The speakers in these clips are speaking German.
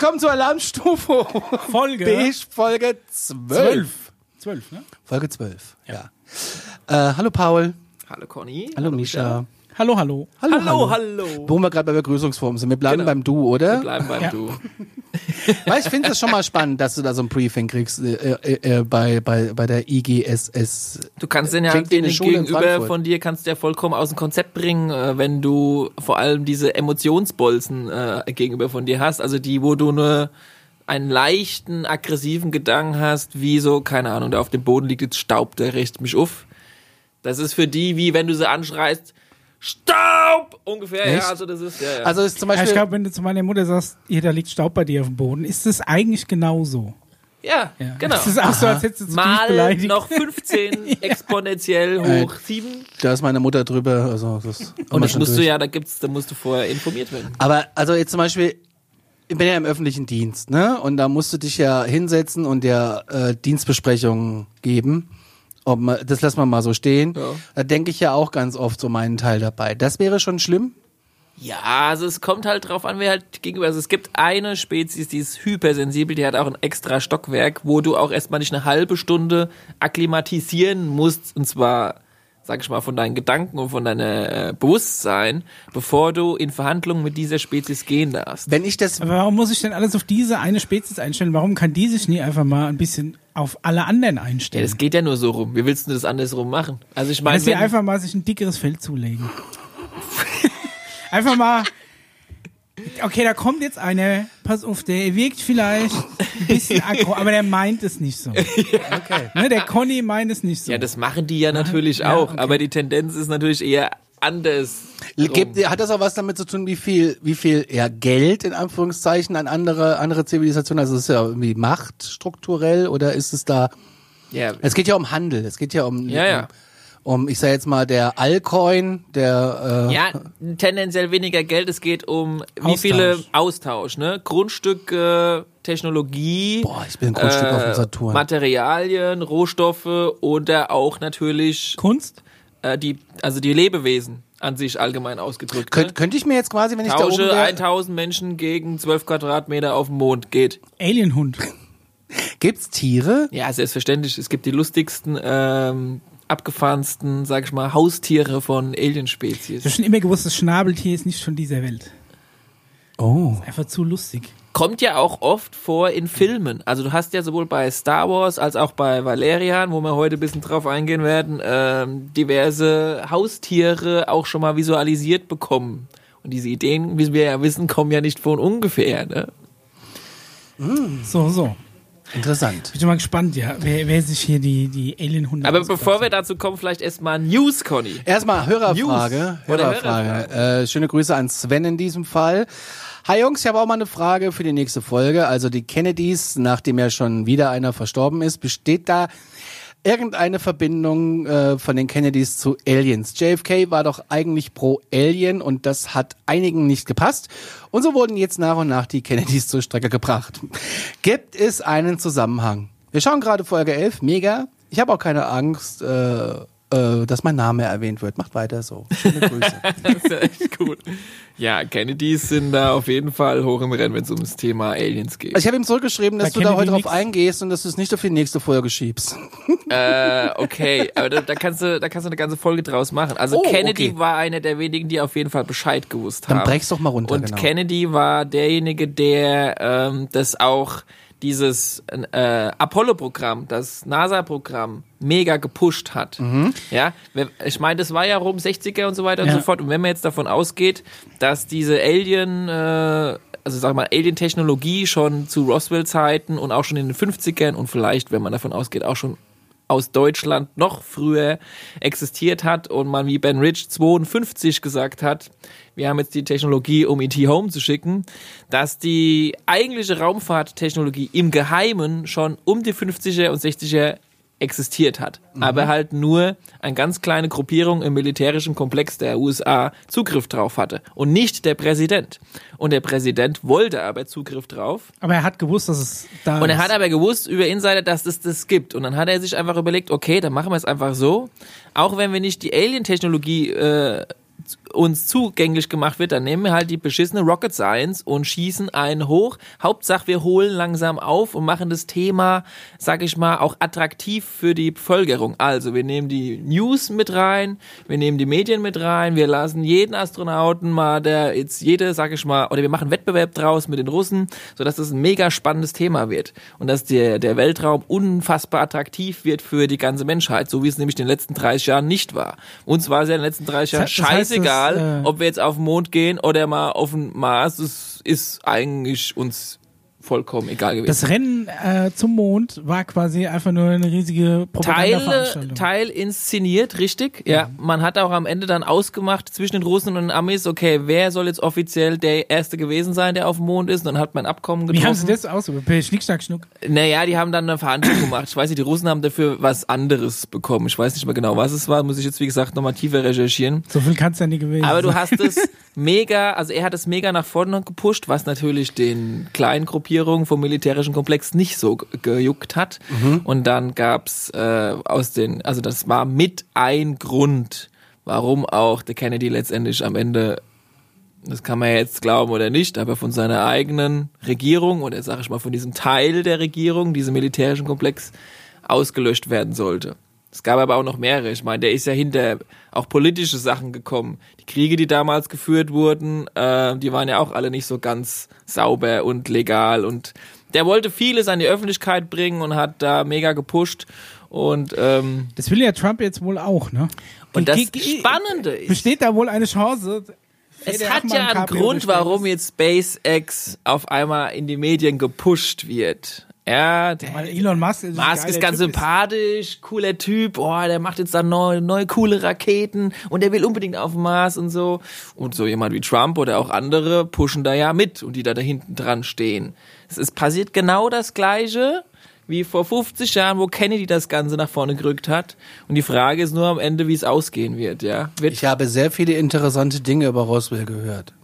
willkommen zur Alarmstufe Folge B, Folge 12. 12, ne? Folge 12, ja. Äh, hallo Paul. Hallo Conny. Hallo Misha. Hallo, hallo. Hallo, Hallo, hallo. Wo wir gerade bei Begrüßungsformen sind. Wir bleiben Genau. beim Du, oder? Wir bleiben beim Ja. Du. Weil ich finde es schon mal spannend, dass du da so ein Briefing kriegst äh, äh, äh, bei, bei, bei der IGSS. Du kannst den ja eine den in gegenüber von dir kannst du ja vollkommen aus dem Konzept bringen, äh, wenn du vor allem diese Emotionsbolzen äh, gegenüber von dir hast, also die, wo du nur einen leichten aggressiven Gedanken hast, wie so, keine Ahnung, da auf dem Boden liegt jetzt Staub, der riecht mich auf. Das ist für die, wie wenn du sie anschreist, Staub! Ungefähr, Echt? ja, also das ist, ja, ja. Also ist zum Ja, ich Beispiel. glaube, wenn du zu meiner Mutter sagst, hier, da liegt Staub bei dir auf dem Boden, ist das eigentlich genauso. ja, Ja. genau. Das ist auch so, als hättest du Mal beleidigt. noch 15 exponentiell hoch 7 da ist meine Mutter drüber. Also das Und das musst du durch. ja, da gibt's, da musst du vorher informiert werden. Aber also jetzt zum Beispiel, ich bin ja im öffentlichen Dienst, ne? Und da musst du dich ja hinsetzen und der äh, Dienstbesprechungen geben. Ob man, das lassen wir mal so stehen. Ja. Da denke ich ja auch ganz oft so meinen Teil dabei. Das wäre schon schlimm. Ja, also es kommt halt drauf an, wer halt gegenüber. Also es gibt eine Spezies, die ist hypersensibel, die hat auch ein extra Stockwerk, wo du auch erstmal nicht eine halbe Stunde akklimatisieren musst, und zwar, sag ich mal, von deinen Gedanken und von deinem äh, Bewusstsein, bevor du in Verhandlungen mit dieser Spezies gehen darfst. Wenn ich das, Aber warum muss ich denn alles auf diese eine Spezies einstellen? Warum kann die sich nie einfach mal ein bisschen auf alle anderen Ja, einstellen? das geht ja nur so rum. Wie willst du das andersrum machen? Also ich meine, dass sie einfach mal sich ein dickeres Fell zulegen. einfach mal. Okay, da kommt jetzt einer, pass auf, der wirkt vielleicht ein bisschen aggro, aber der meint es nicht so. okay. Ne, der Conny meint es nicht so. ja, das machen die ja natürlich Ja, auch, okay. aber die Tendenz ist natürlich eher anders. Gibt, hat das auch was damit zu tun, wie viel, wie viel ja, Geld in Anführungszeichen an andere, andere Zivilisationen, also ist ja irgendwie Macht strukturell oder ist es da, Ja, es geht ja um Handel, es geht ja um, Ja, ja. um, um ich sag jetzt mal, der Allcoin, der, äh, Ja, tendenziell weniger Geld. Es geht um wie Austausch. viele Austausch, ne? Grundstücke, Technologie, boah, ich bin ein Grundstück auf dem Saturn. Materialien, Rohstoffe oder auch natürlich Kunst? äh, die, also die Lebewesen an sich allgemein ausgedrückt. Könnt, Ne? könnte ich mir jetzt quasi, wenn ich da oben Tausche wäre, 1000 Menschen gegen 12 Quadratmeter auf dem Mond geht. Alienhund. gibt's Tiere? Ja, selbstverständlich. Es gibt die lustigsten, ähm, abgefahrensten, sag ich mal, Haustiere von Ich habe Alienspezies. schon immer gewusst, das Schnabeltier ist nicht von dieser Welt. Oh. Einfach zu lustig. kommt ja auch oft vor in Filmen. Also du hast ja sowohl bei Star Wars als auch bei Valerian, wo wir heute ein bisschen drauf eingehen werden, ähm, diverse Haustiere auch schon mal visualisiert bekommen. Und diese Ideen, wie wir ja wissen, kommen ja nicht von ungefähr. Ne? So, so. Interessant. Bin schon mal gespannt, ja, wer, wer sich hier die, die Alienhunde Aber bevor wir dazu kommen, vielleicht erstmal News, Conny. Erstmal Hörerfrage. News oder Hörerfrage. Äh, schöne Grüße an Sven in diesem Fall. Hi Jungs, ich habe auch mal eine Frage für die nächste Folge. Also die Kennedys, nachdem ja schon wieder einer verstorben ist, besteht da irgendeine Verbindung äh, von den Kennedys zu Aliens? JFK war doch eigentlich pro Alien und das hat einigen nicht gepasst. Und so wurden jetzt nach und nach die Kennedys zur Strecke gebracht. Gibt es einen Zusammenhang? Wir schauen gerade Folge 11, mega. Ich habe auch keine Angst, äh, äh, dass mein Name erwähnt wird. Macht weiter so. Schöne Grüße. Das ist ja echt gut. Ja, Kennedys sind da auf jeden Fall hoch im Rennen, wenn es ums Thema Aliens geht. Also ich habe ihm zurückgeschrieben, dass Bei du da Kennedy heute drauf eingehst und dass du es nicht auf die nächste Folge schiebst. Äh, okay, aber da, da kannst du, da kannst du eine ganze Folge draus machen. Also Oh, Kennedy okay. war einer der wenigen, die auf jeden Fall Bescheid gewusst Dann haben. brech's doch mal runter, Und genau. Kennedy war derjenige, der ähm, das auch dieses äh, Apollo-Programm, das NASA-Programm mega gepusht hat. Mhm. Ja, ich meine, das war ja rum 60er und so weiter und Ja. so fort. Und wenn man jetzt davon ausgeht, dass diese Alien, äh, also sag mal, Alien-Technologie schon zu Roswell-Zeiten und auch schon in den 50ern und vielleicht, wenn man davon ausgeht, auch schon aus Deutschland noch früher existiert hat und man wie Ben Rich 52 gesagt hat, wir haben jetzt die Technologie, um ET Home zu schicken, dass die eigentliche Raumfahrttechnologie im Geheimen schon um die 50er und 60er existiert hat, aber halt nur eine ganz kleine Gruppierung im militärischen Komplex der USA Zugriff drauf hatte und nicht der Präsident. Und der Präsident wollte aber Zugriff drauf Aber er hat gewusst, dass es da und ist. er hat aber gewusst über Insider, dass es das gibt. Und dann hat er sich einfach überlegt, okay, dann machen wir es einfach so. Auch wenn wir nicht die Alien-Technologie äh, uns zugänglich gemacht wird, dann nehmen wir halt die beschissene Rocket Science und schießen einen hoch. Hauptsache, wir holen langsam auf und machen das Thema, sag ich mal, auch attraktiv für die Bevölkerung. Also, wir nehmen die News mit rein, wir nehmen die Medien mit rein, wir lassen jeden Astronauten mal, der jetzt jede, sag ich mal, oder wir machen Wettbewerb draus mit den Russen, sodass das ein mega spannendes Thema wird. Und dass der, der Weltraum unfassbar attraktiv wird für die ganze Menschheit, so wie es nämlich in den letzten 30 Jahren nicht war. Uns war es ja in den letzten 30 Jahren Das heißt, scheißegal, das, äh, ob wir jetzt auf den Mond gehen oder mal auf den Mars. Das ist eigentlich uns vollkommen egal gewesen. Das Rennen äh, zum Mond war quasi einfach nur eine riesige Teil, Propagandaveranstaltung. Teil inszeniert, richtig. Ja, man hat auch am Ende dann ausgemacht zwischen den Russen und den Amis, okay, wer soll jetzt offiziell der Erste gewesen sein, der auf dem Mond ist? Und dann hat man ein Abkommen getroffen. Wie haben sie das? Per Schnick, Schnack, Schnuck. Naja, die haben dann eine Verhandlung gemacht. Ich weiß nicht, die Russen haben dafür was anderes bekommen. Ich weiß nicht mehr genau, was es war. Muss ich jetzt, wie gesagt, nochmal tiefer recherchieren. So viel kann es ja nie gewesen Aber du hast es mega, also er hat es mega nach vorne gepusht, was natürlich den kleinen Gruppierungen vom militärischen Komplex nicht so ge- gejuckt hat. Und dann gab's äh, aus den, also das war mit ein Grund, warum auch der Kennedy letztendlich am Ende, das kann man ja jetzt glauben oder nicht, aber von seiner eigenen Regierung oder sag ich mal von diesem Teil der Regierung, diesem militärischen Komplex, ausgelöscht werden sollte. Es gab aber auch noch mehrere. Ich meine, der ist ja hinter auch politische Sachen gekommen. Die Kriege, die damals geführt wurden, äh, die waren ja auch alle nicht so ganz sauber und legal. Und der wollte vieles an die Öffentlichkeit bringen und hat da mega gepusht. Und, ähm, Das will ja Trump jetzt wohl auch, ne? und das Spannende ist, Besteht da wohl eine Chance? es hat ja ein einen Grund, warum jetzt SpaceX auf einmal in die Medien gepusht wird. Ja, der, Weil Elon Musk ist, Musk ist ganz Typ sympathisch, cooler Typ, oh, der macht jetzt dann neue, neue coole Raketen und der will unbedingt auf den Mars und so. Und so jemand wie Trump oder auch andere pushen da ja mit und die da, da hinten dran stehen. Es ist passiert genau das Gleiche wie vor 50 Jahren, wo Kennedy das Ganze nach vorne gerückt hat. Und die Frage ist nur am Ende, wie es ausgehen wird, ja. Wird Ich habe sehr viele interessante Dinge über Roswell gehört.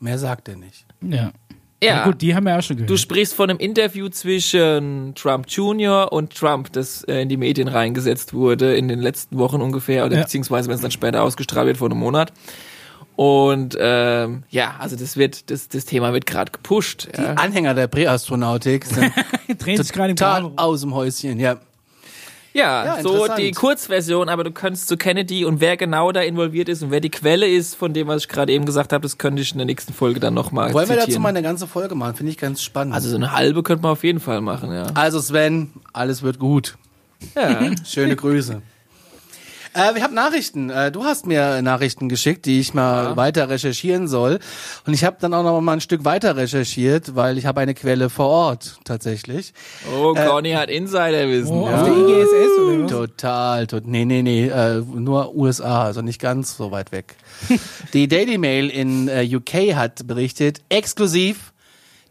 Mehr sagt er nicht. Ja. Ja. ja. Gut, die haben wir auch schon gehört. Du sprichst von einem Interview zwischen Trump Jr. und Trump, das äh, in die Medien reingesetzt wurde in den letzten Wochen ungefähr, oder Ja. beziehungsweise wenn es dann später ausgestrahlt wird, vor einem Monat. Und ähm, ja, also das wird, das, das Thema wird gerade gepusht. Die Ja. Anhänger der Präastronautik sind Drehen sich gerade im total Kabel. aus dem Häuschen, ja. Ja, Ja, so die Kurzversion, aber du kannst zu Kennedy und wer genau da involviert ist und wer die Quelle ist von dem, was ich gerade eben gesagt habe, das könnte ich in der nächsten Folge dann nochmal Wollen wir dazu mal eine ganze Folge machen? Finde ich ganz spannend. also so eine halbe könnte man auf jeden Fall machen, ja. Also Sven, alles wird gut. Ja. Schöne Grüße. Äh, wir haben Nachrichten. Äh, du hast mir Nachrichten geschickt, die ich mal weiter recherchieren soll. Und ich habe dann auch noch mal ein Stück weiter recherchiert, weil ich habe eine Quelle vor Ort tatsächlich. Oh, Conny hat Insiderwissen. Oh, ja. auf der IGSS oder was? Total, tot, nee, nee, nee, äh, nur USA, also nicht ganz so weit weg. Die Daily Mail in äh, UK hat berichtet, exklusiv,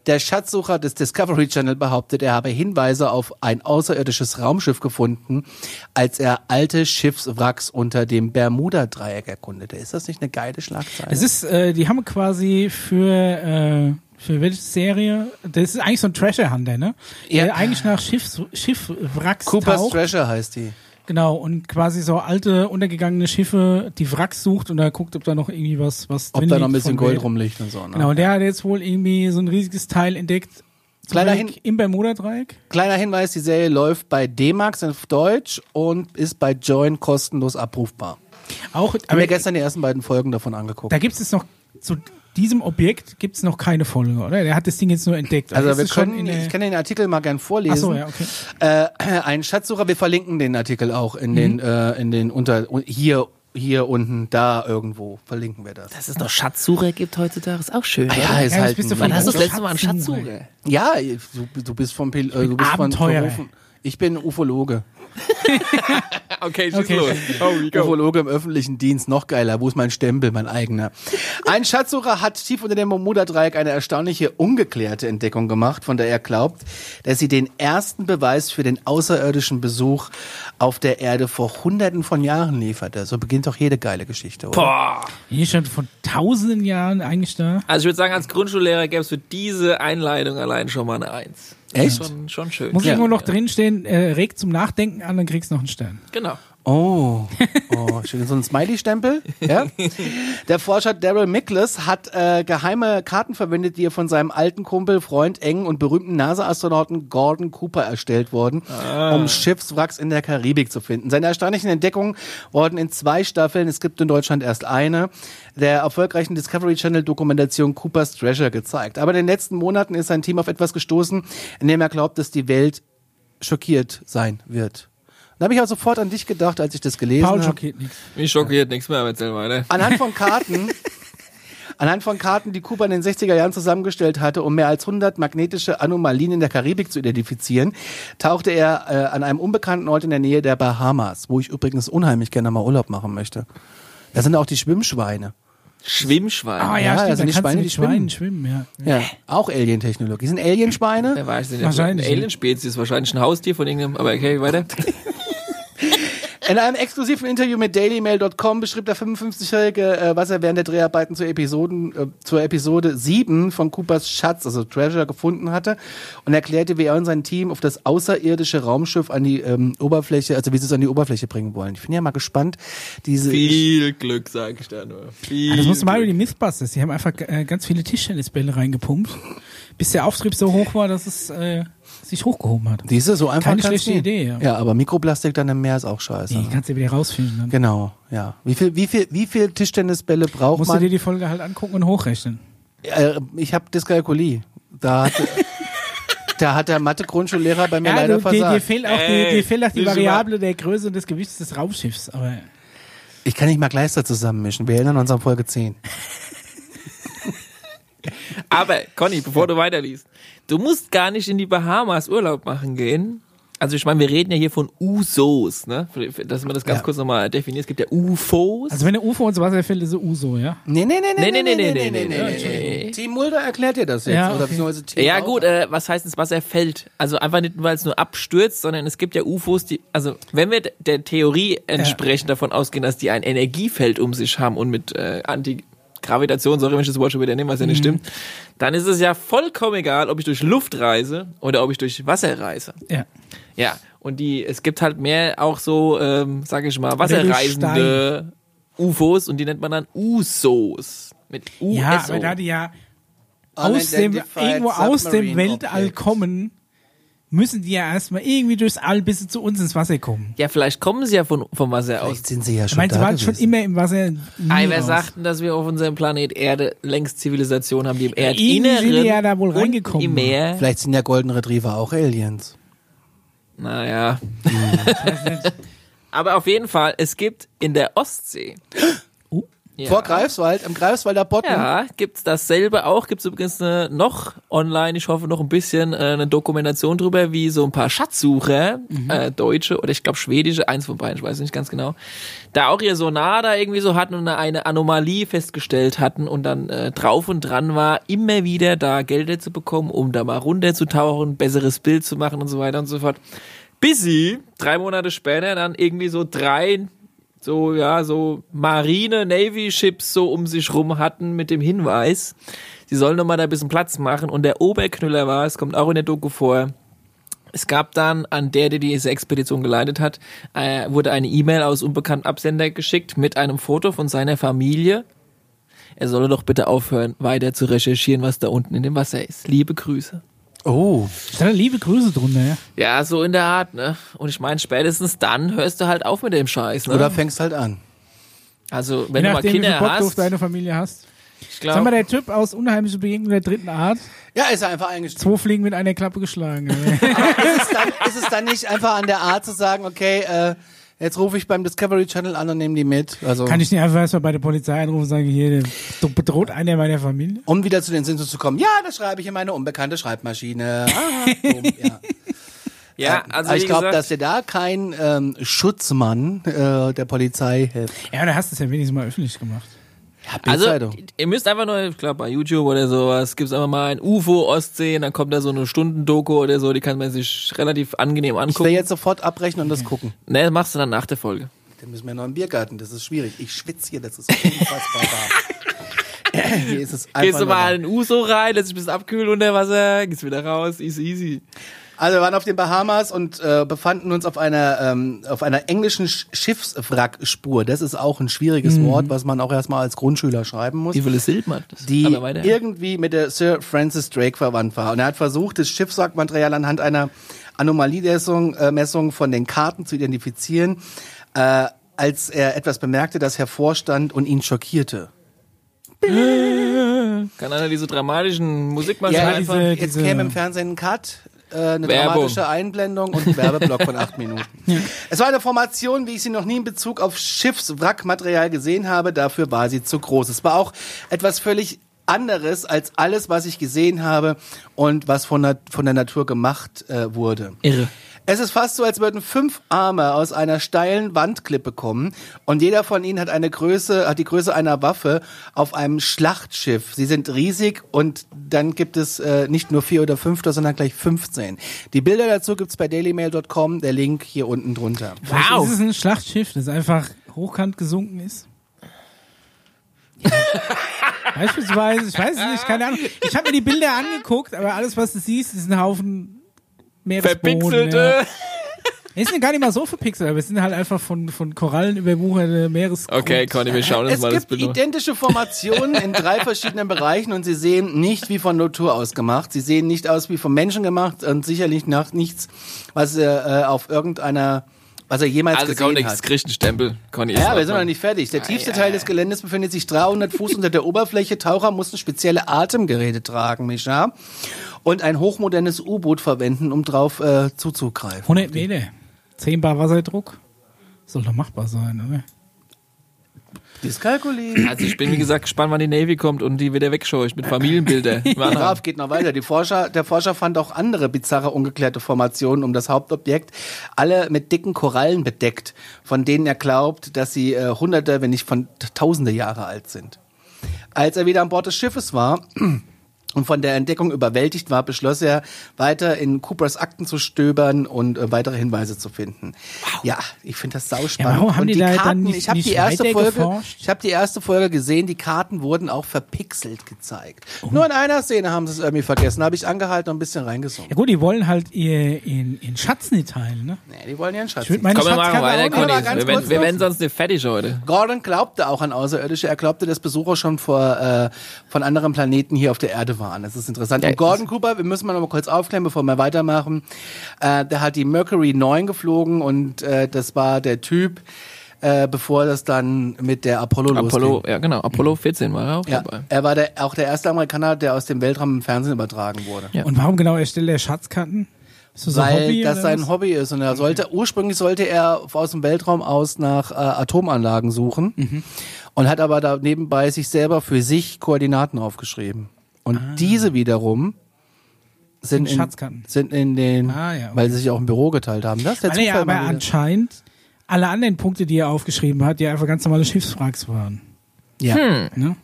der Schatzsucher des Discovery Channel behauptet, er habe Hinweise auf ein außerirdisches Raumschiff gefunden, als er alte Schiffswracks unter dem Bermuda-Dreieck erkundete. Ist das nicht eine geile Schlagzeile? Es ist, äh, die haben quasi für, äh, für welche Serie? Das ist eigentlich so ein Treasure Hunter, ne? Ja. Der eigentlich nach Schiffs, Schiffwracks Cooper's taucht. Treasure heißt die. Genau, und quasi so alte, untergegangene Schiffe, die Wracks sucht und da guckt, ob da noch irgendwie was, was Ob da noch ein bisschen Gold Welt. rumliegt und so. Ne? Genau, der hat jetzt wohl irgendwie so ein riesiges Teil entdeckt. Kleiner Hin- Im Bermuda-Dreieck. Kleiner Hinweis, die Serie läuft bei D-Max auf Deutsch und ist bei Join kostenlos abrufbar. Auch, Ich habe aber mir gestern die ersten beiden Folgen davon angeguckt. da gibt es jetzt noch, zu diesem Objekt gibt es noch keine Folge, oder? Der hat das Ding jetzt nur entdeckt. Also wir können, ich kann den Artikel mal gern vorlesen. Ach so, ja, okay. äh, ein Schatzsucher, wir verlinken den Artikel auch in den, Mhm. äh, in den unter, hier, hier unten, da irgendwo verlinken wir das. Dass es noch Schatzsucher gibt heutzutage, ist auch schön. Ah ja, ist Ja, halt, bist du Wann hast du das letzte Mal einen Schatzsucher. Schatzsucher? ja, du, du bist vom, Pil- äh, du bist von berufen. Ich bin Ufologe. Okay, schieß Okay. los. Oh. Ufologe im öffentlichen Dienst, noch geiler. Wo ist mein Stempel, mein eigener? Ein Schatzsucher hat tief unter dem Bermuda-Dreieck eine erstaunliche, ungeklärte Entdeckung gemacht, von der er glaubt, dass sie den ersten Beweis für den außerirdischen Besuch auf der Erde vor hunderten von Jahren lieferte. So beginnt doch jede geile Geschichte, oder? Boah. Hier schon von tausenden Jahren eigentlich da. Also ich würde sagen, als Grundschullehrer gäbe es für diese Einleitung allein schon mal eine Eins. Echt? Schon, schon schön. Muss Ja. irgendwo noch drinstehen, äh, regt zum Nachdenken an, dann kriegst du noch einen Stern. Genau. Oh, oh Dankeschön. So ein Smiley-Stempel. Ja? Der Forscher Daryl Miklas hat äh, geheime Karten verwendet, die er von seinem alten Kumpel, Freund, engen und berühmten NASA-Astronauten Gordon Cooper erstellt wurden, um Schiffswracks in der Karibik zu finden. Seine erstaunlichen Entdeckungen wurden in zwei Staffeln, es gibt in Deutschland erst eine, der erfolgreichen Discovery Channel Dokumentation Cooper's Treasure gezeigt. Aber in den letzten Monaten ist sein Team auf etwas gestoßen, in dem er glaubt, dass die Welt schockiert sein wird. Da habe ich auch sofort an dich gedacht, als ich das gelesen Paul habe. schockiert nichts. Mich schockiert nichts mehr, aber erzähl weiter. Anhand von Karten, anhand von Karten, die Cooper in den 60er Jahren zusammengestellt hatte, um mehr als 100 magnetische Anomalien in der Karibik zu identifizieren, tauchte er äh, an einem unbekannten Ort in der Nähe der Bahamas, wo ich übrigens unheimlich gerne mal Urlaub machen möchte. Da sind auch die Schwimmschweine. Schwimmschwein. Ah ja, Ja, stimmt, also da die kannst Schweine, die mit Schweinen schwimmen, ja. Ja, auch Alien-Technologie. Sind Alienschweine? Wer weiß denn? Wahrscheinlich. Eine Alien-Spezies, wahrscheinlich ein Haustier von irgendeinem, aber okay, weiter. In einem exklusiven Interview mit dailymail.com beschrieb der 55-Jährige, äh, was er während der Dreharbeiten zur, Episoden, äh, zur Episode 7 von Coopers Schatz, also Treasure, gefunden hatte und erklärte, wie er und sein Team auf das außerirdische Raumschiff an die ähm, Oberfläche, also wie sie es an die Oberfläche bringen wollen. Ich bin ja mal gespannt, diese... Viel Glück, sag ich da nur. Viel Ah, das musst du mal über die Mythbusters. Die haben einfach äh, ganz viele Tischtennisbälle reingepumpt, bis der Auftrieb so hoch war, dass es äh, sich hochgehoben hat. Diese so einfach Keine schlechte nie. Idee, ja. Ja, aber Mikroplastik dann im Meer ist auch scheiße. Die kannst du wieder rausfinden. Dann. Genau, ja. Wie viel, wie viel, wie viel Tischtennisbälle braucht Musst du man? dir die Folge halt angucken und hochrechnen. Äh, ich habe Dyskalkulie. Da hat, da hat der Mathe-Grundschullehrer bei mir Ja, leider du, dir, dir versagt. fehlt auch Ey, die, dir fehlt auch die Variable der Größe und des Gewichts des Raumschiffs. Aber Ich kann nicht mal Gleister zusammenmischen. Wir erinnern uns an Folge 10. Aber, Conny, bevor du weiterliest, du musst gar nicht in die Bahamas Urlaub machen gehen. Also ich meine, wir reden ja hier von USOs, ne? Dass man das ganz Ja. kurz nochmal definiert. Es gibt ja UFOs. also wenn eine UFO ins Wasser fällt, ist es Uso, ja? Nee, nee, nee, Nee, nee, nee, nee, nee, nee, nee. Team Mulder erklärt dir das jetzt. Ja, Oder okay. beziehungsweise Team ja gut, äh, was heißt ins Wasser fällt? Also einfach nicht, weil es nur abstürzt, sondern es gibt ja UFOs, die, also wenn wir der Theorie entsprechend davon ausgehen, dass die ein Energiefeld um sich haben und mit äh, Antigravitation, sorry, wenn ich das Wort schon wieder nehme, was ja nicht stimmt, dann ist es ja vollkommen egal, ob ich durch Luft reise oder ob ich durch Wasser reise. Ja. Ja, und die, es gibt halt mehr auch so, ähm, sag ich mal, wasserreisende UFOs und die nennt man dann USOs. Mit USO. Ja, aber da die ja aus dem, irgendwo aus dem Weltall Object. kommen, müssen die ja erstmal irgendwie durchs All bis sie zu uns ins Wasser kommen. ja, vielleicht kommen sie ja von, vom Wasser aus. Vielleicht sind sie ja Ich schon meine, sie da waren schon immer im Wasser. Ei, wer raus. sagt denn, dass wir auf unserem Planet Erde längst Zivilisation haben, die im irgendwie Erdinneren sind ja da wohl reingekommen. im Meer. Vielleicht sind ja Golden Retriever auch Aliens. Naja. Aber auf jeden Fall, es gibt in der Ostsee. Ja. Vor Greifswald, im Greifswalder Botten. Ja, gibt's dasselbe auch. Gibt's übrigens eine, noch online, ich hoffe noch ein bisschen, äh, eine Dokumentation drüber, wie so ein paar Schatzsucher, äh, deutsche oder ich glaube schwedische, eins von beiden, ich weiß nicht ganz genau, da auch ihr Sonar da irgendwie so hatten und eine Anomalie festgestellt hatten und dann äh, drauf und dran war, immer wieder da Gelder zu bekommen, um da mal runterzutauchen, besseres Bild zu machen und so weiter und so fort. Bis sie drei Monate später dann irgendwie so drei so, ja, so Marine, Navy Ships so um sich rum hatten mit dem Hinweis, sie sollen noch mal da ein bisschen Platz machen und der Oberknüller war, es kommt auch in der Doku vor, es gab dann an der, der diese Expedition geleitet hat, äh, wurde eine E-Mail aus unbekannten Absender geschickt mit einem Foto von seiner Familie. Er solle doch bitte aufhören, weiter zu recherchieren, was da unten in dem Wasser ist. Liebe Grüße. Oh. Da liebe Grüße drunter, ja. Ja, so in der Art, ne? Und ich meine, spätestens dann hörst du halt auf mit dem Scheiß, ne? Oder fängst halt an. also, Je wenn du mal nachdem, wie viel Kinder du auf hast, deine Familie hast. ich Sag mal, glaube, der Typ aus Unheimliche Begegnung der dritten Art. Ja, ist er einfach eingestiegen. Zwei Fliegen mit einer Klappe geschlagen. ist, es dann, ist es dann nicht einfach an der Art zu sagen, okay, äh, jetzt rufe ich beim Discovery Channel an und nehme die mit. Also, Kann ich nicht einfach erstmal bei der Polizei anrufen und sagen, hier, du bedroht einer meiner Familie? um wieder zu den Simpsons zu kommen. Ja, das schreibe ich in meine unbekannte Schreibmaschine. Aha, boom, ja. ja, also Aber wie ich glaube, dass dir da kein ähm, Schutzmann äh, der Polizei hilft. Ja, da hast du es ja wenigstens mal öffentlich gemacht. Ja, also ihr müsst einfach nur, ich glaube bei YouTube oder sowas, gibt's einfach mal ein UFO Ostsee und dann kommt da so eine Stundendoku oder so, die kann man sich relativ angenehm ich will angucken. jetzt sofort abbrechen und das gucken. Ne, das machst du dann nach der Folge. Dann müssen wir noch im Biergarten. Das ist schwierig. Ich schwitze hier. Das ist unfassbar warm. Hier ist es einfach Gehst du mal in den USO rein, lässt dich ein bisschen abkühlen unter Wasser, gehst wieder raus, easy, easy. Also wir waren auf den Bahamas und äh, befanden uns auf einer ähm, auf einer englischen Sch Schiffswrackspur. Das ist auch ein schwieriges Wort, was man auch erstmal als Grundschüler schreiben muss. Hat das? die irgendwie mit der Sir Francis Drake verwandt war. Und er hat versucht, das Schiffswrackmaterial anhand einer Anomaliemessung äh, Messung von den Karten zu identifizieren, äh, als er etwas bemerkte, das hervorstand und ihn schockierte. Kann einer diese dramatischen Musikmaschinen Ja, einfach... diese- Jetzt diese- käme im Fernsehen ein Cut, äh, eine Werbung. dramatische Einblendung und ein Werbeblock von acht Minuten. Es war eine Formation, wie ich sie noch nie in Bezug auf Schiffswrackmaterial gesehen habe. Dafür war sie zu groß. Es war auch etwas völlig anderes als alles, was ich gesehen habe und was von der, von der Natur gemacht äh, wurde. Irre. Es ist fast so, als würden fünf Arme aus einer steilen Wandklippe kommen und jeder von ihnen hat eine Größe, hat die Größe einer Waffe auf einem Schlachtschiff. Sie sind riesig und dann gibt es äh, nicht nur vier oder fünf, sondern gleich 15. Die Bilder dazu gibt's bei dailymail.com, der Link hier unten drunter. Wow. ist es ein Schlachtschiff, das einfach hochkant gesunken ist. Beispielsweise, ich weiß es nicht, keine Ahnung. Ich habe mir die Bilder angeguckt, aber alles, was du siehst, ist ein Haufen Meeresboden. Verpixelte. Ja. Es sind gar nicht mal so verpixelt, aber es sind halt einfach von, von Korallen überwucherte Meeres. Okay, Conny, wir schauen uns Es mal das gibt Bild an. identische Formationen in drei verschiedenen Bereichen und sie sehen nicht wie von Natur aus gemacht. Sie sehen nicht aus wie vom Menschen gemacht und sicherlich nach nichts, was er äh, auf irgendeiner, was er jemals Also gesehen Conny, hat. einen Stempel. Conny, Ja, ist wir sind noch nicht fertig. Der tiefste Teil des Geländes befindet sich 300 Fuß unter der Oberfläche. Taucher mussten spezielle Atemgeräte tragen, Micha. Und ein hochmodernes U-Boot verwenden, um drauf äh, zuzugreifen. 100 Meter. 10 Bar Wasserdruck. Soll doch machbar sein, oder? Dyskalkulie. Also ich bin, wie gesagt, gespannt, wann die Navy kommt und die wieder wegscheucht mit Familienbildern. Graf geht noch weiter. Die Forscher, der Forscher fand auch andere bizarre, ungeklärte Formationen um das Hauptobjekt, alle mit dicken Korallen bedeckt, von denen er glaubt, dass sie äh, hunderte, wenn nicht von tausende Jahre alt sind. Als er wieder an Bord des Schiffes war und von der Entdeckung überwältigt war, beschloss er, weiter in Coopers Akten zu stöbern und äh, weitere Hinweise zu finden. Ja, ich finde das sauspannend. Ja, warum haben und die da Karten, nicht- ich habe die erste Folge, geforscht? ich habe die erste Folge gesehen, die Karten wurden auch verpixelt gezeigt. Oh. Nur in einer Szene haben sie es irgendwie vergessen, habe ich angehalten und ein bisschen reingesungen. Ja gut, die wollen halt ihr in, in Schatz nicht teilen, ne? Nee, die wollen einen Schatz. Ich meine Komm, wir machen weiter, Conny. Wir, werden sonst nicht fertig heute. Gordon glaubte auch an Außerirdische. Er glaubte, dass Besucher schon vor, äh, von anderen Planeten hier auf der Erde waren. Das ist interessant. Ja, Und Gordon Cooper, wir müssen mal noch mal kurz aufklären, bevor wir weitermachen. Äh, der hat die Mercury 9 geflogen und äh, das war der Typ, äh, bevor das dann mit der Apollo, Apollo, losging. ja genau, Apollo 14 war er auch Ja, dabei. er war der, auch der erste Amerikaner, der aus dem Weltraum im Fernsehen übertragen wurde. Ja. Und warum genau erstellt er Schatzkarten? Ein Weil Hobby das sein was? Hobby ist und er sollte ursprünglich sollte er aus dem Weltraum aus nach äh, Atomanlagen suchen Mhm. und hat aber da nebenbei sich selber für sich Koordinaten aufgeschrieben und diese wiederum sind Sind in, Schatzkarten. sind in den Ah, ja, okay. weil sie sich auch im Büro geteilt haben. Das ist der Ah, Zufall aber mal wieder. anscheinend alle anderen Punkte, die er aufgeschrieben hat, die einfach ganz normale Schiffswracks waren. Ja. Ne?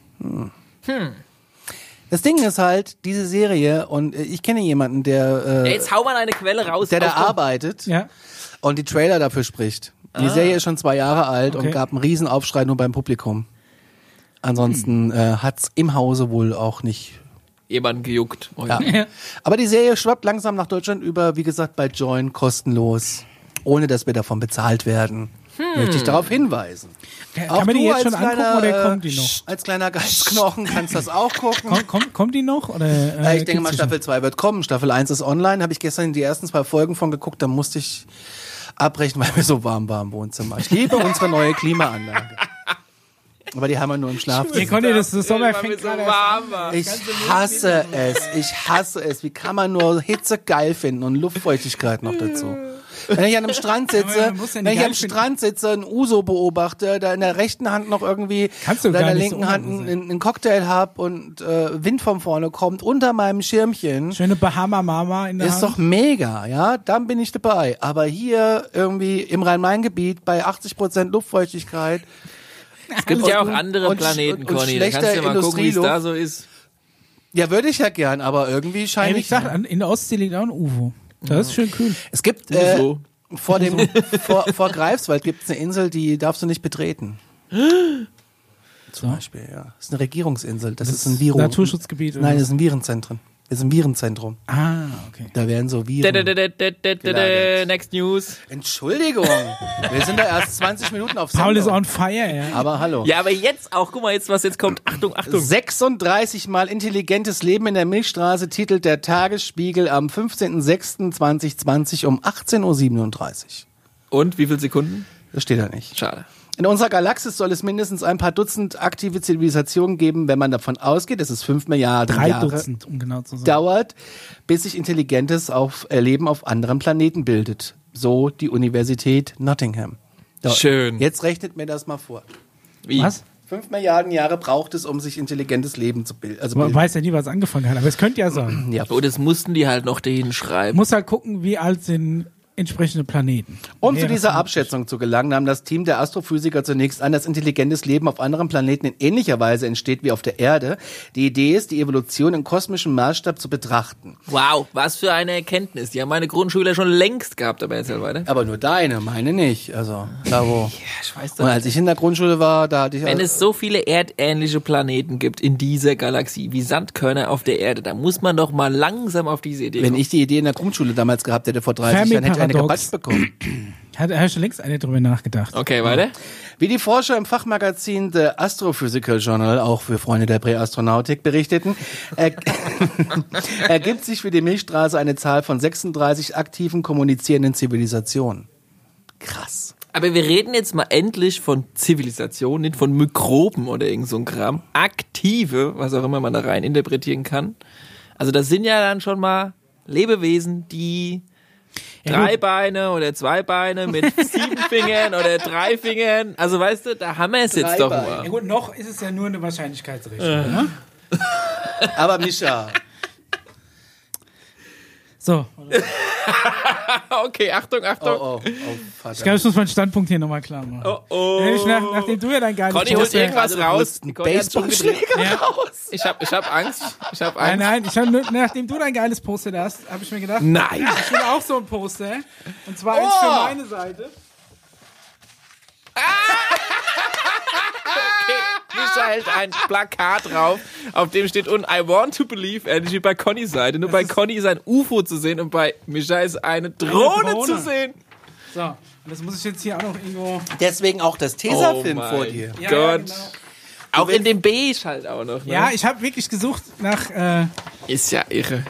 Das Ding ist halt diese Serie und äh, ich kenne jemanden, der Ja, äh, jetzt hau mal eine Quelle raus. der da arbeitet Ja. und die Trailer dafür spricht. Die Serie ist schon zwei Jahre alt und Okay. gab einen Riesenaufschrei nur beim Publikum. Ansonsten äh, hat's im Hause wohl auch nicht. Jemand gejuckt. Oh, Ja. Ja. Aber die Serie schwappt langsam nach Deutschland über, wie gesagt, bei Join kostenlos, ohne dass wir davon bezahlt werden. Möchte ich darauf hinweisen. Kann Auch man die du jetzt als schon angucken kleiner, oder äh, kommt die noch? Als kleiner Geistknochen kannst das auch gucken. Kommt, kommt, kommt die noch? Oder, äh, Äh, ich denke mal, Staffel 2 wird kommen. Staffel 1 ist online. Habe ich gestern die ersten zwei Folgen von geguckt. Da musste ich abbrechen, weil mir so warm war im Wohnzimmer. Ich liebe unsere neue Klimaanlage. Aber die haben wir nur im Schlafzimmer. Conny, das, das Sommer fängt so warm war. Ich hasse es. Ich hasse es. Wie kann man nur Hitze geil finden und Luftfeuchtigkeit noch dazu? Wenn ich an einem Strand sitze, wenn ich am finden. Strand sitze, ein Uso beobachte, da in der rechten Hand noch irgendwie Kannst du oder in der nicht so linken Hand einen, einen Cocktail hab und äh, Wind von vorne kommt unter meinem Schirmchen. Schöne Bahama-Mama in der Ist Hand. doch mega, ja, dann bin ich dabei. Aber hier irgendwie im Rhein-Main-Gebiet bei 80% Luftfeuchtigkeit. Es gibt ja auch Und- andere und- Planeten, und- und Conny. Da kannst du mal gucken, wie es da so ist. Ja, würde ich ja gern, aber irgendwie scheint wie ich. gesagt, an- in der Ostsee liegt auch ein UFO. Das ist schön kühl. Es gibt äh, vor dem vor, vor Greifswald gibt es eine Insel, die darfst du nicht betreten. Zum Beispiel, ja. Das ist eine Regierungsinsel. Das, ist ein Virus. Naturschutzgebiet. oder Nein, das ist ein Virenzentrum. Ist ein Virenzentrum. Ah, okay. Da werden so Viren. da, da, da, da, da, da, Gelagert. Next News. Entschuldigung, wir sind da erst 20 Minuten auf Paul ist Sendung. on fire, ja. Aber hallo. Ja, aber jetzt auch, guck mal jetzt, was jetzt kommt. Achtung, Achtung. 36 mal intelligentes Leben in der Milchstraße titelt der Tagesspiegel am 15.06.2020 um 18.37 Uhr. Und wie viele Sekunden? Das steht da nicht. Schade. In unserer Galaxis soll es mindestens ein paar Dutzend aktive Zivilisationen geben, wenn man davon ausgeht, dass es 5 Milliarden Drei Jahre Dutzend, um genau zu sein. dauert, bis sich intelligentes auf, äh, Leben auf anderen Planeten bildet. So die Universität Nottingham. So, Schön. Jetzt rechnet mir das mal vor. Wie? Was? 5 Milliarden Jahre braucht es, um sich intelligentes Leben zu bilden. Also Man bilden. weiß ja nie, was angefangen hat, aber es könnte ja sein. Ja. Oh, das mussten die halt noch dahin schreiben. Muss halt gucken, wie alt sind entsprechende Planeten. Um zu dieser Abschätzung zu gelangen, nahm das Team der Astrophysiker zunächst an, dass intelligentes Leben auf anderen Planeten in ähnlicher Weise entsteht wie auf der Erde. Die Idee ist, die Evolution in kosmischem Maßstab zu betrachten. Wow, was für eine Erkenntnis. Die haben meine Grundschüler schon längst gehabt, aber erzähl weiter. Aber nur deine, meine nicht. Also, da wo. Ich weiß Und als ich in der Grundschule war, da hatte ich Wenn auch- es so viele erdähnliche Planeten gibt in dieser Galaxie wie Sandkörner auf der Erde, dann muss man doch mal langsam auf diese Idee wenn kommen. ich die Idee in der Grundschule damals gehabt hätte vor 30 Jahren, hätte ich eine gebatscht bekommen. Hat er schon längst eine drüber nachgedacht. Okay, weiter. Wie die Forscher im Fachmagazin The Astrophysical Journal, auch für Freunde der Präastronautik, berichteten, er ergibt sich für die Milchstraße eine Zahl von 36 aktiven kommunizierenden Zivilisationen. Krass. Aber wir reden jetzt mal endlich von Zivilisation, nicht von Mikroben oder irgend so ein Kram. Aktive, was auch immer man da rein interpretieren kann. Also das sind ja dann schon mal Lebewesen, die drei. Beine oder zwei Beine mit sieben Fingern oder drei Fingern. Also weißt du, da haben wir es jetzt doch Dreibein. Ja mal. gut, noch ist es ja nur eine Wahrscheinlichkeitsrechnung. Ne? Aber Mischa, So, Okay, Achtung, oh, Achtung. oh, oh, ich Vater. glaube, ich muss meinen Standpunkt hier nochmal klar machen. Oh, oh. Ich nach, nachdem du ja dein geiles Conny holt Poster- irgendwas Also, raus. einen. Baseballschläger Ja. raus. Ich hab, ich hab Angst. Ich hab Nein, Angst. nein, ich hab, nachdem du dein geiles Poster hast, habe ich mir gedacht, Nein. ich will auch so ein Poster. Und zwar eins Oh. für meine Seite. Mischa hält ein Plakat drauf, auf dem steht unten I want to believe, ähnlich wie bei Connys Seite. Nur bei Conny ist ein UFO zu sehen und bei Mischa ist eine Drohne, Drohne. zu sehen. So, und das muss ich jetzt hier auch noch irgendwo. Deswegen auch das Tesafilm Oh vor dir. Ja, Gott. Ja, genau. Auch in dem Beige halt auch noch. Ne? ja ich habe wirklich gesucht nach. Äh, Ist ja irre.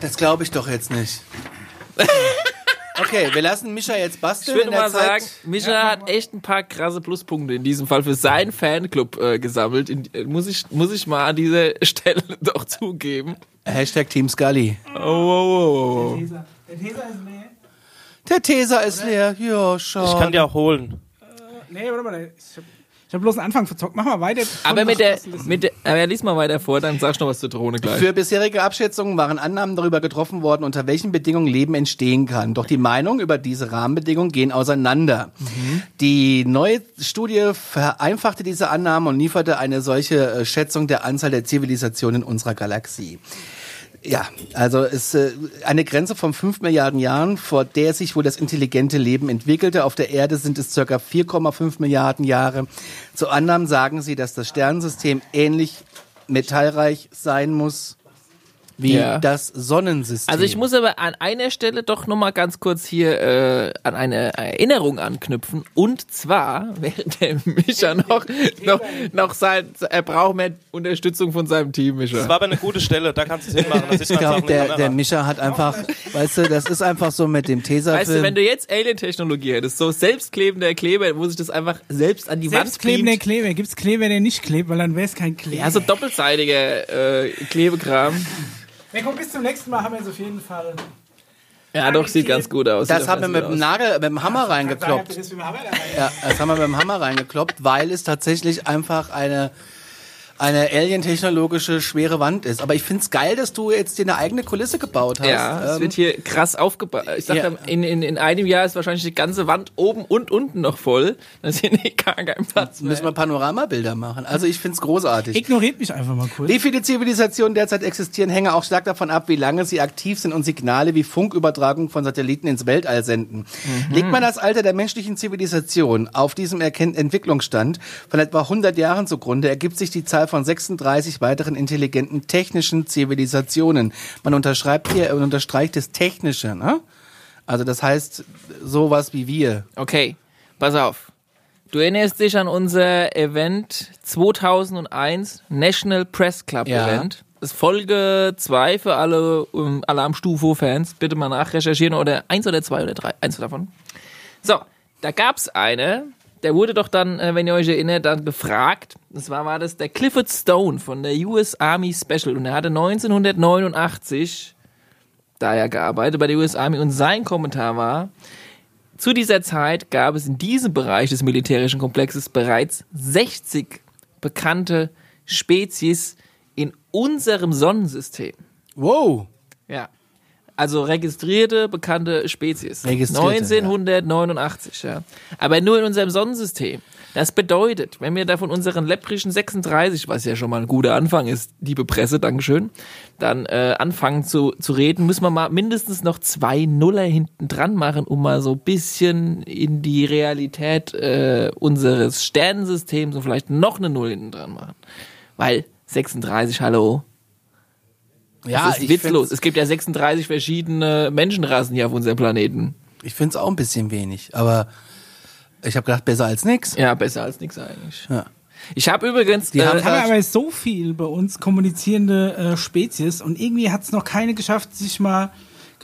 Das glaube ich doch jetzt nicht. Okay, wir lassen Mischa jetzt Ich basteln. würde in der mal Zeit. sagen, Mischa hat echt ein paar krasse Pluspunkte in diesem Fall für seinen Fanclub äh, gesammelt. In, äh, muss, ich, muss ich mal an dieser Stelle doch zugeben. Hashtag Team Scully. Oh, oh, oh, oh. Tesa. Der Tesa ist leer. Der Tesa ist leer. Ja, schau. Ich kann dir auch holen. Nee, warte mal. Ich habe ich hab bloß einen Anfang verzockt. Mach mal weiter. Aber mit der, Mit der, aber lies mal weiter vor, dann sagst du noch was zur Drohne gleich. Für bisherige Abschätzungen waren Annahmen darüber getroffen worden, unter welchen Bedingungen Leben entstehen kann. Doch die Meinungen über diese Rahmenbedingungen gehen auseinander. Die neue Studie vereinfachte diese Annahmen und lieferte eine solche äh, Schätzung der Anzahl der Zivilisationen in unserer Galaxie. Ja, also es äh, eine Grenze von 5 Milliarden Jahren, vor der sich wohl das intelligente Leben entwickelte. Auf der Erde sind es circa 4,5 Milliarden Jahre. Zu Annahmen sagen sie, dass das Sternensystem ähnlich metallreich sein muss wie Ja. das Sonnensystem. Also ich muss aber an einer Stelle doch noch mal ganz kurz hier äh, an eine Erinnerung anknüpfen. Und zwar, während der Mischa noch, noch, noch sein, er braucht mehr Unterstützung von seinem Team, Das Mischa. war aber eine gute Stelle, da kannst du es hinmachen. Das ist ich glaube, der, der Mischa hat einfach, weißt du, das ist einfach so mit dem Tesafilm. Weißt du, wenn du jetzt Alien-Technologie hättest, so selbstklebender Kleber, wo sich das einfach selbst an die Wand Selbstklebender. Kleber. Gibt's Kleber, der nicht klebt, weil dann wäre es kein Kleber. Ja, so doppelseitiger äh, Klebekram. Na komm, bis zum nächsten Mal haben wir es auf jeden Fall. Ja, doch, sieht ganz gut aus. das haben wir mit dem. Nagel, mit dem Hammer reingekloppt. Ja, das haben wir mit dem Hammer reingekloppt, weil es tatsächlich einfach eine eine alien-technologische schwere Wand ist. Aber ich find's geil, dass du jetzt dir eine eigene Kulisse gebaut hast. Ja, es Ähm, wird hier krass aufgebaut. Ich sag Ja. in, in, in einem Jahr ist wahrscheinlich die ganze Wand oben und unten noch voll. Dann ist hier nicht gar kein Platz mehr. müssen wir Panoramabilder machen. Also ich find's großartig. Ignoriert mich einfach mal kurz. Wie viele Zivilisationen derzeit existieren, hänge auch stark davon ab, wie lange sie aktiv sind und Signale wie Funkübertragung von Satelliten ins Weltall senden. Legt man das Alter der menschlichen Zivilisation auf diesem Erken Entwicklungsstand von etwa 100 Jahren zugrunde, ergibt sich die Zahl Zahl von 36 weiteren intelligenten technischen Zivilisationen. Man unterschreibt hier, man unterstreicht das Technische, ne? Also das heißt sowas wie wir. Okay, pass auf. Du erinnerst dich an unser Event 2001, National Press Club Ja. Event. Das ist Folge 2 für alle um, Alarm Stufo-Fans. Bitte mal nachrecherchieren oder eins oder zwei oder drei. Eins davon. So, da gab's eine, der wurde doch dann, äh, wenn ihr euch erinnert, dann befragt. Das war, war das der Clifford Stone von der US Army Special. Und er hatte 1989 da ja gearbeitet bei der US Army und sein Kommentar war, zu dieser Zeit gab es in diesem Bereich des militärischen Komplexes bereits 60 bekannte Spezies in unserem Sonnensystem. Wow. Ja. Also registrierte, bekannte Spezies. Registrierte, 1989, ja. Aber nur in unserem Sonnensystem. Das bedeutet, wenn wir da von unseren lepprischen 36, was ja schon mal ein guter Anfang ist, liebe Presse, Dankeschön, dann äh, anfangen zu, zu reden, müssen wir mal mindestens noch zwei Nuller hinten dran machen, um mal so ein bisschen in die Realität äh, unseres Sternensystems und vielleicht noch eine Null hinten dran machen. Weil 36, hallo, Ja, das ist witzlos. Es gibt ja 36 verschiedene Menschenrassen hier auf unserem Planeten. Ich finde es auch ein bisschen wenig, aber ich habe gedacht, besser als nix. Ja, besser als nichts eigentlich. Ja. Ich habe übrigens. Die haben äh, Wir haben aber so viel bei uns kommunizierende äh, Spezies und irgendwie hat es noch keine geschafft, sich mal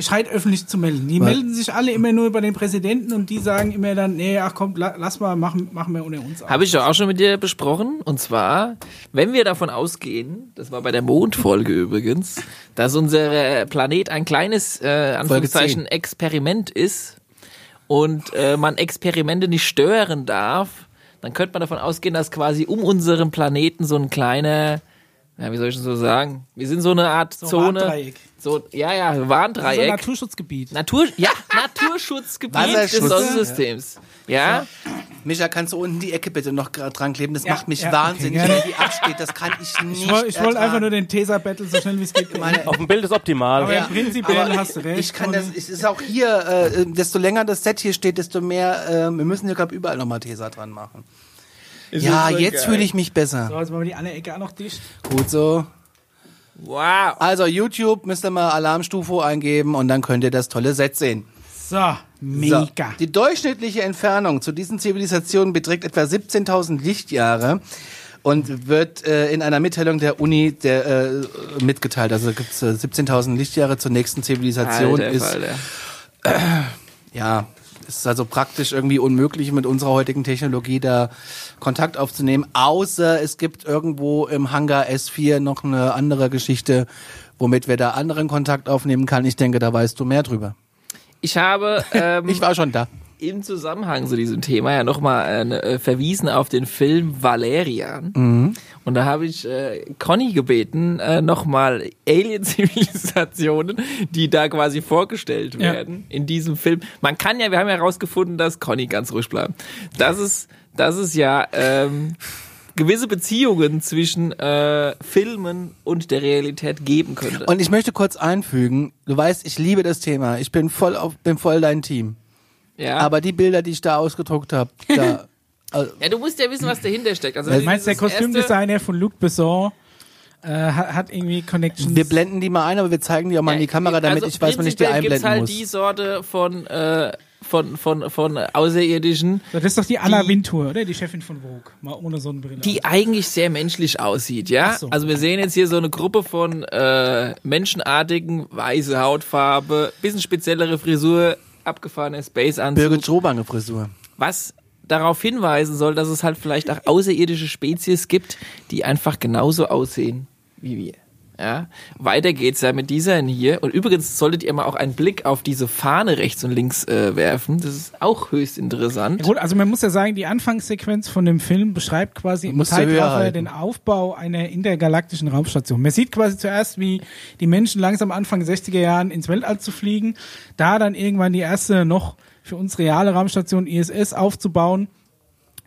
gescheit öffentlich zu melden. Die Weil- melden sich alle immer nur bei den Präsidenten und die sagen immer dann, nee, ach komm, la, lass mal, machen, machen wir unter uns. aus. Habe ich doch auch schon mit dir besprochen. Und zwar, wenn wir davon ausgehen, das war bei der Mondfolge übrigens, dass unser Planet ein kleines, äh, Anführungszeichen, Experiment ist und äh, man Experimente nicht stören darf, dann könnte man davon ausgehen, dass quasi um unseren Planeten so ein kleiner, ja, wie soll ich das so sagen? Wir sind so eine Art So Zone. Warndreieck. So, ja, ja, so Warndreieck. Naturschutzgebiet. Natur, ja, Naturschutzgebiet des. Sonnensystems. Ja, Micha, kannst du unten die Ecke bitte noch dran kleben? Das Ja, macht mich ja, wahnsinnig, okay, wenn die absteht. Das kann ich nicht. Ich wollte wollt einfach nur den Tesa-Battle so schnell wie es geht. Meine- Auf dem Bild ist optimal. Aber Ja, prinzipiell aber hast du recht. Ich kann das, es ist auch hier, äh, desto länger das Set hier steht, desto mehr, äh, wir müssen hier, glaube überall nochmal Tesa dran machen. ja, jetzt fühle ich mich besser. So, jetzt machen wir die andere Ecke auch noch dicht. Gut so. Wow. Also YouTube müsst ihr mal Alarmstufe eingeben und dann könnt ihr das tolle Set sehen. So, So. mega. Die durchschnittliche Entfernung zu diesen Zivilisationen beträgt etwa 17.000 Lichtjahre und wird äh, in einer Mitteilung der Uni der, äh, mitgeteilt. Also gibt es äh, 17.000 Lichtjahre zur nächsten Zivilisation. Alter ist Falter. ja, es ist also praktisch irgendwie unmöglich, mit unserer heutigen Technologie da Kontakt aufzunehmen, außer es gibt irgendwo im Hangar S4 noch eine andere Geschichte, womit wir da anderen Kontakt aufnehmen kann. Ich denke, da weißt du mehr drüber. Ich habe ähm, Ich war schon da. Im Zusammenhang zu diesem Thema ja nochmal äh, verwiesen auf den Film Valerian. Mhm. Und da habe ich äh, Conny gebeten, äh, nochmal Alien-Zivilisationen, die da quasi vorgestellt Ja. werden in diesem Film. Man kann ja, wir haben ja herausgefunden, dass Conny ganz ruhig bleibt. Das ist, das ist ja ähm, gewisse Beziehungen zwischen äh, Filmen und der Realität geben könnte. Und ich möchte kurz einfügen, du weißt, ich liebe das Thema. Ich bin voll auf, bin voll dein Team. Ja. Aber die Bilder, die ich da ausgedruckt habe, da, also, ja, du musst ja wissen, was dahinter steckt. Also, Du meinst, der Kostümdesigner von Luc Besson äh, hat, hat irgendwie Connections. wir blenden die mal ein, aber wir zeigen die auch mal in die Kamera, damit also ich weiß, wann ich die prinzipiell gibt's einblenden halt muss. die Sorte von, äh, von, von, von Außerirdischen, So, das ist doch die Anna Die- Wintour, oder? Die Chefin von Vogue. Mal ohne Sonnenbrille. die eigentlich sehr menschlich aussieht, ja? So. Also wir sehen jetzt hier so eine Gruppe von äh, menschenartigen, weiße Hautfarbe, bisschen speziellere Frisur, abgefahrener Space-Anzug, Birgit Schrobange Frisur. was darauf hinweisen soll, dass es halt vielleicht auch außerirdische Spezies gibt, die einfach genauso aussehen wie wir. Ja, weiter geht's ja mit dieser hier. Und übrigens solltet ihr mal auch einen Blick auf diese Fahne rechts und links äh, werfen. Das ist auch höchst interessant. Ja, gut, also man muss ja sagen, die Anfangssequenz von dem Film beschreibt quasi im Zeitraffer den Aufbau einer intergalaktischen Raumstation. Man sieht quasi zuerst, wie die Menschen langsam Anfang 60er Jahren ins Weltall zu fliegen, da dann irgendwann die erste noch für uns reale Raumstation ISS aufzubauen.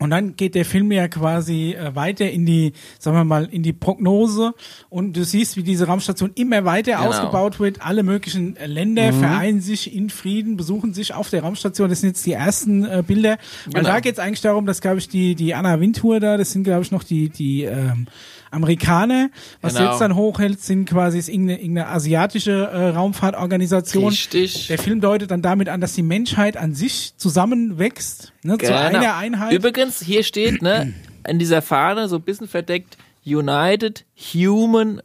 Und dann geht der Film ja quasi äh, weiter in die, sagen wir mal, in die Prognose und du siehst, wie diese Raumstation immer weiter Genau. ausgebaut wird. Alle möglichen äh, Länder vereinen sich in Frieden, besuchen sich auf der Raumstation. Das sind jetzt die ersten äh, Bilder. Und Genau. da geht es eigentlich darum, dass, glaube ich, die, die Anna Wintour da, das sind, glaube ich, noch die, die ähm, Amerikaner. Was Genau. jetzt dann hochhält, sind quasi ist irgendeine, irgendeine asiatische äh, Raumfahrtorganisation. Richtig. Der Film deutet dann damit an, dass die Menschheit an sich zusammenwächst, ne, zu einer Einheit. Genau. Übrigens, hier steht, ne, in dieser Fahne, so ein bisschen verdeckt, United Human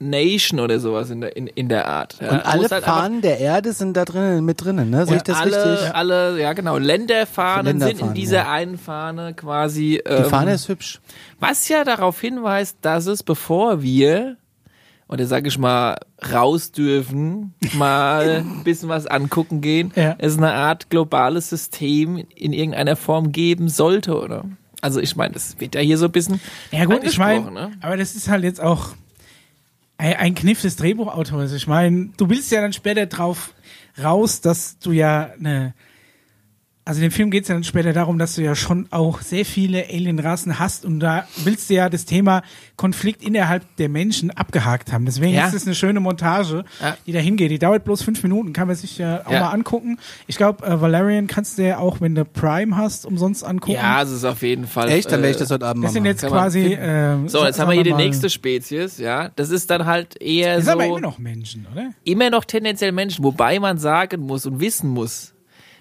Nation oder sowas in der, in, in der Art. Ja, Und alle halt Fahnen der Erde sind da drinnen, mit drinnen, ne? Sehe ich das alle, richtig? alle, ja genau, Länderfahnen, sind in Länderfahnen, dieser ja. einen Fahne quasi. Die Ähm, Fahne ist hübsch. was ja darauf hinweist, dass es, bevor wir, oder sag ich mal, raus dürfen, mal ein bisschen was angucken gehen, es eine Art globales System in irgendeiner Form geben sollte, oder? Also ich meine, das wird ja hier so ein bisschen Ja gut, ich meine, ne? aber das ist halt jetzt auch ein, ein Kniff des Drehbuchautors. Ich meine, du willst ja dann später drauf raus, dass du ja eine also in dem Film geht es ja dann später darum, dass du ja schon auch sehr viele Alienrassen hast und da willst du ja das Thema Konflikt innerhalb der Menschen abgehakt haben. Deswegen Ja. ist es eine schöne Montage, Ja. die da hingeht. Die dauert bloß fünf Minuten, kann man sich ja auch Ja. mal angucken. Ich glaube, äh, Valerian kannst du ja auch, wenn du Prime hast, umsonst angucken. Ja, es ist auf jeden Fall. Echt? Dann werde ich äh, das heute Abend das mal sind machen. jetzt quasi. ähm, So, jetzt haben wir hier die nächste Spezies, ja. Das ist dann halt eher Das ist so. aber immer noch Menschen, oder? immer noch tendenziell Menschen, wobei man sagen muss und wissen muss,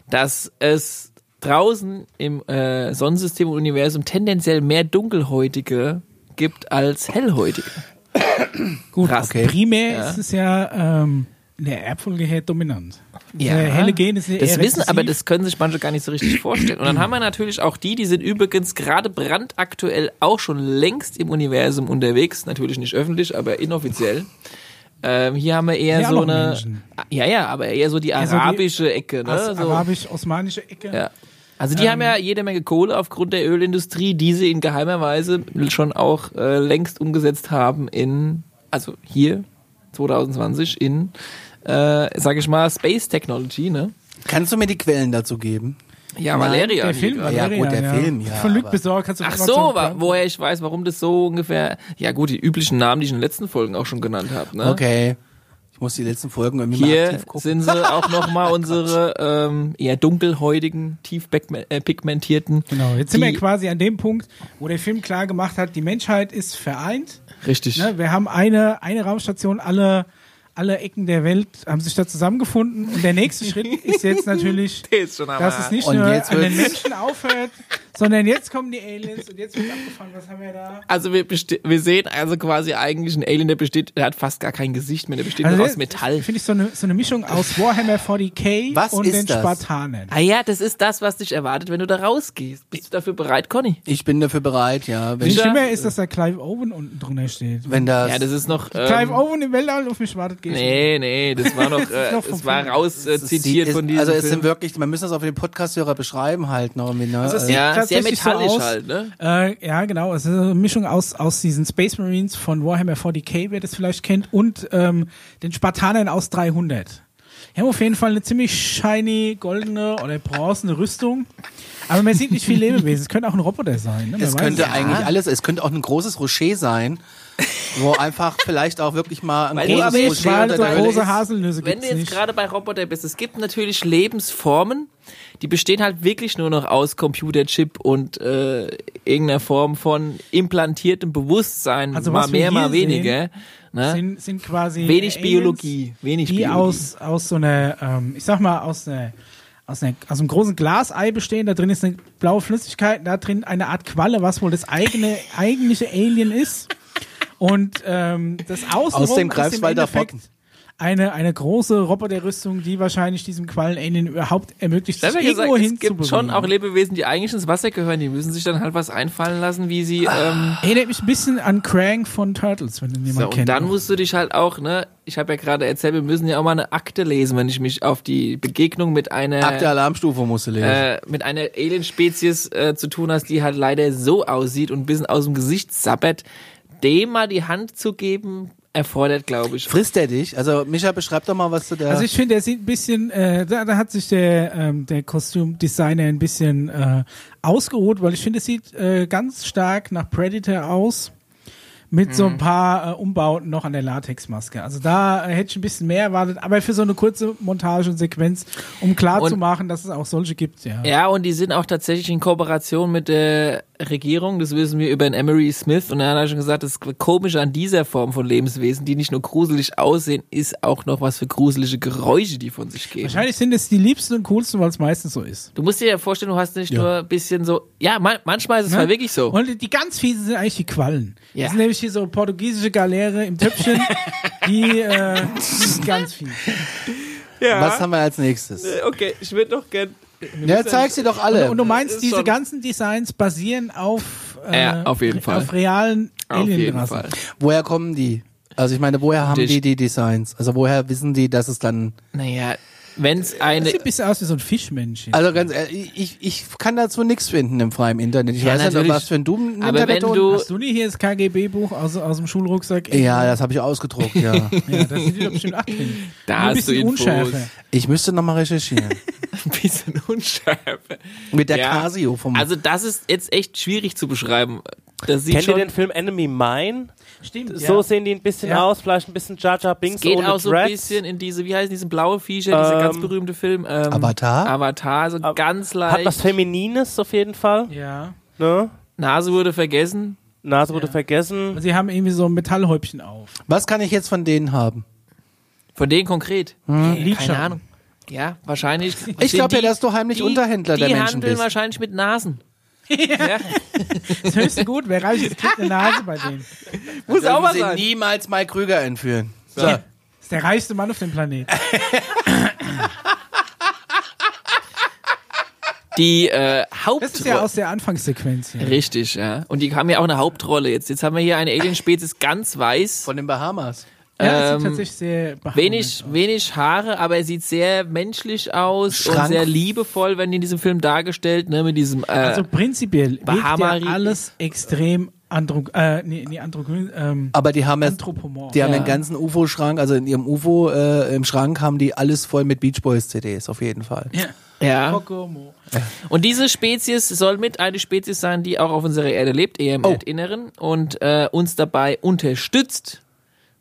dass es draußen im äh, Sonnensystem und Universum tendenziell mehr Dunkelhäutige gibt als Hellhäutige. Gut, Krass. Okay. primär Ja. ist es ja ähm, in der Erbfolge her dominant. Ja. Der helle Gen ist eher Das wissen, rezessiv. aber das können sich manche gar nicht so richtig vorstellen. Und dann haben wir natürlich auch die, die sind übrigens gerade brandaktuell auch schon längst im Universum unterwegs. Natürlich nicht öffentlich, aber inoffiziell. Ähm, hier haben wir eher Ja, so eine. Menschen. Ja, ja, aber eher so die so die arabische Ecke. Ne? So. arabisch-osmanische Ecke. Ja. Also die haben ja jede Menge Kohle aufgrund der Ölindustrie, die sie in geheimer Weise schon auch äh, längst umgesetzt haben in, also hier 2020 in, äh, sag ich mal, Space Technology, ne? Kannst du mir die Quellen dazu geben? Ja, Nein, Valeria. Der Film, gerade. Ja, Valeria, gut, der Film, ja, Von Luc Besor kannst du Ach mal so, woher ich weiß, warum das so ungefähr, ja gut, die üblichen Namen, die ich in den letzten Folgen auch schon genannt habe, ne? Okay. Ich muss die letzten Folgen irgendwie mal Hier aktiv gucken. sind sie auch nochmal unsere ähm, eher dunkelhäutigen, tief äh, pigmentierten. Genau, jetzt sind wir quasi an dem Punkt, wo der Film klar gemacht hat, die Menschheit ist vereint. Richtig. Ne? Wir haben eine, eine Raumstation, alle, alle Ecken der Welt haben sich da zusammengefunden. Und der nächste Schritt ist jetzt natürlich, ist dass es nicht Und nur jetzt an den Menschen aufhört, sondern jetzt kommen die Aliens und jetzt wird abgefahren. Was haben wir da? Also wir, wir sehen also quasi eigentlich einen Alien, der besteht, der hat fast gar kein Gesicht mehr, der besteht Also nur das- aus Metall. Finde ich so eine, so eine Mischung aus Warhammer 40k Was und ist den das? Spartanern. Ah ja, das ist das, was dich erwartet, wenn du da rausgehst. Bist du dafür bereit, Conny? Ich bin dafür bereit, ja. Wenn, schlimmer ist, dass da Clive Owen unten drunter steht. wenn das. Ja, das ist noch. Clive Ähm, Owen im Weltall auf mich wartet, geht nee, nee, das war noch, äh, noch es war raus äh, zitiert ist, von diesem Also es Film. sind wirklich, man müssen das auf den Podcast-Hörer beschreiben halt noch. Ne? Also es Also, ja, sehr tatsächlich so metallisch aus. halt, ne? Äh, ja, genau. Es ist eine Mischung aus, aus diesen Space Marines von Warhammer 40k, wer das vielleicht kennt, und ähm, den Spartanern aus 300. Die haben auf jeden Fall eine ziemlich shiny, goldene oder bronzene Rüstung. Aber man sieht nicht viel Lebewesen. Es könnte auch ein Roboter sein. Ne? Es könnte Ja. eigentlich alles, es könnte auch ein großes Rocher sein, wo einfach vielleicht auch wirklich mal ein Weil großes aber jetzt Rocher unter der große. Haselnüsse Wenn du jetzt nicht. gerade bei Roboter bist, es gibt natürlich Lebensformen, die bestehen halt wirklich nur noch aus Computerchip und äh, irgendeiner Form von implantiertem Bewusstsein, Also mal mehr, mal weniger. Ne? sind, sind quasi Wenig Aliens, Biologie, wenig die Biologie. aus aus so einer, ähm, ich sag mal aus einer aus, einer, aus einem großen Glasei bestehen. Da drin ist eine blaue Flüssigkeit, da drin eine Art Qualle, was wohl das eigene eigentliche Alien ist. Und ähm, das Außenrum Aus dem ist Greifswalder im Endeffekt Pfoten. eine eine große Roboterrüstung, die wahrscheinlich diesem Quallen-Alien überhaupt ermöglicht, sich ja gesagt, irgendwo es gibt schon auch Lebewesen, die eigentlich ins Wasser gehören. Die müssen sich dann halt was einfallen lassen, wie sie. Ähm, Erinnert mich ein bisschen an Krang von Turtles, wenn du den so, mal und kennst. dann musst du dich halt auch, ne? Ich habe ja gerade erzählt, wir müssen ja auch mal eine Akte lesen, wenn ich mich auf die Begegnung mit einer Akte Alarmstufe musst du lesen. äh, mit einer Alien-Spezies äh, zu tun hast, die halt leider so aussieht und ein bisschen aus dem Gesicht sabbert, dem mal die Hand zu geben, erfordert, glaube ich. Frisst er dich? Also Micha, beschreib doch mal, was du da... Also ich finde, der sieht ein bisschen, äh, da, da hat sich der, ähm, der Kostümdesigner ein bisschen äh, ausgeruht, weil ich finde, es sieht äh, ganz stark nach Predator aus. Mit so ein paar äh, Umbauten noch an der Latexmaske. Also da äh, hätte ich ein bisschen mehr erwartet, aber für so eine kurze Montage und Sequenz, um klar Und- zu machen, dass es auch solche gibt, ja. Ja, und die sind auch tatsächlich in Kooperation mit der Regierung, das wissen wir über den Emery Smith. Und er hat ja schon gesagt, das Komische an dieser Form von Lebenswesen, die nicht nur gruselig aussehen, ist auch noch was für gruselige Geräusche, die von sich geben. Wahrscheinlich sind es die liebsten und coolsten, weil es meistens so ist. Du musst dir ja vorstellen, du hast nicht Ja. nur ein bisschen so, ja, man, manchmal ist es Ne? halt wirklich so. Und die ganz fiesen sind eigentlich die Quallen. Ja. Das sind nämlich hier so portugiesische Galeere im Töpfchen, die, äh, ganz fies. ja. was haben wir als nächstes? Okay, ich würde doch gern. Ja, zeig sie doch alle. Und du meinst, diese ganzen Designs basieren auf, äh, Ja, auf jeden Fall. auf realen Alienrassen. Fall. woher kommen die? Also ich meine, woher haben die die Designs? Also woher wissen die, dass es dann... Naja, wenn es Das eine. sieht ein bisschen aus wie so ein Fischmännchen. Also ganz ehrlich, ich, ich kann dazu nichts finden im freien Internet. Ich Ja, weiß nicht, natürlich. was für ein Doom Aber Internet wenn du- Hast du nie hier das KGB-Buch aus, aus dem Schulrucksack? Ja, das habe ich ausgedruckt, ja. ja da sind die doch bestimmt acht drin. Da Nur ein hast du bisschen Infos. unschärfer. Ich müsste nochmal recherchieren. ein bisschen Unschärfe. Mit der Ja. Casio vom... Also das ist jetzt echt schwierig zu beschreiben. Das sieht Kennt ihr den Film Enemy Mine? Stimmt, So sehen die ein bisschen Ja. aus, vielleicht ein bisschen Jar Jar Binks geht ohne auch so ein bisschen in diese, wie heißen diese blaue Viecher, dieser Ähm, ganz berühmte Film. Ähm, Avatar? Avatar, so Ab- ganz Hat leicht. was Feminines auf jeden Fall. Ja. Ne? Nase wurde vergessen. Nase wurde Ja. vergessen. Sie haben irgendwie so ein Metallhäubchen auf. was kann ich jetzt von denen haben? Von denen konkret? Hey, Lidschatten. keine Ahnung. Ja, wahrscheinlich. Ich glaube ja, die- dass du heimlich die, Unterhändler die der Menschen handeln bist. wahrscheinlich mit Nasen. Ja. Das höchste gut, wer reich ist, kriegt eine Nase bei denen. Muss auch mal sie sein. niemals Mike Krüger entführen. So. Das ist der reichste Mann auf dem Planeten. Die äh, Das ist ja Hauptrolle. aus der Anfangssequenz hier. Richtig, ja. Und die haben ja auch eine Hauptrolle jetzt. Jetzt haben wir hier eine Alien-Spezies ganz weiß. Von den Bahamas. Ja, das Ähm, sieht tatsächlich sehr Wenig, aus. wenig Haare, aber er sieht sehr menschlich aus und Schrank. sehr liebevoll, wenn in diesem Film dargestellt, ne, mit diesem, äh, Also prinzipiell wirkt Bahamari- ja alles extrem andro äh, nee, nee, androgyn, ähm, Aber die haben die haben Ja. den ganzen UFO-Schrank, also in ihrem UFO äh, im Schrank haben die alles voll mit Beach Boys CDs, auf jeden Fall. ja. ja. Und diese Spezies soll mit eine Spezies sein, die auch auf unserer Erde lebt, eher im Oh. Erdinneren und äh, uns dabei unterstützt,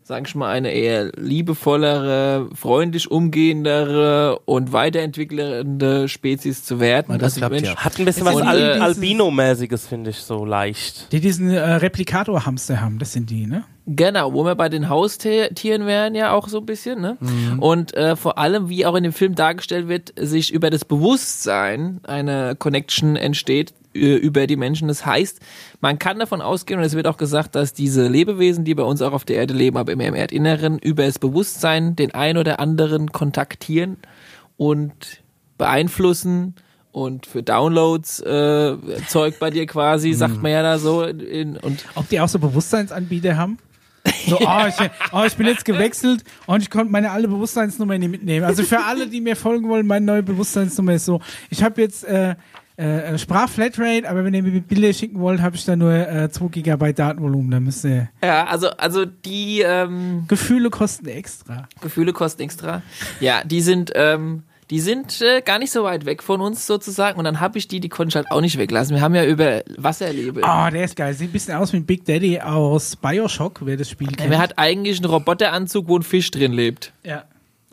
sag ich mal, eine eher liebevollere, freundlich umgehendere und weiterentwickelnde Spezies zu werden. Na, das Also klappt Mensch- ja. Hat ein bisschen Das was Al Albino-mäßiges, finde ich, so leicht. Die diesen äh, Replikator-Hamster haben, das sind die, ne? Genau, wo wir bei den Haustieren wären ja auch so ein bisschen, ne? Und äh, vor allem, wie auch in dem Film dargestellt wird, sich über das Bewusstsein eine Connection entsteht äh, über die Menschen. Das heißt, man kann davon ausgehen, und es wird auch gesagt, dass diese Lebewesen, die bei uns auch auf der Erde leben, aber immer im Erdinneren, über das Bewusstsein den ein oder anderen kontaktieren und beeinflussen und für Downloads äh, Zeug bei dir quasi, sagt man ja da so. In, und Ob die auch so Bewusstseinsanbieter haben? So, oh, ich, oh, ich bin jetzt gewechselt und ich konnte meine alte Bewusstseinsnummer nicht mitnehmen. Also für alle, die mir folgen wollen, meine neue Bewusstseinsnummer ist so, ich habe jetzt äh, äh, Sprachflatrate, aber wenn ihr mir Bilder schicken wollt, habe ich da nur äh, 2 GB Datenvolumen. Da müsst ihr Ja, also, also die ähm, Gefühle kosten extra. Gefühle kosten extra. Ja, die sind, ähm, die sind äh, gar nicht so weit weg von uns sozusagen. Und dann habe ich die, die konnte ich halt auch nicht weglassen. Wir haben ja über Wasserlebe. Oh, der ist geil. Sieht ein bisschen aus wie ein Big Daddy aus Bioshock, wer das Spiel kennt. Wer hat eigentlich einen Roboteranzug, wo ein Fisch drin lebt? ja.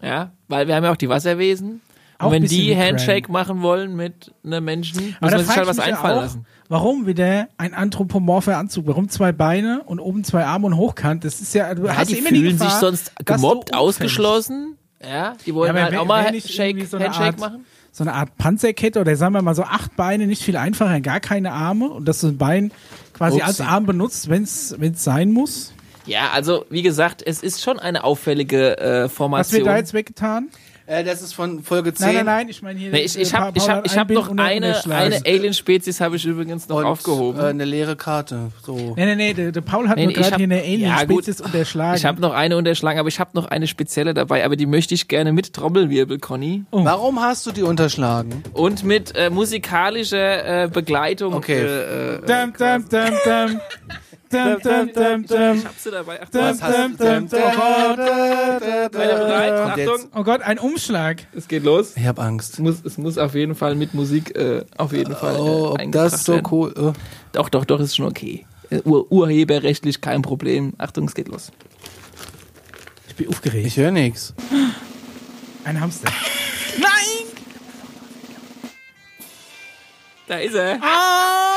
Ja, weil wir haben ja auch die Wasserwesen. Und Auch wenn bisschen die Handshake machen wollen mit einem Menschen, muss man sich halt was einfallen auch, lassen. Warum wieder ein anthropomorpher Anzug? Warum zwei Beine und oben zwei Arme und hochkant? Das ist ja, du Ja, hast die immer fühlen die sich Gefahr, sonst dass du gemobbt, ausgeschlossen. Ja, die wollen Ja, halt auch mal Shake, so Handshake Art- machen. So eine Art Panzerkette oder sagen wir mal so acht Beine, nicht viel einfacher, gar keine Arme und dass du ein Bein quasi Upsi. als Arm benutzt, wenn es sein muss. Ja, also wie gesagt, es ist schon eine auffällige äh, Was Formation. wird da jetzt weggetan? Äh, das ist von Folge 10. Nein, nein, nein, ich meine hier. Nee, ich äh, ich habe Paul ich hab, ich hab noch eine, eine Alien-Spezies habe ich übrigens noch Und, aufgehoben. Äh, eine leere Karte. So. Nee, nee, nee, der, der Paul hat Nee, nur nee, gerade hab- hier eine Ja. Alien-Spezies unterschlagen. ich habe noch eine unterschlagen, aber ich habe noch eine spezielle dabei, aber die möchte ich gerne mit Trommelwirbel, Conny. Warum hast du die unterschlagen? Und mit äh, musikalischer äh, Begleitung. Okay. Äh, äh, Dum, dum, dum, dum. Dum, dum, dum, dum. Ich hab sie dabei. Achtung, was dum, dum. Bereit? Oh Gott, ein Umschlag. es geht los. Ich hab Angst. Es muss, es muss auf jeden Fall mit Musik äh, auf jeden Fall. Oh, äh, ob eingebracht das so werden. cool. Oh. Doch, doch, doch, ist schon okay. Äh, Ur urheberrechtlich kein Problem. Achtung, es geht los. Ich bin aufgeregt. Ich höre nichts. Ein Hamster. Da ist er. Ah!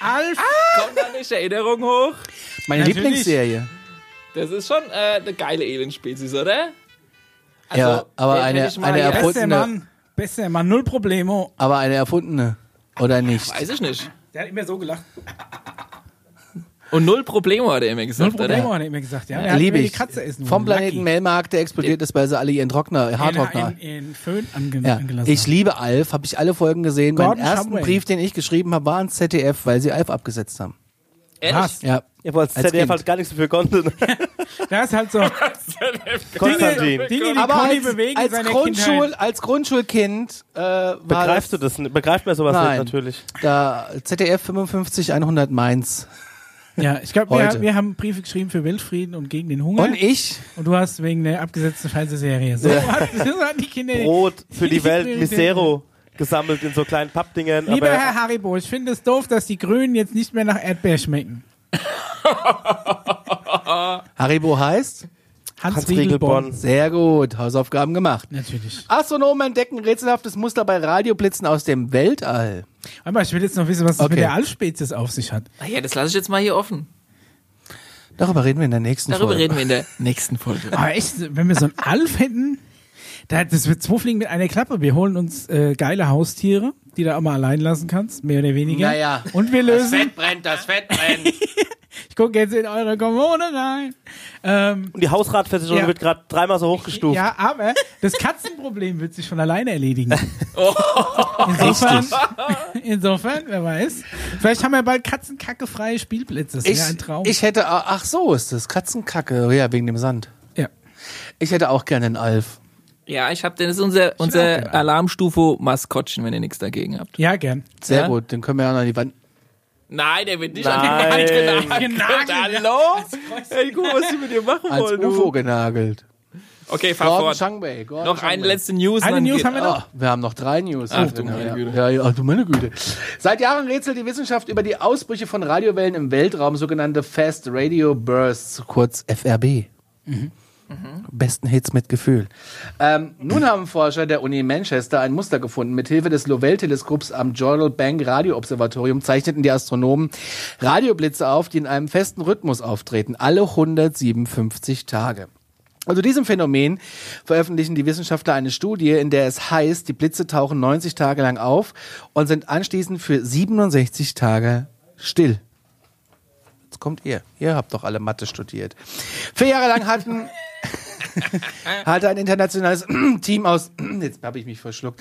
Alf! Kommt da nicht Erinnerung hoch? Meine Natürlich. Lieblingsserie. Das ist schon äh, eine geile Alien-Spezies, oder? Also, Ja, aber eine- eine hier- erfund- Bester Mann. Bester Mann. Null Problemo. Aber eine erfundene. Oder nicht? Weiß ich nicht. Der hat immer so gelacht. Und null Probleme hat er immer Null gesagt, Problemo oder? hat er immer gesagt. Ja, er hat Liebe ich. die Katze essen Vom. Planeten. Melmark, der explodiert ist, weil sie alle ihren Trockner, Haartrockner. In, in, in Föhn ange Ja, angelassen ich liebe Alf, habe ich alle Folgen gesehen. Gordon Meinen ersten Shumway. Brief, den ich geschrieben habe, war ans ZDF, weil sie Alf abgesetzt haben. Ehrlich? Was? Ja. Ja, weil das Als ZDF Kind. halt gar nichts dafür konnte. Da ist halt so Konstantin. Dinge, Dinge die Aber Conny als, bewegen als, seine Grundschul, Kindheit. als Grundschulkind äh, war Begreifst du das, das? nicht? Begreift man sowas Nein. nicht natürlich. da ZDF 55 100 Mainz. Ja, ich glaube, wir, wir haben Briefe geschrieben für Weltfrieden und gegen den Hunger. Und ich? Und du hast wegen der abgesetzten Fernsehserie. So, hat, so hatten die Kinder. Brot für die Welt. Misero gesammelt in so kleinen Pappdingern. Lieber aber Herr Haribo, ich finde es doof, dass die Grünen jetzt nicht mehr nach Erdbeer schmecken. Haribo heißt? Hans, Hans Riegelborn. Riegelborn. Sehr gut, Hausaufgaben gemacht. Natürlich. Astronomen entdecken rätselhaftes Muster bei Radioblitzen aus dem Weltall. Aber ich will jetzt noch wissen, was das Okay. mit der Altspezies auf sich hat. Naja, das lasse ich jetzt mal hier offen. Darüber reden wir in der nächsten Darüber Folge. reden wir in der nächsten Folge. Aber echt, wenn wir so einen Alf hätten, da, das wird zwei Fliegen mit einer Klappe. Wir holen uns äh, geile Haustiere, die du auch mal allein lassen kannst, mehr oder weniger. Naja. Und wir lösen. brennt, das Fett brennt. Ich gucke jetzt in eure Kommune rein. Ähm, Und die Hausratversicherung Ja. wird gerade dreimal so hochgestuft. ja, aber das Katzenproblem wird sich von alleine erledigen. Oh. Insofern, insofern, wer weiß. Vielleicht haben wir bald katzenkackefreie Spielplätze. Das wäre ein Traum. ich hätte, ach so ist das, Katzenkacke, ja, wegen dem Sand. ja. Ich hätte auch gerne einen Alf. Ja, ich hab, das ist unser, unser. Alarmstufe-Maskottchen, wenn ihr nichts dagegen habt. ja, gern. Sehr Ja? gut, den können wir ja noch an die Wand. Nein, der wird nicht Nein. an die Wand genagelt. Genagelt. Hallo? Ey, guck, was die mit dir machen Als wollen. UFO Du. genagelt. Okay, fahr Gordon fort. Gordon Noch eine Shangbei. letzte News. Eine News geht- haben wir noch. Oh, wir haben noch drei News. Ach, du meine. Güte. Ja, ja, ach, du meine Güte. Seit Jahren rätselt die Wissenschaft über die Ausbrüche von Radiowellen im Weltraum, sogenannte Fast Radio Bursts, kurz FRB. Besten Hits mit Gefühl. Ähm, nun haben Forscher der Uni Manchester ein Muster gefunden. Mithilfe des Lovell-Teleskops am Journal Bank Radioobservatorium zeichneten die Astronomen Radioblitze auf, die in einem festen Rhythmus auftreten, alle 157 Tage. Also diesem Phänomen veröffentlichen die Wissenschaftler eine Studie, in der es heißt, die Blitze tauchen 90 Tage lang auf und sind anschließend für 67 Tage still. Kommt ihr. Ihr habt doch alle Mathe studiert. Vier Jahre lang hatten hatte ein internationales Team aus, jetzt habe ich mich verschluckt,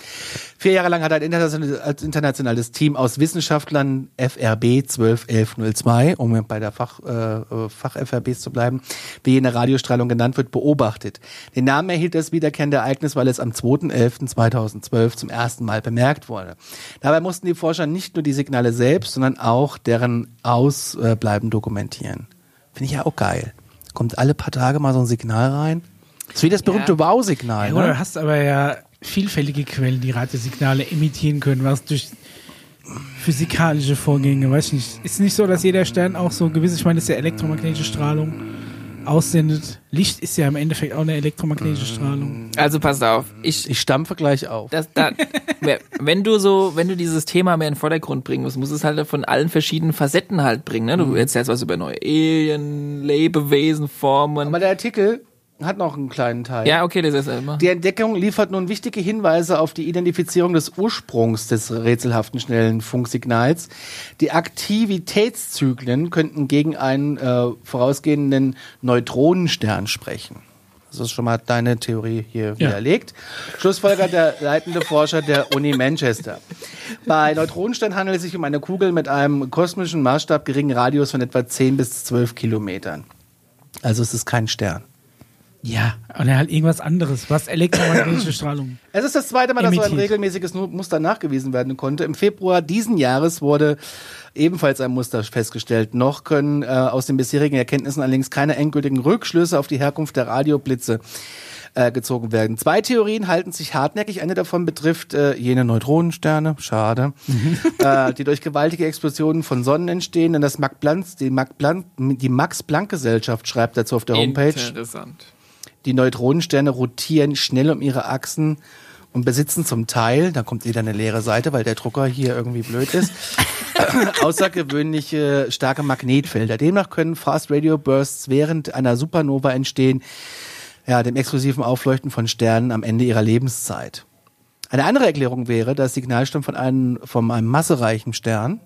vier Jahre lang hat ein internationales, Team aus Wissenschaftlern FRB 121102, um bei der Fach, äh, äh, Fach-FRBs zu bleiben, wie jene Radiostrahlung genannt wird, beobachtet. Den Namen erhielt das wiederkehrende Ereignis, weil es am 2.11.2012 zum ersten Mal bemerkt wurde. Dabei mussten die Forscher nicht nur die Signale selbst, sondern auch deren Ausbleiben dokumentieren. Finde ich ja auch geil. Kommt alle paar Tage mal so ein Signal rein. Das ist wie das berühmte Wow-Signal. Ja, oder ne? du hast aber ja vielfältige Quellen, die Radiosignale emittieren können, was durch physikalische Vorgänge, weiß ich nicht. Ist nicht so, dass jeder Stern auch so gewisse, ich meine, das ist ja elektromagnetische Strahlung aussendet. Licht ist ja im Endeffekt auch eine elektromagnetische Strahlung. Also passt auf. Ich, Ich stampfe gleich auf. das, da, wenn du so, wenn du dieses Thema mehr in den Vordergrund bringen musst, musst du es halt von allen verschiedenen Facetten halt bringen. Ne? Du erzählst was über neue Alien, Lebewesen, Formen. Aber der Artikel hat noch einen kleinen Teil. Ja, okay, das ist immer. Die Entdeckung liefert nun wichtige Hinweise auf die Identifizierung des Ursprungs des rätselhaften schnellen Funksignals. Die Aktivitätszyklen könnten gegen einen äh, vorausgehenden Neutronenstern sprechen. Das ist schon mal deine Theorie hier widerlegt. Schlussfolgert der leitende Forscher der Uni Manchester. Bei Neutronensternen handelt es sich um eine Kugel mit einem kosmischen Maßstab geringen Radius von etwa 10 bis 12 Kilometern. Also es ist kein Stern. Ja, oder halt irgendwas anderes, was elektromagnetische Strahlung. Es ist das zweite Mal, dass so ein Emittiert. regelmäßiges Muster nachgewiesen werden konnte. Im Februar diesen Jahres wurde ebenfalls ein Muster festgestellt. Noch können äh, aus den bisherigen Erkenntnissen allerdings keine endgültigen Rückschlüsse auf die Herkunft der Radioblitze äh, gezogen werden. Zwei Theorien halten sich hartnäckig. Eine davon betrifft äh, jene Neutronensterne, schade, äh, die durch gewaltige Explosionen von Sonnen entstehen. Denn das Max Planck, die Max Planck, die Max Planck Gesellschaft schreibt dazu auf der Homepage. Interessant. Die Neutronensterne rotieren schnell um ihre Achsen und besitzen zum Teil, da kommt wieder eine leere Seite, weil der Drucker hier irgendwie blöd ist, außergewöhnliche starke Magnetfelder. Demnach können Fast Radio Bursts während einer Supernova entstehen, ja, dem exklusiven Aufleuchten von Sternen am Ende ihrer Lebenszeit. Eine andere Erklärung wäre, das Signal stammt von einem, von einem massereichen Stern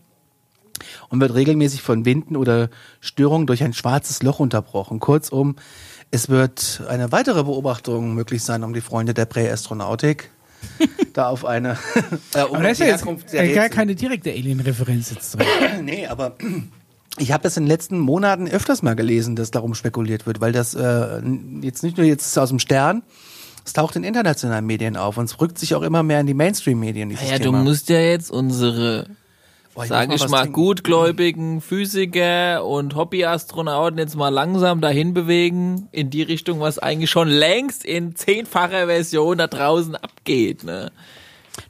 und wird regelmäßig von Winden oder Störungen durch ein schwarzes Loch unterbrochen. Kurzum, es wird eine weitere Beobachtung möglich sein, um die Freunde der Präastronautik da auf eine äh, um Aber da ist die ja jetzt Herkunft der äh, gar keine direkte Alien-Referenz jetzt drin. Nee, aber ich habe das in den letzten Monaten öfters mal gelesen, dass darum spekuliert wird, weil das äh, jetzt nicht nur jetzt aus dem Stern, es taucht in internationalen Medien auf und es rückt sich auch immer mehr in die Mainstream-Medien. dieses Ja, du Thema. musst ja jetzt unsere, Boah, sag muss ich mal, trinken. gutgläubigen Physiker und Hobbyastronauten jetzt mal langsam dahin bewegen, in die Richtung, was eigentlich schon längst in zehnfacher Version da draußen abgeht. Ne?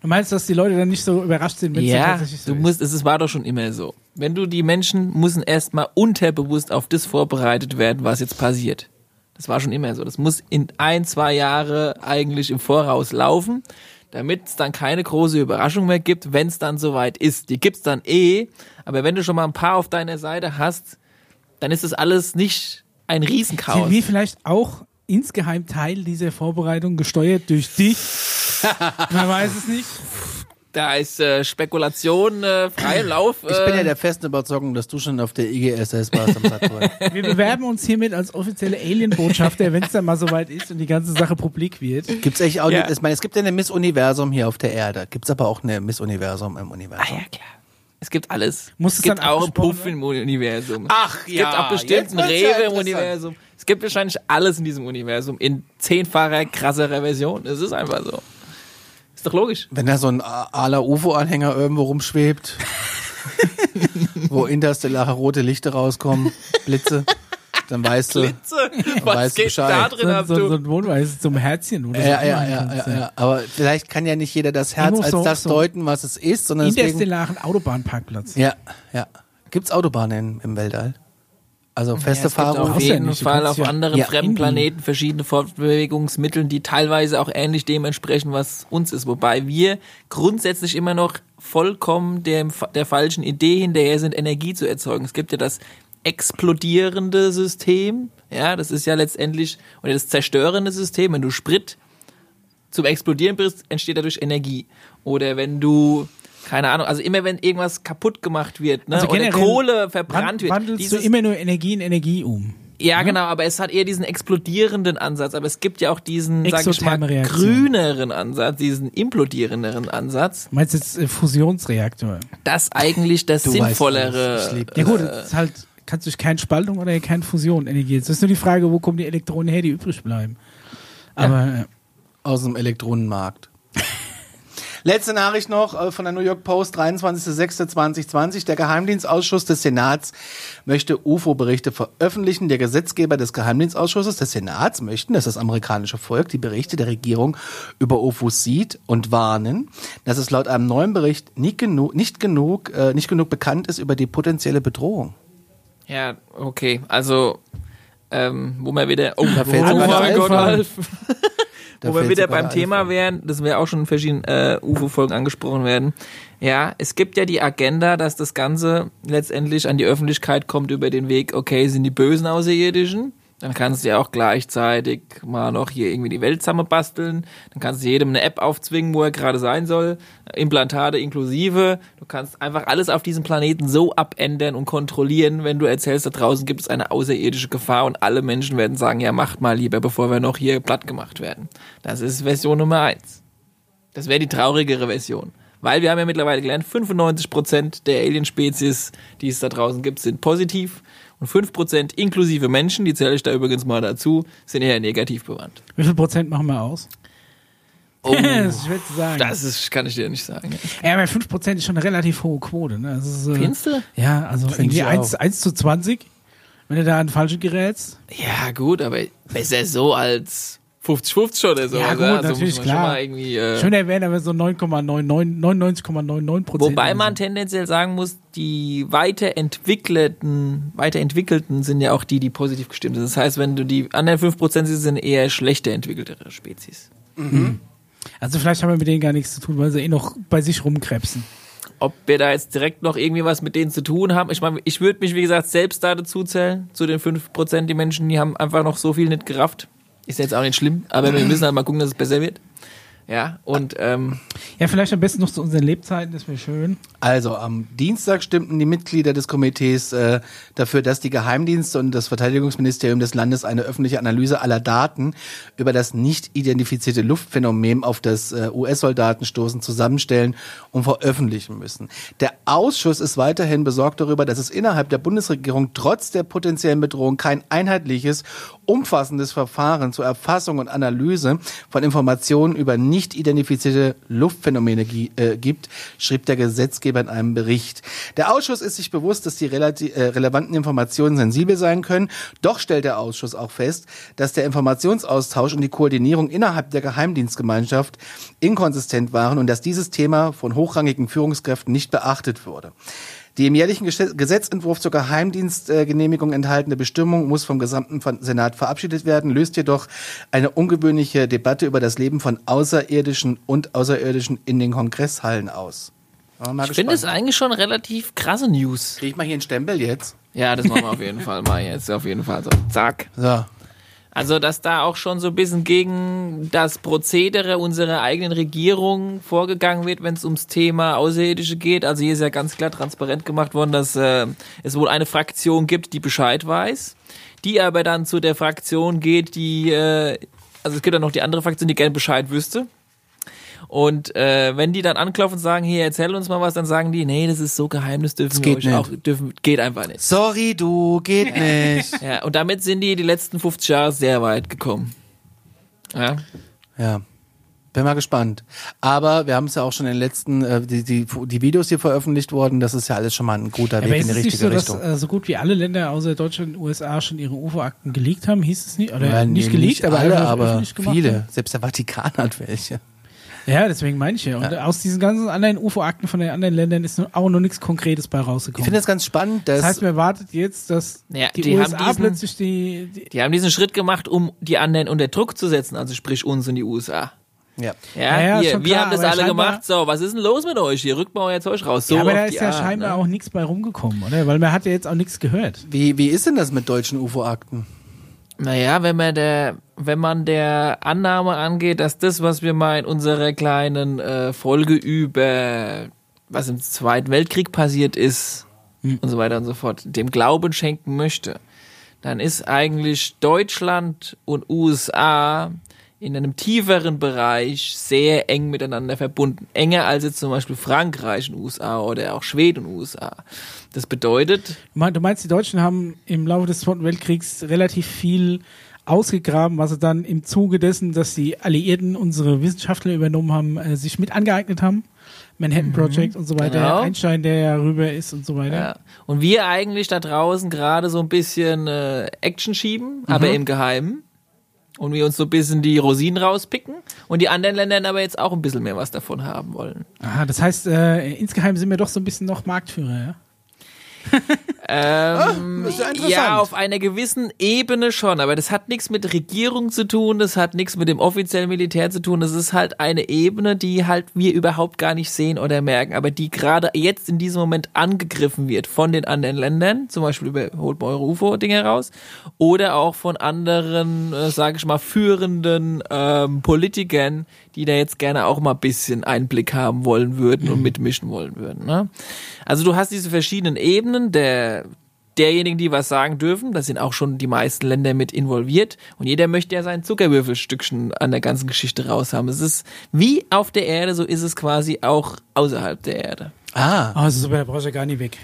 Du meinst, dass die Leute dann nicht so überrascht sind, wenn es Ja, tatsächlich so du ist? musst, es ist- war doch schon immer so. Wenn du die Menschen müssen erstmal unterbewusst auf das vorbereitet werden, was jetzt passiert. Das war schon immer so. Das muss in ein, zwei Jahre eigentlich im Voraus laufen, damit es dann keine große Überraschung mehr gibt, wenn es dann soweit ist. Die gibt's dann eh, aber wenn du schon mal ein paar auf deiner Seite hast, dann ist das alles nicht ein Riesenchaos. Sind wir vielleicht auch insgeheim Teil dieser Vorbereitung gesteuert durch dich? Man weiß es nicht. Da ist äh, Spekulation äh, frei im Lauf. Ich bin ja äh, der festen Überzeugung, dass du schon auf der IGSS warst am Saturn. Wir bewerben uns hiermit als offizielle Alien-Botschafter, wenn es dann mal soweit ist und die ganze Sache publik wird. Gibt's echt auch Ja. ich meine, es gibt ja eine Miss Universum hier auf der Erde. Gibt's aber auch eine Miss Universum im Ah Universum. ja, klar. Es gibt alles. Muss es es gibt dann auch einen Puff im Universum. Ach es gibt auch bestimmt einen wird's ja Rewe im. Universum. Es gibt wahrscheinlich alles in diesem Universum in zehnfacher, krasserer Version. Es ist einfach so. Ist doch logisch. Wenn da so ein ala UFO-Anhänger irgendwo rumschwebt, wo interstellare rote Lichter rauskommen, Blitze, dann weißt du. Blitze. weißt Was geht Bescheid. da drin So, ab, so, so du? ein zum Herzchen oder so. Ja, ja, ja, ja, kannst, ja. Aber vielleicht kann ja nicht jeder das Herz als so- das so- deuten, was es ist, sondern deswegen. Interstellaren Autobahnparkplatz. Ja, ja. Gibt's Autobahnen im Weltall? Also feste Ja, Fahrer. auf jeden nicht, Fall auf anderen Ja, fremden. Planeten verschiedene Fortbewegungsmittel, die teilweise auch ähnlich dem entsprechen, was uns ist. Wobei wir grundsätzlich immer noch vollkommen dem, der falschen Idee hinterher sind, Energie zu erzeugen. Es gibt ja das explodierende System, ja, das ist ja letztendlich, oder das zerstörende System, wenn du Sprit zum Explodieren bringst, entsteht dadurch Energie. Oder wenn du, keine Ahnung, also immer wenn irgendwas kaputt gemacht wird, ne, Also oder Kohle verbrannt wird, Wandelst du immer nur Energie in Energie um? ja, genau, aber es hat eher diesen explodierenden Ansatz. Aber es gibt ja auch diesen, sag ich mal, grüneren Ansatz, diesen implodierenderen Ansatz. Du meinst jetzt äh, Fusionsreaktor? Das eigentlich das Du weißt sinnvollere. lieb Ja gut, das ist halt, kannst durch keine Spaltung oder keine Fusion Energie. Das ist nur die Frage, wo kommen die Elektronen her, die übrig bleiben. Aber äh, aus dem Elektronenmarkt. Letzte Nachricht noch äh, von der New York Post, 23.06.2020. Der Geheimdienstausschuss des Senats möchte UFO-Berichte veröffentlichen. Der Gesetzgeber des Geheimdienstausschusses des Senats möchten, dass das amerikanische Volk die Berichte der Regierung über UFOs sieht und warnen, dass es laut einem neuen Bericht nicht genug, nicht genug, äh, nicht genug bekannt ist über die potenzielle Bedrohung. Ja, okay. Also, ähm, wo wir wieder. Oh, Da fällt oh sogar mein Gott. Alf. Wo wir wieder beim Thema wären, das wir auch schon in verschiedenen äh, UFO-Folgen angesprochen werden. Ja, es gibt ja die Agenda, dass das Ganze letztendlich an die Öffentlichkeit kommt über den Weg, okay, sind die bösen Außerirdischen. Dann kannst du ja auch gleichzeitig mal noch hier irgendwie die Welt zusammenbasteln. Dann kannst du jedem eine App aufzwingen, wo er gerade sein soll. Implantate inklusive. Du kannst einfach alles auf diesem Planeten so abändern und kontrollieren, wenn du erzählst, da draußen gibt es eine außerirdische Gefahr und alle Menschen werden sagen, ja, macht mal lieber, bevor wir noch hier platt gemacht werden. Das ist Version Nummer eins. Das wäre die traurigere Version. Weil wir haben ja mittlerweile gelernt, 95% der Alien-Spezies, die es da draußen gibt, sind positiv. Und 5% inklusive Menschen, die zähle ich da übrigens mal dazu, sind eher negativ bewandt. Wie viel Prozent machen wir aus? Oh, das ist schwer zu sagen. das ist, kann ich dir nicht sagen. ja, aber 5 Prozent ist schon eine relativ hohe Quote. Ne? Das ist, äh, Findest du? Ja, also irgendwie ich 1, auch. 1 zu 20, wenn du da an falsche gerätst. Ja, gut, aber besser so als 50-50 oder so. Ja, gut, also natürlich, muss man klar. Schon mal irgendwie, äh, Schöner wäre aber so 9,99 99,99 Prozent. Wobei man so. tendenziell sagen muss, die weiterentwickelten, weiterentwickelten sind ja auch die, die positiv gestimmt sind. Das heißt, wenn du die anderen 5% siehst, sind eher schlechter entwickeltere Spezies. Also vielleicht haben wir mit denen gar nichts zu tun, weil sie eh noch bei sich rumkrebsen. Ob wir da jetzt direkt noch irgendwie was mit denen zu tun haben, ich meine, ich würde mich, wie gesagt, selbst da dazu zählen, zu den 5%, die Menschen, die haben einfach noch so viel nicht gerafft. Ist jetzt auch nicht schlimm, aber wir müssen halt mal gucken, dass es besser wird. Ja, und ähm, Ja, vielleicht am besten noch zu unseren Lebzeiten, das wäre schön. Also am Dienstag stimmten die Mitglieder des Komitees äh, dafür, dass die Geheimdienste und das Verteidigungsministerium des Landes eine öffentliche Analyse aller Daten über das nicht identifizierte Luftphänomen auf das äh, US-Soldatenstoßen zusammenstellen und veröffentlichen müssen. Der Ausschuss ist weiterhin besorgt darüber, dass es innerhalb der Bundesregierung trotz der potenziellen Bedrohung kein einheitliches, umfassendes Verfahren zur Erfassung und Analyse von Informationen über nicht identifizierte Luftphänomene äh, gibt, schrieb der Gesetzgeber in einem Bericht. Der Ausschuss ist sich bewusst, dass die äh, relevanten Informationen sensibel sein können. Doch stellt der Ausschuss auch fest, dass der Informationsaustausch und die Koordinierung innerhalb der Geheimdienstgemeinschaft inkonsistent waren und dass dieses Thema von hochrangigen Führungskräften nicht beachtet wurde. Die im jährlichen Gesetz- Gesetzentwurf zur Geheimdienstgenehmigung enthaltene Bestimmung muss vom gesamten Senat verabschiedet werden, löst jedoch eine ungewöhnliche Debatte über das Leben von Außerirdischen und Außerirdischen in den Kongresshallen aus. ich finde es eigentlich schon relativ krasse News. Krieg ich mal hier einen Stempel jetzt? Ja, das machen wir auf jeden Fall mal jetzt. Auf jeden Fall so. Zack. So. Also, dass da auch schon so ein bisschen gegen das Prozedere unserer eigenen Regierung vorgegangen wird, wenn es ums Thema Außerirdische geht. Also hier ist ja ganz klar transparent gemacht worden, dass äh, es wohl eine Fraktion gibt, die Bescheid weiß, die aber dann zu der Fraktion geht, die, äh, also es gibt dann noch die andere Fraktion, die gerne Bescheid wüsste. Und äh, wenn die dann anklopfen und sagen, hier erzähl uns mal was, dann sagen die, nee, das ist so geheim, das dürfen wir geht euch nicht. auch, dürfen, geht einfach nicht. Sorry, du, geht nicht. Ja, und damit sind die die letzten 50 Jahre sehr weit gekommen. Ja. Ja. Bin mal gespannt. Aber wir haben es ja auch schon in den letzten, äh, die, die, die Videos hier veröffentlicht worden, das ist ja alles schon mal ein guter Weg ist in die es nicht richtige so, dass Richtung. äh, so gut wie alle Länder außer Deutschland und USA schon ihre UFO-Akten geleakt haben? Hieß es nicht? Oder Ja, nicht nee, geleakt, aber alle, aber viele. haben? Selbst der Vatikan hat welche. Ja, deswegen meine ich ja. Und aus diesen ganzen anderen UFO-Akten von den anderen Ländern ist auch noch nichts Konkretes bei Ich rausgekommen. finde das ganz spannend, dass das heißt, man wartet jetzt, dass Ja, die, die haben USA diesen- plötzlich die, die Die haben diesen Schritt gemacht, um die anderen unter Druck zu setzen, also sprich uns und die USA. ja. Ja, Ja, ja, hier, wir klar, haben das alle gemacht. So, was ist denn los mit euch? Hier rückt mal euer Zeug raus. So ja, aber da ist ja Art, scheinbar ne? auch nichts bei rumgekommen, oder? Weil man hat ja jetzt auch nichts gehört. Wie, wie ist denn das mit deutschen UFO-Akten? Naja, wenn man der, wenn man der Annahme angeht, dass das, was wir mal in unserer kleinen äh, Folge über was im Zweiten Weltkrieg passiert ist und so weiter und so fort, dem Glauben schenken möchte, dann ist eigentlich Deutschland und USA in einem tieferen Bereich sehr eng miteinander verbunden. Enger als jetzt zum Beispiel Frankreich und USA oder auch Schweden und USA. Das bedeutet, Du meinst, die Deutschen haben im Laufe des Zweiten Weltkriegs relativ viel ausgegraben, was sie dann im Zuge dessen, dass die Alliierten unsere Wissenschaftler übernommen haben, äh, sich mit angeeignet haben. Manhattan Project und so weiter. Genau. Einstein, der ja rüber ist und so weiter. Ja. Und wir eigentlich da draußen gerade so ein bisschen äh, Action schieben, aber im Geheimen. Und wir uns so ein bisschen die Rosinen rauspicken. Und die anderen Länder aber jetzt auch ein bisschen mehr was davon haben wollen. Aha, das heißt, äh, insgeheim sind wir doch so ein bisschen noch Marktführer, ja? Ähm, ja interessant. ja, auf einer gewissen Ebene schon, aber das hat nichts mit Regierung zu tun, das hat nichts mit dem offiziellen Militär zu tun, das ist halt eine Ebene, die halt wir überhaupt gar nicht sehen oder merken, aber die gerade jetzt in diesem Moment angegriffen wird von den anderen Ländern, zum Beispiel über holt mal eure UFO-Dinge raus, oder auch von anderen, äh, sage ich mal, führenden ähm, Politikern, die da jetzt gerne auch mal ein bisschen Einblick haben wollen würden und mitmischen wollen würden. Ne? Also du hast diese verschiedenen Ebenen, der derjenigen, die was sagen dürfen. Da sind auch schon die meisten Länder mit involviert. Und jeder möchte ja sein Zuckerwürfelstückchen an der ganzen Geschichte raushaben. Es ist wie auf der Erde, so ist es quasi auch außerhalb der Erde. Ah. Oh, super, da brauchst du ja gar nicht weg.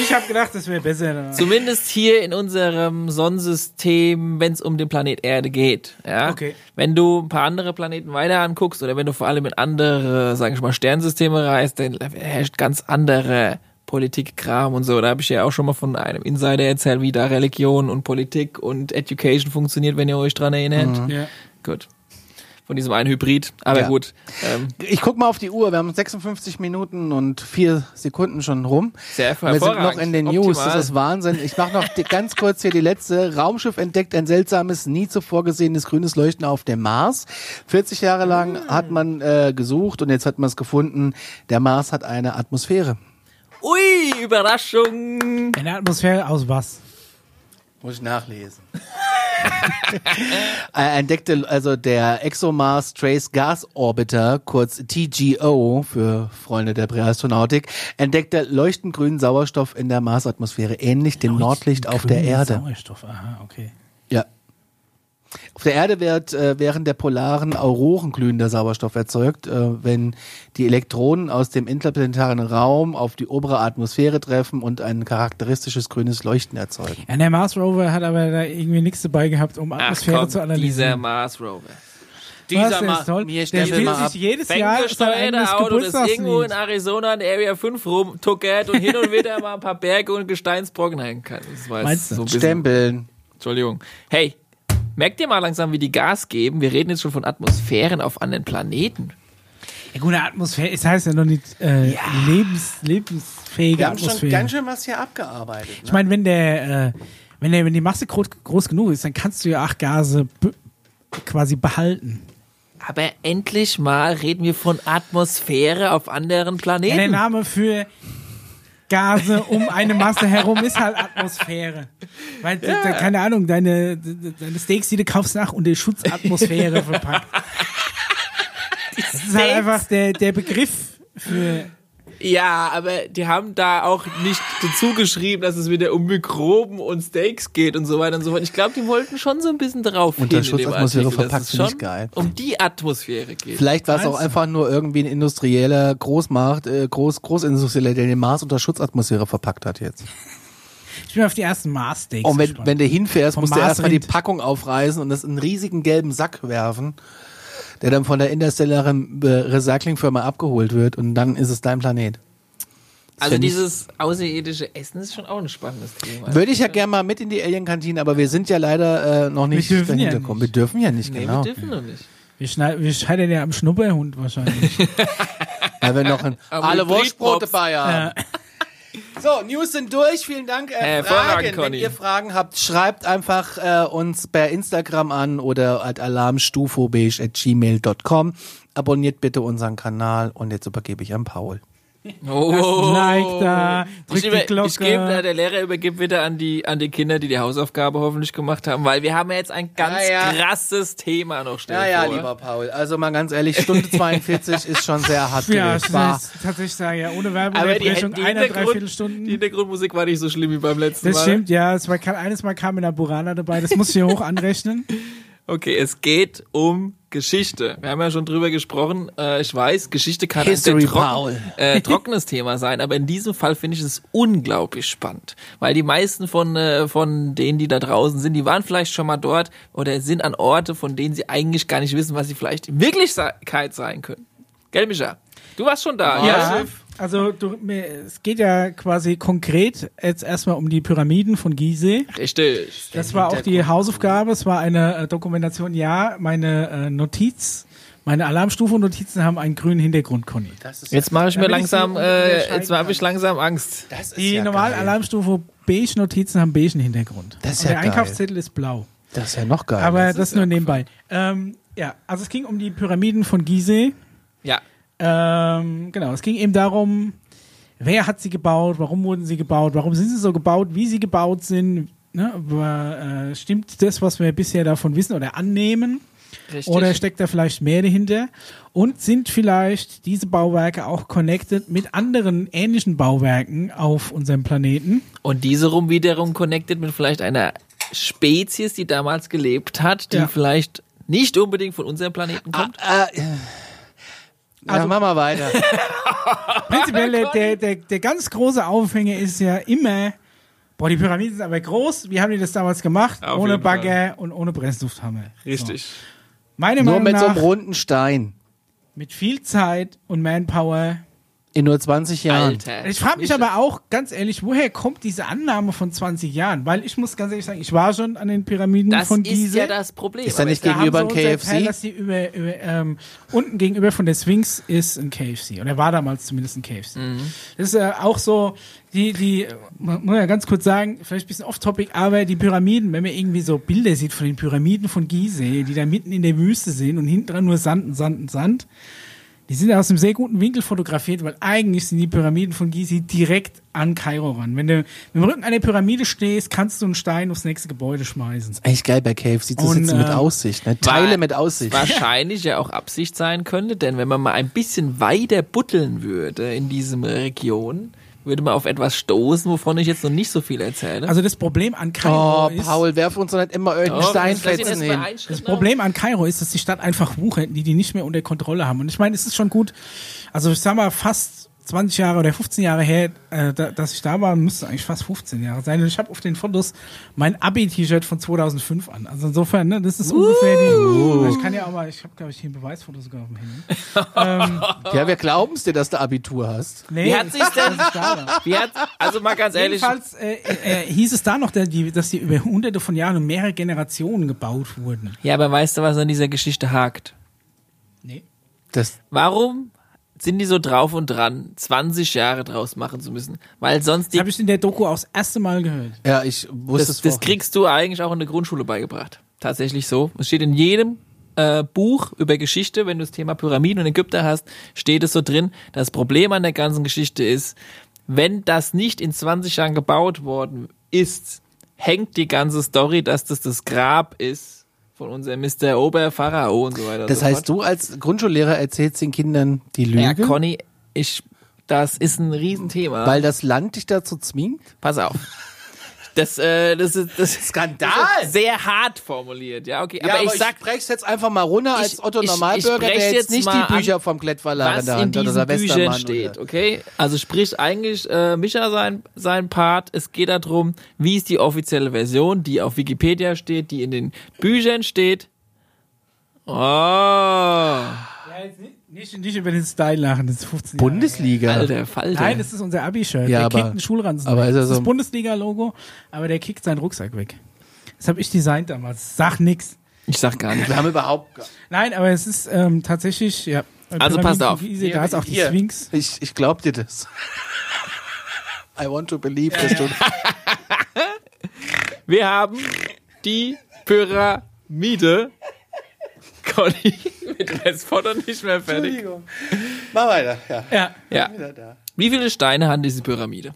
Ich habe gedacht, das wäre besser. Zumindest hier in unserem Sonnensystem, wenn es um den Planet Erde geht. Ja? Okay. Wenn du ein paar andere Planeten weiter anguckst oder wenn du vor allem in andere, sage ich mal, Sternsysteme reist, dann herrscht ganz andere Politikkram und so. Da habe ich ja auch schon mal von einem Insider erzählt, wie da Religion und Politik und Education funktioniert, wenn ihr euch dran erinnert. Ja. Gut. Von diesem einen Hybrid. Aber Ja. gut. Ähm, Ich guck mal auf die Uhr. Wir haben 56 Minuten und vier Sekunden schon rum. sehr Wir sind hervorragend. noch in den News. Optimal. Das ist Wahnsinn. Ich mache noch die, ganz kurz hier die letzte. Raumschiff entdeckt ein seltsames, nie zuvor gesehenes grünes Leuchten auf dem Mars. 40 Jahre lang hat man äh, gesucht und jetzt hat man es gefunden. Der Mars hat eine Atmosphäre. Ui, Überraschung. In der Atmosphäre aus was? Muss ich nachlesen. Er entdeckte also der ExoMars Trace Gas Orbiter, kurz TGO für Freunde der Präastronautik, entdeckte leuchtend grünen Sauerstoff in der Marsatmosphäre, ähnlich dem Nordlicht auf der Erde. Sauerstoff, aha, okay. Auf der Erde wird äh, während der polaren Auroren glühender Sauerstoff erzeugt, äh, wenn die Elektronen aus dem interplanetaren Raum auf die obere Atmosphäre treffen und ein charakteristisches grünes Leuchten erzeugen. Ja, der Mars Rover hat aber da irgendwie nichts dabei gehabt, um Ach Atmosphäre komm, zu dieser analysieren. Mars Rover. Was, der ist toll. mir der stempel spielt sich jedes Jahr eigenes Auto, das irgendwo in. Arizona in Area 5 rumtuckert und hin und wieder mal ein paar Berge und Gesteinsbrocken hängen kann. Das war jetzt Meinst du? so Stempeln. Entschuldigung. Hey, merkt ihr mal langsam, wie die Gas geben? Wir reden jetzt schon von Atmosphären auf anderen Planeten. Ja, gut, eine Atmosphäre, es heißt ja noch nicht äh, lebens, lebensfähige Wir haben schon Atmosphäre. ganz schön was hier abgearbeitet. Ich meine, wenn der, äh, wenn der, wenn die Masse groß, groß genug ist, dann kannst du ja acht Gase quasi behalten. Aber endlich mal reden wir von Atmosphäre auf anderen Ja, der Planeten. Name für Gase um eine Masse herum ist halt Atmosphäre. Weil, d- keine Ahnung, deine, deine Steaks, die du kaufst, nach unter Schutzatmosphäre verpackt. Das ist halt einfach der, der Begriff für Ja, aber die haben da auch nicht dazu geschrieben, dass es wieder um Mikroben und Steaks geht und so weiter und so fort. Ich glaube, die wollten schon so ein bisschen drauf Unter Schutzatmosphäre verpackt finde ich geil. um die Atmosphäre geht. Vielleicht war es auch einfach nur irgendwie ein industrieller Großmacht, äh, Groß, Großindustrieller, der den Mars unter Schutzatmosphäre verpackt hat jetzt. Ich bin auf die ersten Mars-Steaks Und wenn, gespannt. wenn du hinfährst, Vom musst du erstmal die. Packung aufreißen und das in einen riesigen gelben Sack werfen, der dann von der interstellaren äh, Recyclingfirma abgeholt wird und dann ist es dein Planet. also dieses außerirdische Essen ist schon auch ein spannendes Thema. Würde ich ja gerne mal mit in die Alien-Kantine, aber wir sind ja leider äh, noch nicht dahinter ja gekommen. Wir dürfen ja nicht, nee, genau. wir dürfen noch nicht. wir, schneiden, wir scheitern ja am Schnupperhund wahrscheinlich. Weil wir noch ein, alle. Wurstbrote bei haben. ja. So, News sind durch. Vielen Dank. Äh, Hervorragend, Fragen. Wenn ihr Fragen habt, schreibt einfach äh, uns per Instagram an oder at alarmstufobeige.gmail.com. Abonniert bitte unseren Kanal und jetzt übergebe ich an Paul. Oh. Like da, drückt Ich, die über, Glocke. ich gebe, äh, der Lehrer übergibt wieder an die, an die Kinder, die die Hausaufgabe hoffentlich gemacht haben, weil wir haben ja jetzt ein ganz Ja, ja. krasses Thema noch. Stell Ja, ja, vor. lieber Paul. Also mal ganz ehrlich, Stunde 42 ist schon sehr hart ja, muss tatsächlich sagen, ja, ohne Aber die, die, einer, dreiviertel die Stunden. Hintergrundmusik war nicht so schlimm wie beim letzten Das Mal. stimmt, ja. Es war, eines Mal kam in der Burana dabei, das muss ich hier hoch anrechnen. Okay, es geht um Geschichte. Wir haben ja schon drüber gesprochen. Äh, ich weiß, Geschichte kann ein History, sehr trocken, Paul. äh, trockenes Thema sein, aber in diesem Fall finde ich es unglaublich spannend, weil die meisten von äh, von denen, die da draußen sind, die waren vielleicht schon mal dort oder sind an Orte, von denen sie eigentlich gar nicht wissen, was sie vielleicht in Wirklichkeit sein können. Gell, Micha? Du warst schon da. Ja, also du, mir, es geht ja quasi konkret jetzt erstmal um die Pyramiden von Gizeh. Richtig. Das war auch die Hausaufgabe, es war eine äh, Dokumentation. Ja, meine äh, Notiz, meine Alarmstufe-Notizen haben einen grünen Hintergrund, Conny. Das ist Jetzt mache ich mir ich langsam, äh, jetzt habe ich langsam Angst. das ist Die ja normalen. Alarmstufe beige-Notizen haben beigen Hintergrund. Das ist Und ja der geil. Einkaufszettel ist blau. Das ist ja noch geil. Aber das das, ist nur nebenbei. Ähm, ja, also es ging um die Pyramiden von Gizeh. Ja. Ähm, genau, es ging eben darum, wer hat sie gebaut, warum wurden sie gebaut, warum sind sie so gebaut, wie sie gebaut sind. Ne? Aber, äh, stimmt das, was wir bisher davon wissen oder annehmen? Richtig. Oder steckt da vielleicht mehr dahinter? Und sind vielleicht diese Bauwerke auch connected mit anderen ähnlichen Bauwerken auf unserem Planeten? Und diese rum wiederum connected mit vielleicht einer Spezies, die damals gelebt hat, die Ja. vielleicht nicht unbedingt von unserem Planeten kommt. Äh, ja, mach mal weiter. Prinzipiell, der, der, der, ganz große Aufhänger ist ja immer, boah, die Pyramiden sind aber groß. Wie haben die das damals gemacht? Auf ohne Bagger und ohne Presslufthammer. So. Meiner Nur Meinung mit so nach, einem runden Stein. mit viel Zeit und Manpower. In nur 20 Jahren. Alter. Ich frage mich aber auch, ganz ehrlich, woher kommt diese Annahme von 20 Jahren? Weil ich muss ganz ehrlich sagen, ich war schon an den Pyramiden Das von ist Gizeh. ja das Problem. Ist da nicht Da gegenüber ein KFC? dass die über, über, ähm, unten gegenüber von der Sphinx ist ein KFC. Oder war damals zumindest ein KFC. Mhm. Das ist äh, auch so, die, die, man muss ja ganz kurz sagen, vielleicht ein bisschen off-topic, aber die Pyramiden, wenn man irgendwie so Bilder sieht von den Pyramiden von Gizeh, die da mitten in der Wüste sind und hinten dran nur Sand und Sand und Sand, die sind aus einem sehr guten Winkel fotografiert, weil eigentlich sind die Pyramiden von Gizeh direkt an Kairo ran. Wenn du mit dem Rücken an der Pyramide stehst, kannst du einen Stein aufs nächste Gebäude schmeißen. Echt geil bei KFC zu Und, sitzen mit ähm, Aussicht. Ne? Teile mit Aussicht. Wahrscheinlich ja auch Absicht sein könnte, denn wenn man mal ein bisschen weiter butteln würde in diesem Region, würde man auf etwas stoßen, wovon ich jetzt noch nicht so viel erzähle. Also das Problem an Kairo Oh, ist, Paul, werf uns doch nicht immer irgendeinen ihn Steinfetzen mal hin. Das Problem an Kairo ist, dass die Stadt einfach wuchert, die die nicht mehr unter Kontrolle haben. Und ich meine, es ist schon gut, also ich sag mal fast 20 Jahre oder 15 Jahre her, äh, da, dass ich da war, müsste eigentlich fast 15 Jahre sein. Und ich habe auf den Fotos mein Abi-T-Shirt von 2005 an. Also insofern, ne, das ist ungefähr die. Ich kann ja auch mal, ich habe glaube ich hier ein Beweisfoto sogar auf dem Handy. Ja, wir glauben es dir, dass du Abitur hast. Nee, Wie hat sich's denn-. Wie hat, also mal ganz ehrlich, Jedenfalls äh, äh, hieß es da noch, dass die, dass die über hunderte von Jahren und mehrere Generationen gebaut wurden. ja, aber weißt du, was an dieser Geschichte hakt? Nee. Das, Warum sind die so drauf und dran, 20 Jahre draus machen zu müssen? Weil sonst Das die, habe ich in der Doku auch das erste Mal gehört. ja, ich wusste das, es das kriegst du eigentlich auch in der Grundschule beigebracht. Tatsächlich so. Es steht in jedem äh, Buch über Geschichte, wenn du das Thema Pyramiden und Ägypter hast, steht es so drin. Das Problem an der ganzen Geschichte ist, wenn das nicht in 20 Jahren gebaut worden ist, hängt die ganze Story, dass das das Grab ist von unserem Mr. Oberpharao und so weiter. Das so heißt, fort. du als Grundschullehrer erzählst den Kindern die Lüge, Ja, Conny, ich, das ist ein Riesenthema. weil das Land dich dazu zwingt? Pass auf. Das, äh, das ist, das ist Skandal! sehr hart formuliert, ja, okay. aber, ich sag, brech's jetzt einfach mal runter als Ich- Otto ich- Normalbürger, ich brech der jetzt jetzt nicht mal die Bücher an, vom Klettverlag in was der in Hand hat diesen oder Büchern steht, Oder. okay? Also sprich eigentlich äh, Micha sein, sein Part. Es geht darum, wie ist die offizielle Version, die auf Wikipedia steht, die in den Büchern steht. Oh. Ja, jetzt nicht, nicht, nicht über den Style lachen, das ist 15 Jahre Bundesliga. Alter Falter. Nein, das ist unser Abi-Shirt. Ja, der aber- kickt einen Schulranzen. aber weg. ist er das so- ist das Bundesliga-Logo, aber der kickt seinen Rucksack weg. Das habe ich designt damals. Sag nix. ich sag gar nicht. Wir haben überhaupt gar Nein, aber es ist ähm, tatsächlich, ja. Also passt auf. Gizeh, da ist auch die Hier. Sphinx. Ich, ich glaub dir das. I want to believe, dass du... Wir haben die Pyramide. Conny, mit Foto nicht mehr fertig. Entschuldigung. Mach weiter, ja. Ja, Ja. Wie viele Steine hat diese Pyramide?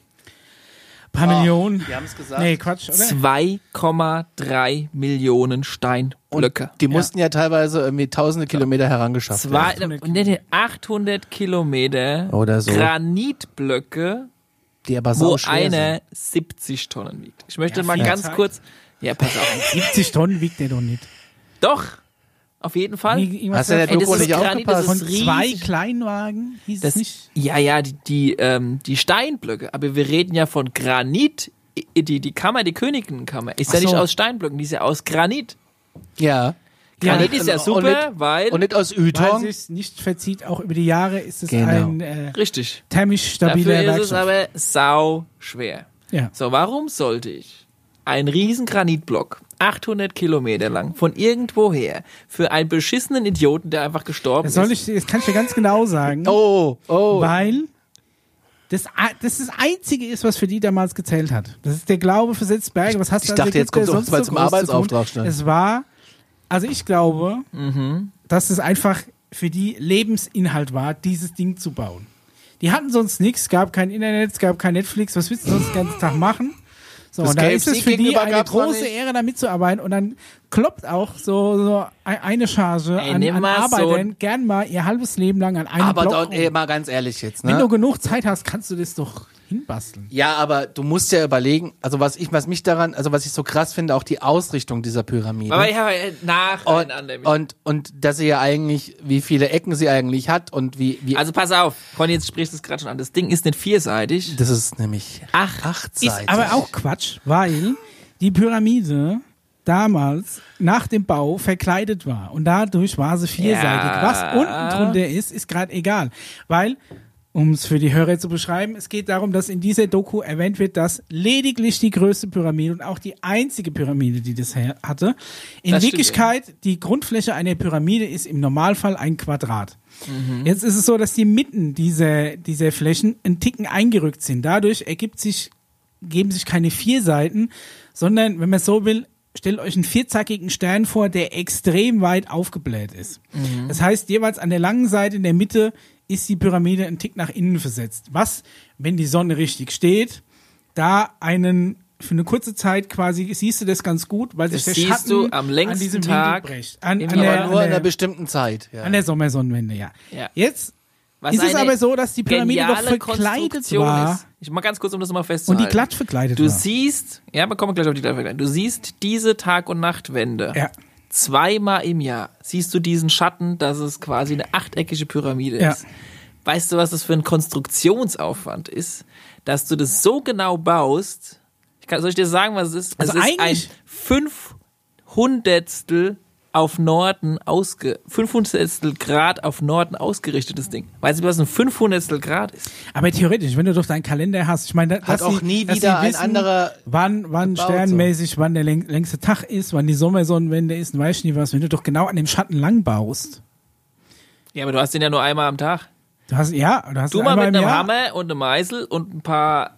paar Millionen. Die haben es gesagt. Nee, Quatsch, oder? 2,3 Millionen Steinblöcke. Die mussten ja teilweise irgendwie tausende Kilometer herangeschafft Zwei, werden. 800 nee, nee, 800 Kilometer Oder so. Granitblöcke, Die aber wo sauschwer einer 70 Tonnen wiegt. Ich möchte Ja, mal ganz Zeit. kurz. Ja, pass auf. 70 Tonnen wiegt der doch nicht. Doch, auf jeden Fall. Hast du der Ey, das Doku ist nicht aufgepasst? Von zwei. Kleinwagen hieß Das, es nicht. ja, ja, die, die, ähm, die Steinblöcke. Aber wir reden ja von Granit. Die, die Kammer, die Königinkammer, ist Ach ja nicht so. aus Steinblöcken, die ist ja aus Granit. Ja. Granit und- ist ja und super, nicht- weil. Und nicht aus Weil Ytong. sich nicht verzieht, auch über die Jahre ist es Genau. ein äh, richtig. thermisch stabiler Dafür ist es Werkstoff. aber sau schwer. ja. So, warum sollte ich einen riesen Granitblock, 800 Kilometer lang, von irgendwoher, für einen beschissenen Idioten, der einfach gestorben Das, soll ist, ich, das kann ich dir ganz genau sagen. Oh, oh. Weil das, das das Einzige ist, was für die damals gezählt hat. Das ist der Glaube für Setzberge. Was hast Ich du als dachte, jetzt kommt sonst so zum zu Arbeitsauftrag stand. Es war, also ich glaube, Mhm. dass es einfach für die Lebensinhalt war, dieses Ding zu bauen. Die hatten sonst nichts, es gab kein Internet, es gab kein Netflix, was willst du sonst den ganzen Tag machen? So, Das und da ist KFC es für die eine große. Ehre, da mitzuarbeiten. Und dann kloppt auch so, so ein- eine Charge Ey, an, an mal so- Arbeitern gern mal ihr halbes Leben lang an einem Aber Block ey, mal ganz ehrlich jetzt, Wenn du ne? genug Zeit hast, kannst du das doch hinbasteln. Ja, aber du musst ja überlegen, also was ich, was mich daran, also was ich so krass finde, auch die Ausrichtung dieser Pyramide. Aber ja, äh, und, nacheinander. und, und dass sie ja eigentlich, wie viele Ecken sie eigentlich hat und wie, wie also pass auf, Conny, jetzt sprichst du es gerade schon an. Das Ding ist nicht vierseitig. das ist nämlich Ach, achtseitig. Ist aber auch Quatsch, weil die Pyramide damals nach dem Bau verkleidet war und dadurch war sie vierseitig. Ja. Was unten drunter ist, ist gerade egal, weil um es für die Hörer zu beschreiben, es geht darum, dass in dieser Doku erwähnt wird, dass lediglich die größte Pyramide und auch die einzige Pyramide, die das hatte, in Das stimmt, Wirklichkeit die Grundfläche einer Pyramide ist im Normalfall ein Quadrat. Mhm. Jetzt ist es so, dass die Mitten dieser, dieser Flächen ein Ticken eingerückt sind. Dadurch ergibt sich, geben sich keine vier Seiten, sondern, wenn man so will, stellt euch einen vierzackigen Stern vor, der extrem weit aufgebläht ist. Mhm. Das heißt, jeweils an der langen Seite in der Mitte ist die Pyramide ein Tick nach innen versetzt. Was, wenn die Sonne richtig steht, da einen für eine kurze Zeit quasi siehst du das ganz gut, weil sich Das der siehst Schatten du am längsten an diesem Tag Winkel bricht. An, an der, aber an nur in der, einer bestimmten Zeit. Ja. an der Sommersonnenwende, ja. Ja. Jetzt Was ist es aber so, dass die Pyramide doch verkleidet war Ist. Ich mal ganz kurz, um das mal und festzuhalten. die glatt verkleidet Du war. siehst, ja, wir kommen gleich auf die Glattverkleidung. Du siehst diese Tag- und Nachtwende. Ja. Zweimal im Jahr siehst du diesen Schatten, dass es quasi eine achteckige Pyramide Ja. ist. Weißt du, was das für ein Konstruktionsaufwand ist? Dass du das so genau baust. Ich kann, soll ich dir sagen, was es ist? Also es ist ein eigentlich- Fünfhundertstel auf Norden ausge, Fünfhundertstel Grad auf Norden ausgerichtetes Ding. Weißt du, was ein Fünfhundertstel Grad ist? Aber theoretisch, wenn du doch deinen Kalender hast, ich meine, da- Hat auch sie- nie wieder ein anderer wann, wann sternmäßig, wann der läng längste Tag ist, wann die Sommersonnenwende ist, und weißt du nie was, wenn du doch genau an dem Schatten lang baust. Ja, aber du hast den ja nur einmal am Tag. Du hast, ja, du hast Du ihn mal mit einem Jahr. Hammer und einem Meißel und ein paar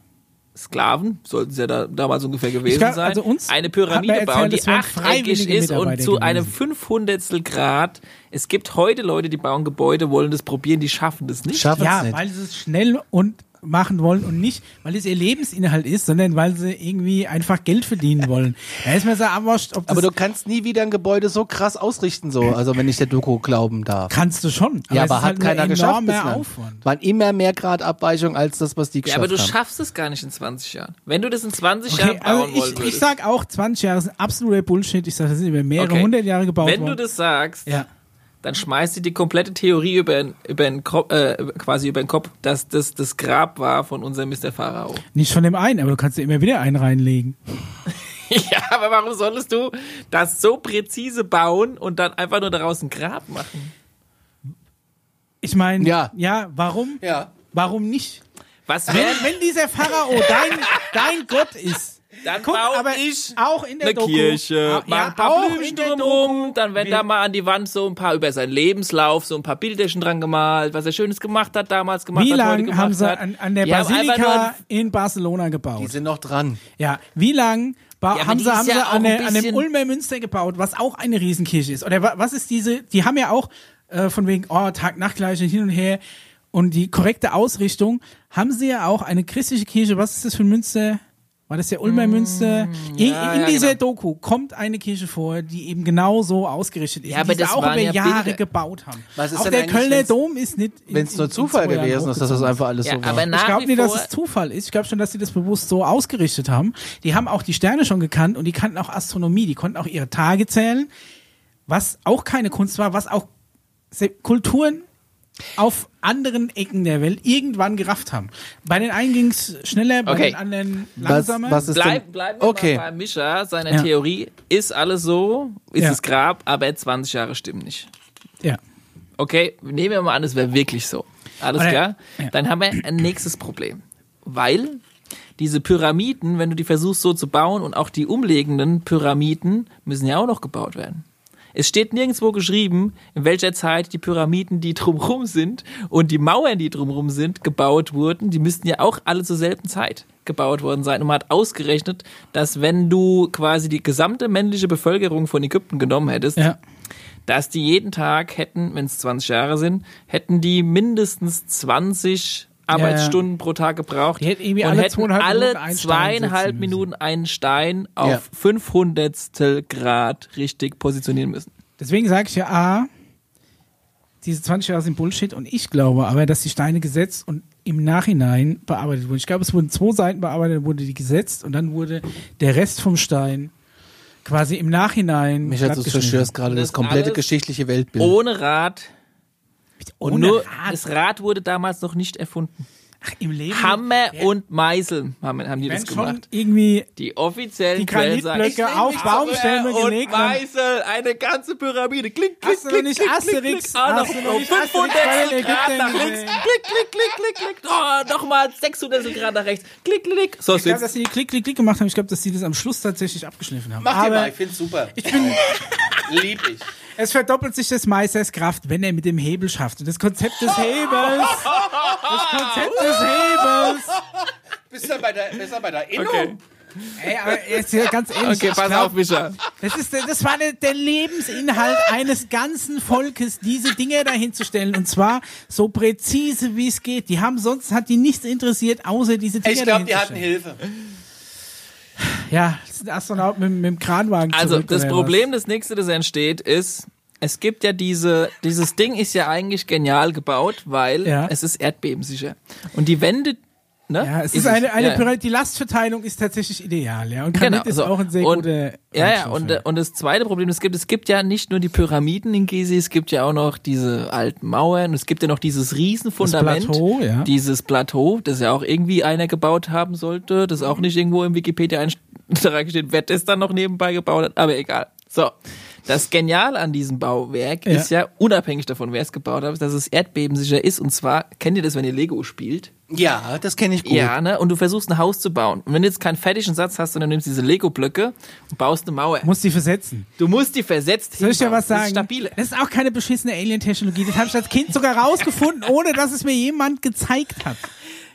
Sklaven, sollten es ja da, damals ungefähr gewesen glaub, sein, also uns eine Pyramide erzählt, bauen, die achteckig ist und zu einem gewesen. Fünfhundertstel Grad. Es gibt heute Leute, die bauen Gebäude, wollen das probieren, die schaffen das nicht. schaffen es Ja, nicht. weil sie es schnell und machen wollen und nicht, weil es ihr Lebensinhalt ist, sondern weil sie irgendwie einfach Geld verdienen wollen. Da ist mir so abwascht, ob das aber du kannst nie wieder ein Gebäude so krass ausrichten, so, also wenn ich der Doku glauben darf. kannst du schon. ja, es aber ist hat halt keiner geschafft. Aufwand. Waren immer mehr Grad Abweichung als das, was die Ja, geschafft aber du haben. schaffst es gar nicht in 20 Jahren. Wenn du das in 20 Okay, Jahren also bauen wollen ich, ich sag auch, 20 Jahre sind absoluter Bullshit. Ich sage, das sind über mehrere Okay. hundert Jahre gebaut Wenn du worden. das sagst, ja. Dann schmeißt du die komplette Theorie über, über den Kopf, äh, quasi über den Kopf, dass das das Grab war von unserem Mr. Pharao. Nicht von dem einen, aber du kannst dir immer wieder einen reinlegen. Ja, aber warum solltest du das so präzise bauen und dann einfach nur daraus ein Grab machen? Ich meine, Ja. ja, warum? Ja. Warum nicht? Was Wenn, wenn dieser Pharao dein, dein Gott ist, dann guck, baue aber ich auch in der eine Doku, Kirche, Ah, mach ja, ein paar auch Blümchen in der drumrum, Doku, dann werden da mal an die Wand so ein paar über seinen Lebenslauf, so ein paar Bilderchen dran gemalt, was er Schönes gemacht hat, damals gemacht Wie hat, heute lange gemacht haben sie hat. an, an der Die nur Basilika in Barcelona Die gebaut? sind noch dran. Ja, wie lang ba- Ja, haben die sie, haben ja sie auch an, der, an dem Ulmer Münster gebaut, was auch eine Riesenkirche ist? Oder wa- was ist diese, die haben ja auch äh, von wegen, oh, Tag-Nacht-Gleiche hin und her und die korrekte Ausrichtung, haben sie ja auch eine christliche Kirche, was ist das für ein Münster? War das der Ulmer Münster? In, Mm, ja, in ja, dieser genau. Doku kommt eine Kirche vor, die eben genau so ausgerichtet ist, Ja, die aber sie das auch über ja Jahre Bilder. gebaut haben. Was ist auch denn der Kölner Dom ist nicht in- Wenn es in- nur in Zufall gewesen ist, dass das einfach alles Ja, so war. aber Ich glaube nicht, dass es Zufall ist. Ich glaube schon, dass sie das bewusst so ausgerichtet haben. Die haben auch die Sterne schon gekannt und die kannten auch Astronomie. Die konnten auch ihre Tage zählen, was auch keine Kunst war, was auch Kulturen auf anderen Ecken der Welt irgendwann gerafft haben. Bei den einen ging es schneller, bei Okay. den anderen was, langsamer. was ist Bleib, denn? bleiben wir okay. mal bei Mischa, seiner Ja. Theorie. Ist alles so, ist Ja. das Grab, aber 20 Jahre stimmen nicht. ja. Okay, nehmen wir mal an, es wäre wirklich so. Alles Oder- klar? ja. Dann haben wir ein nächstes Problem. Weil diese Pyramiden, wenn du die versuchst so zu bauen und auch die umliegenden Pyramiden müssen ja auch noch gebaut werden. Es steht nirgendwo geschrieben, in welcher Zeit die Pyramiden, die drumrum sind und die Mauern, die drumrum sind, gebaut wurden. Die müssten ja auch alle zur selben Zeit gebaut worden sein. Und man hat ausgerechnet, dass wenn du quasi die gesamte männliche Bevölkerung von Ägypten genommen hättest, ja. dass die jeden Tag hätten, wenn es 20 Jahre sind, hätten die mindestens 20 Arbeitsstunden pro Tag gebraucht Die hätten irgendwie und alle hätten zweieinhalb alle Minuten einen Stein zweieinhalb Minuten einen Stein auf Ja. 500 Grad richtig positionieren müssen. Deswegen sage ich ja, A, diese 20 Jahre sind Bullshit und ich glaube aber, dass die Steine gesetzt und im Nachhinein bearbeitet wurden. Ich glaube, es wurden zwei Seiten bearbeitet, dann wurde die gesetzt und dann wurde der Rest vom Stein quasi im Nachhinein. Micha, du zerstörst gerade Das das komplette geschichtliche Weltbild. Ohne Rad. Und nur Rad. das Rad wurde damals noch nicht erfunden. Ach, im Leben. Hammer Ja. und Meißel haben, haben die das Wenn schon gemacht. irgendwie Die offiziellen Die Quellen sagen, Granitblöcke auf Baumstämme Hammer gelegt und und- Meißel, eine ganze Pyramide. Klick, klick, Hast du noch klick, nicht klick, Asterix? klick, klick. Ah, noch Hast du noch nicht 500 Asterix bei den Grad nach links. Klick, klick, klick, klick, klick. Oh, nochmal 600 Grad nach rechts. Klick, klick, klick. So, Ich glaube, jetzt. dass sie die Klick, Klick, Klick gemacht haben. Ich glaube, dass sie das am Schluss tatsächlich abgeschliffen haben. Mach dir mal, ich find's super. ich bin, Lieb ich. Es verdoppelt sich des Meisters Kraft, wenn er mit dem Hebel schafft. Und das Konzept des Hebels, das Konzept des Hebels. Bist du bei der, bist du bei der Innung? Okay. Ey, aber jetzt hier ganz ehrlich. Okay, pass glaub, auf, Mischa. Das, ist, das war der, der Lebensinhalt eines ganzen Volkes, diese Dinge dahin zu stellen. Und zwar so präzise, wie es geht. Die haben sonst, hat die nichts interessiert, außer diese Dinge Ich glaube, die hatten. Hilfe. Ja, das ist ein Astronaut mit, mit dem Kranwagen Also, zurück, das Problem, das nächste, das entsteht, ist, es gibt ja diese, dieses Ding ist ja eigentlich genial gebaut, weil Ja. es ist erdbebensicher. Und die Wände, ne? Ja, es ist, eine, eine ja. Pyramide, die Lastverteilung ist tatsächlich ideal, ja. Und Genau, Granit ist so. auch ein sehr und, guter Ja, ja, und, und das zweite Problem, es gibt, es gibt ja nicht nur die Pyramiden in Gizeh, es gibt ja auch noch diese alten Mauern, es gibt ja noch dieses Riesenfundament. Das Plateau, ja. Dieses Plateau, das ja auch irgendwie einer gebaut haben sollte, das auch nicht irgendwo im Wikipedia-Eintrag steht, wer das dann noch nebenbei gebaut hat, aber egal. So. Das Genial an diesem Bauwerk Ja. ist ja, unabhängig davon, wer es gebaut hat, dass es erdbebensicher ist. Und zwar, kennt ihr das, wenn ihr Lego spielt? Ja, das kenne ich gut. Ja, ne? Und du versuchst ein Haus zu bauen. Und wenn du jetzt keinen fertigen Satz hast, sondern nimmst diese Lego-Blöcke und baust eine Mauer. Muss die versetzen. Du musst die versetzt Soll ich dir was sagen? Das ist stabile. Das ist auch keine beschissene Alien-Technologie. Das habe ich als Kind sogar rausgefunden, ohne dass es mir jemand gezeigt hat.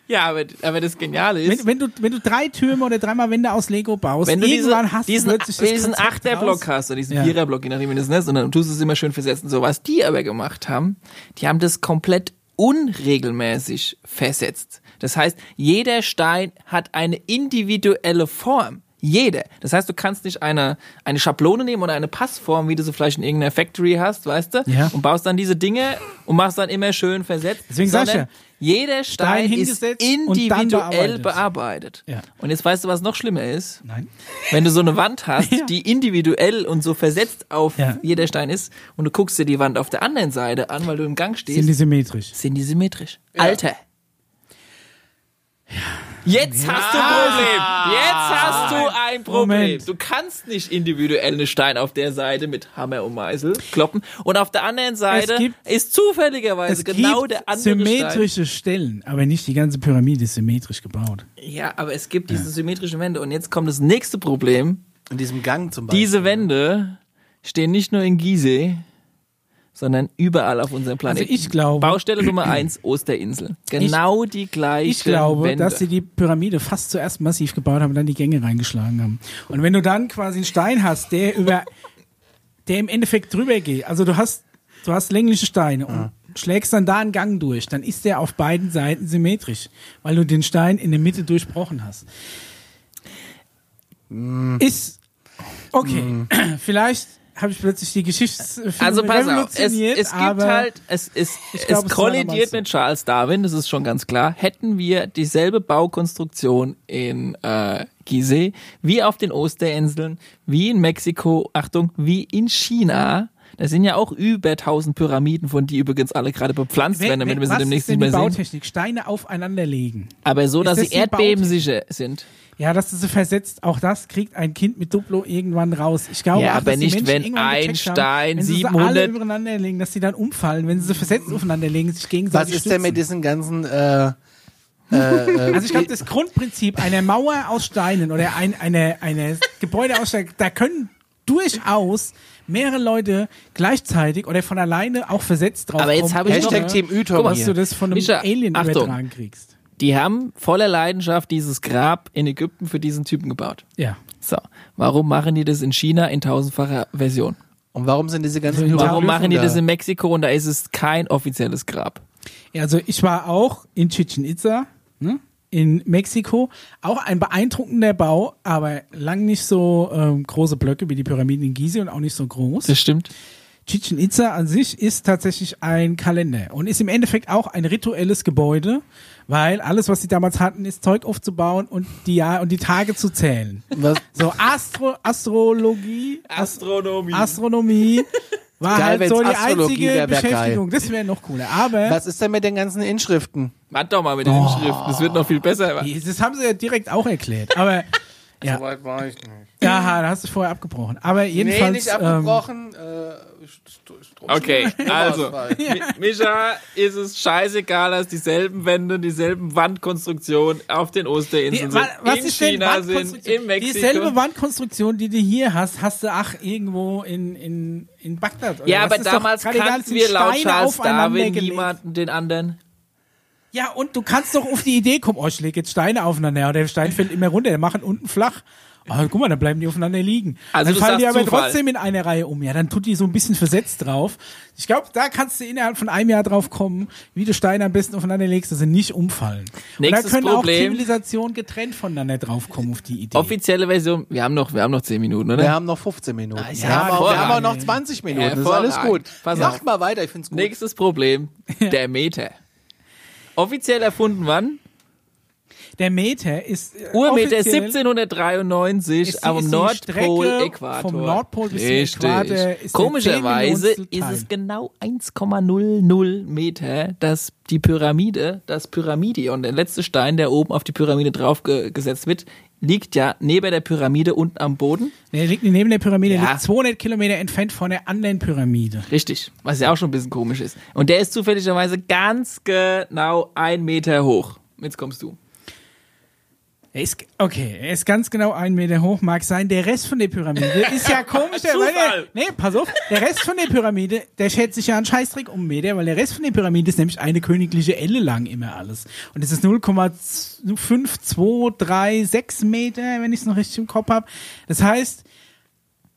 Ja, aber, aber das Geniale ist, Wenn, wenn, du, wenn du drei Türme oder dreimal Wände aus Lego baust, wenn du diese, irgendwann hast diesen, du plötzlich das diesen Achterblock hast oder diesen Ja. Viererblock, je nachdem wie du das nennst, und dann tust du es immer schön versetzen. So, was die aber gemacht haben, die haben das komplett unregelmäßig versetzt. Das heißt, jeder Stein hat eine individuelle Form. Jeder. Das heißt, du kannst nicht eine, eine Schablone nehmen oder eine Passform, wie du sie vielleicht in irgendeiner Factory hast, weißt du? Ja. Und baust dann diese Dinge und machst dann immer schön versetzt. Deswegen sag ich ja, jeder Stein, Stein ist hingesetzt und dann individuell bearbeitet. bearbeitet. Ja. Und jetzt weißt du, was noch schlimmer ist? Nein. Wenn du so eine Wand hast, Ja. die individuell und so versetzt auf Ja. jeder Stein ist, und du guckst dir die Wand auf der anderen Seite an, weil du im Gang stehst, Sind die symmetrisch? sind die symmetrisch. Alter. Jetzt hast du ein Problem. Jetzt hast du ein Problem. Moment. Du kannst nicht individuell einen Stein auf der Seite mit Hammer und Meißel kloppen und auf der anderen Seite gibt- ist zufälligerweise genau der andere Stein. symmetrische Stellen, aber nicht die ganze Pyramide ist symmetrisch gebaut. Ja, aber es gibt diese symmetrischen Wände und jetzt kommt das nächste Problem. In diesem Gang zum Beispiel. Diese Wände stehen nicht nur in Gizeh, sondern überall auf unserem Planeten. Also ich glaube- Baustelle Nummer eins, Osterinsel. Genau die gleiche Ich glaube, Wände. dass sie die Pyramide fast zuerst massiv gebaut haben und dann die Gänge reingeschlagen haben. Und wenn du dann quasi einen Stein hast, der über, der im Endeffekt drüber geht, also du hast, du hast längliche Steine und schlägst dann da einen Gang durch, dann ist der auf beiden Seiten symmetrisch, weil du den Stein in der Mitte durchbrochen hast. Ist, okay, vielleicht habe ich plötzlich die Geschichtsfilme also pass auf, es, es gibt halt, es, es, glaub, es kollidiert mit Charles Darwin, das ist schon ganz klar. Hätten wir dieselbe Baukonstruktion in äh, Gizeh, wie auf den Osterinseln, wie in Mexiko, Achtung, wie in China, da sind ja auch über 1000 Pyramiden, von die übrigens alle gerade bepflanzt werden, damit wir sie demnächst nicht mehr sehen. Bautechnik? Steine aufeinander legen. Aber so, Ist dass das sie erdbebensicher sind. Ja, dass du sie versetzt, auch das kriegt ein Kind mit Duplo irgendwann raus. Ich glaube Ja, auch, aber nicht, Menschen wenn irgendwann ein gecheckt haben, Stein wenn sie sie 700 alle übereinander legen, dass sie dann umfallen, wenn sie sie versetzt aufeinander legen, sich Was gegenseitig ist denn mit diesen ganzen äh, Also ich glaube, das Grundprinzip einer Mauer aus Steinen oder ein, eine, eine Gebäude aus Steinen, da können durchaus mehrere Leute gleichzeitig oder von alleine auch versetzt drauf Aber jetzt habe ich Hashtag noch- Team Ütom Guck mal, dass hier. du das von einem Micha, Alien Achtung. übertragen kriegst. Die haben voller Leidenschaft dieses Grab in Ägypten für diesen Typen gebaut. Ja. So, warum machen die das in China in tausendfacher Version? Und warum sind diese ganzen Warum Warum Hieroglyphen machen die da? das in Mexiko und da ist es kein offizielles Grab? Ja, also ich war auch in Chichen Itza, ne? in Mexiko. Auch ein beeindruckender Bau, aber lang nicht so ähm, große Blöcke wie die Pyramiden in Gizeh und auch nicht so groß. Das stimmt. Chichen Itza an sich ist tatsächlich ein Kalender und ist im Endeffekt auch ein rituelles Gebäude, weil alles, was sie damals hatten, ist Zeug aufzubauen und die Jahr und die Tage zu zählen. Was, So Astro Astrologie, Astronomie. Astronomie war Geil, halt so die Astrologie einzige wär, wär geil. Beschäftigung. Das wäre noch cooler. Aber was ist denn mit den ganzen Inschriften? Warte doch mal mit den Inschriften. Das wird noch viel besser. das haben sie ja direkt auch erklärt. Aber ja, weit war ich nicht. ja, da hast du vorher abgebrochen. Aber jedenfalls. nee, nicht ähm, abgebrochen. äh, St- Okay, also, Mischa ist es scheißegal, dass dieselben Wände, dieselben Wandkonstruktionen auf den Osterinseln wa- sind, was in China sind, in Mexiko. Dieselbe Wandkonstruktion, die du hier hast, hast du ach irgendwo in, in, in Bagdad. Oder ja, was? aber damals kannten wir laut Steine Charles Darwin niemanden den anderen. Ja, und du kannst doch auf die Idee kommen, oh, ich lege jetzt Steine aufeinander, ja, der Stein fällt immer runter, der machen unten flach. Oh, guck mal, dann bleiben die aufeinander liegen. Also dann fallen die aber Zufall. trotzdem in eine Reihe um. Ja, dann tut die so ein bisschen versetzt drauf. Ich glaube, da kannst du innerhalb von einem Jahr drauf kommen, wie du Steine am besten aufeinander legst, dass sie nicht umfallen. Nächstes und da können Problem. auch Zivilisationen getrennt voneinander draufkommen auf die Idee. Offizielle Version, wir haben noch, wir haben noch 10 Minuten, oder? Wir haben noch 15 Minuten. wir, ja haben auch, wir haben auch noch hervorragend. 20 Minuten. Das ist alles gut. Pass Macht mal weiter, ich find's gut. Nächstes Problem, der Meter. Offiziell erfunden wann? Der Meter ist äh, Urmeter offiziell 1793 ist am ist die Nordpol, Strecke Äquator. vom Nordpol bis zum Richtig. Äquator ist Komischerweise 10 ist es genau 1,00 Meter, dass die Pyramide, das Pyramidion, der letzte Stein, der oben auf die Pyramide drauf ge gesetzt wird, liegt ja neben der Pyramide unten am Boden. Der liegt neben der Pyramide, Ja. liegt 200 Kilometer entfernt von der anderen Pyramide. Richtig, was ja auch schon ein bisschen komisch ist. Und der ist zufälligerweise ganz genau ein Meter hoch. Jetzt kommst du. Er ist, okay, er ist ganz genau einen Meter hoch, mag sein. Der Rest von der Pyramide ist ja komisch. Der, der, nee, pass auf. Der Rest von der Pyramide, der schätzt sich ja einen Scheißdreck um einen Meter, weil der Rest von der Pyramide ist nämlich eine königliche Elle lang immer alles. Und es ist 0,5236 Meter, wenn ich es noch richtig im Kopf habe. Das heißt,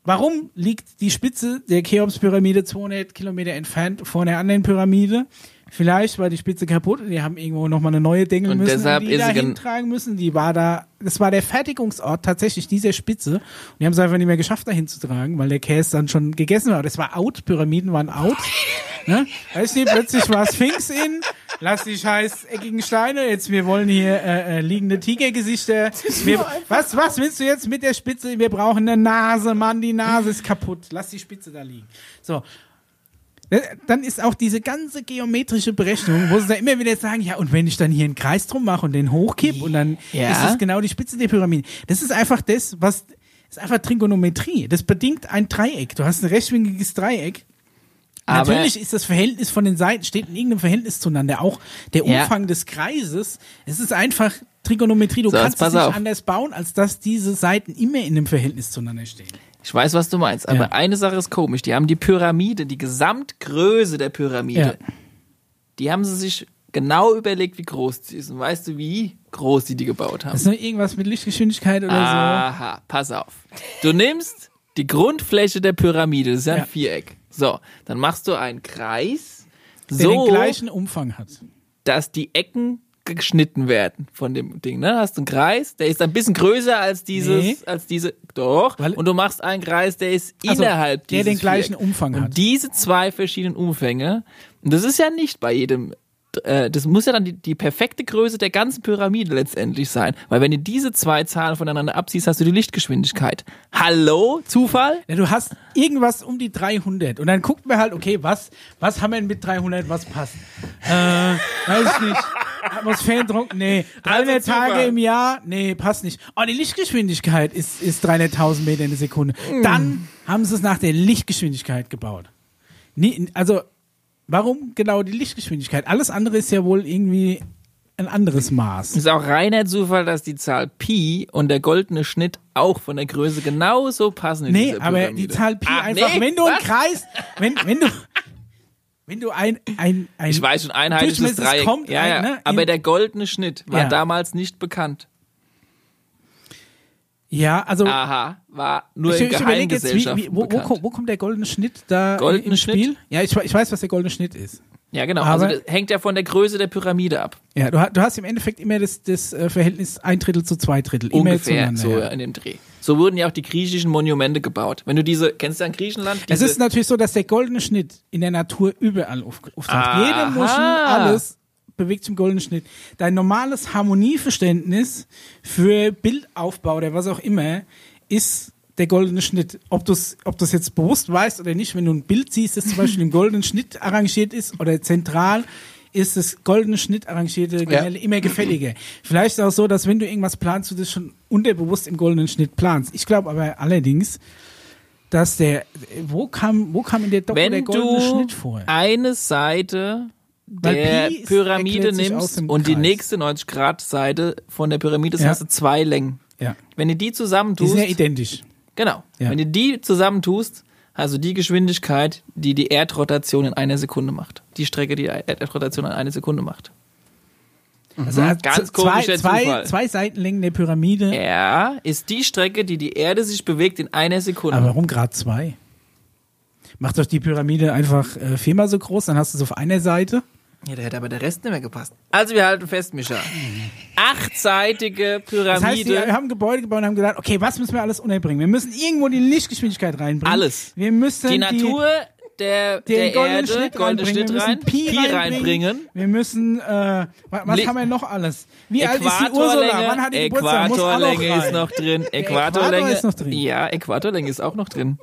Warum liegt die Spitze der Cheops-Pyramide 200 Kilometer entfernt von der anderen Pyramide? Vielleicht war die Spitze kaputt und die haben irgendwo nochmal eine neue dengeln Und müssen deshalb und die da hintragen müssen. Die war da, das war der Fertigungsort tatsächlich dieser Spitze. Und die haben es einfach nicht mehr geschafft, da hinzutragen, weil der Käse dann schon gegessen war. Das war out, Pyramiden waren out. ne? Weißt du, plötzlich war Sphinx in, lass die scheiß eckigen Steine, jetzt wir wollen hier äh, äh, liegende Tigergesichter. Wir, was, was willst du jetzt mit der Spitze? Wir brauchen eine Nase, Mann, die Nase ist kaputt. Lass die Spitze da liegen. So, dann ist auch diese ganze geometrische Berechnung, wo sie da immer wieder sagen, ja, und wenn ich dann hier einen Kreis drum mache und den hochkipp und dann Ja. ist es genau die Spitze der Pyramide. Das ist einfach das, was, ist einfach Trigonometrie. Das bedingt ein Dreieck. Du hast ein rechtwinkliges Dreieck. Aber- Natürlich ist das Verhältnis von den Seiten, steht in irgendeinem Verhältnis zueinander. Auch der Ja. Umfang des Kreises, es ist einfach Trigonometrie. Du So, kannst es nicht auf. anders bauen, als dass diese Seiten immer in einem Verhältnis zueinander stehen. Ich weiß, was du meinst, aber Ja. eine Sache ist komisch. Die haben die Pyramide, die Gesamtgröße der Pyramide, Ja. die haben sie sich genau überlegt, wie groß sie ist. Und weißt du, wie groß sie die gebaut haben? Das ist nur irgendwas mit Lichtgeschwindigkeit oder Aha, pass auf. Du nimmst die Grundfläche der Pyramide, das ist ja ein Ja. Viereck. So, dann machst du einen Kreis, so. Der so, den gleichen Umfang hat. dass die Ecken geschnitten werden von dem Ding. Ne? Hast du einen Kreis, der ist ein bisschen größer als dieses, Nee. als diese, doch. Weil- und du machst einen Kreis, der ist Also, innerhalb der dieses den gleichen Viereck. Umfang und hat. diese zwei verschiedenen Umfänge, und das ist ja nicht bei jedem äh, das muss ja dann die, die perfekte Größe der ganzen Pyramide letztendlich sein. Weil wenn du diese zwei Zahlen voneinander abziehst, hast du die Lichtgeschwindigkeit. Hallo? Zufall? Ja, du hast irgendwas um die 300 und dann guckt man halt, okay, was, was haben wir denn mit 300, was passt? Äh, weiß ich nicht. Atmosphärendruck? Nee. 300 Also. Tage im Jahr? Nee, passt nicht. Oh, die Lichtgeschwindigkeit ist, ist 300.000 Meter in der Sekunde. Dann haben sie es nach der Lichtgeschwindigkeit gebaut. Nie, also, warum genau die Lichtgeschwindigkeit? Alles andere ist ja wohl irgendwie ein anderes Maß. Ist auch reiner Zufall, dass die Zahl Pi und der goldene Schnitt auch von der Größe genauso passen. In Nee, aber die Zahl Pi Ach, einfach, nee, wenn du einen was? Kreis, wenn, wenn du, wenn du ein, ein, ein Ich weiß schon, einheitliches Dreieck. kommt ja, ein, ne, aber der goldene Schnitt war Ja. damals nicht bekannt. Ja, also, Aha, war nur ich, in ich überlege jetzt, wie, wie, wo, wo, wo kommt der goldene Schnitt da Goldene im Schnitt? Spiel? Ja, ich, ich weiß, was der goldene Schnitt ist. Ja, genau. Aber- also das hängt ja von der Größe der Pyramide ab. Ja, du, du hast im Endeffekt immer das, das äh, Verhältnis ein Drittel zu zwei Drittel. Immer Ungefähr zueinander, so ja. in dem Dreh. So wurden ja auch die griechischen Monumente gebaut. Wenn du diese, kennst du an Griechenland? Es ist natürlich so, dass der goldene Schnitt in der Natur überall auf, auftaucht. Jede Muschel, alles bewegt zum goldenen Schnitt. Dein normales Harmonieverständnis für Bildaufbau oder was auch immer ist der goldene Schnitt. Ob du es ob du's jetzt bewusst weißt oder nicht, wenn du ein Bild siehst, das zum Beispiel im goldenen Schnitt arrangiert ist oder zentral, ist das goldene Schnitt arrangierte Gemälde immer gefälliger. Vielleicht ist es auch so, dass wenn du irgendwas planst, du das schon unterbewusst im goldenen Schnitt planst. Ich glaube aber allerdings, dass der, wo kam, wo kam in der Doku der goldene du Schnitt vor? eine Seite der ist- Pyramide nimmst und die nächste 90-Grad-Seite von der Pyramide, das Ja. hast du zwei Längen. Ja. Wenn du die Die zusammentust, sind ja identisch. genau, Ja. wenn du die zusammentust, hast du die Geschwindigkeit, die die Erdrotation in einer Sekunde macht. Die Strecke, die die Erdrotation in einer Sekunde macht. Also Mhm. Ganz zwei, zwei, zwei Seitenlängen der Pyramide. Ja, ist die Strecke, die die Erde sich bewegt in einer Sekunde. Aber warum gerade zwei? Mach doch die Pyramide einfach äh, viermal so groß, dann hast du es auf einer Seite. Ja, da hätte aber der Rest nicht mehr gepasst. Also wir halten fest, Micha. Achtseitige Pyramide. Das heißt, wir haben Gebäude gebaut und haben gesagt, okay, was müssen wir alles unterbringen? Wir müssen irgendwo die Lichtgeschwindigkeit reinbringen. Alles. Wir müssen die Natur der, den der goldenen Erde, Schnitt goldene reinbringen. Schnitt wir rein, müssen Pi, Pi reinbringen. Wir müssen, äh, wa- was Li- haben wir noch alles? Wie alt ist die Ursula? Wann hat die Geburtstag? Äquatorlänge ist noch drin. Äquator Äquatorlänge ist noch drin. Ja, Äquatorlänge ist auch noch drin.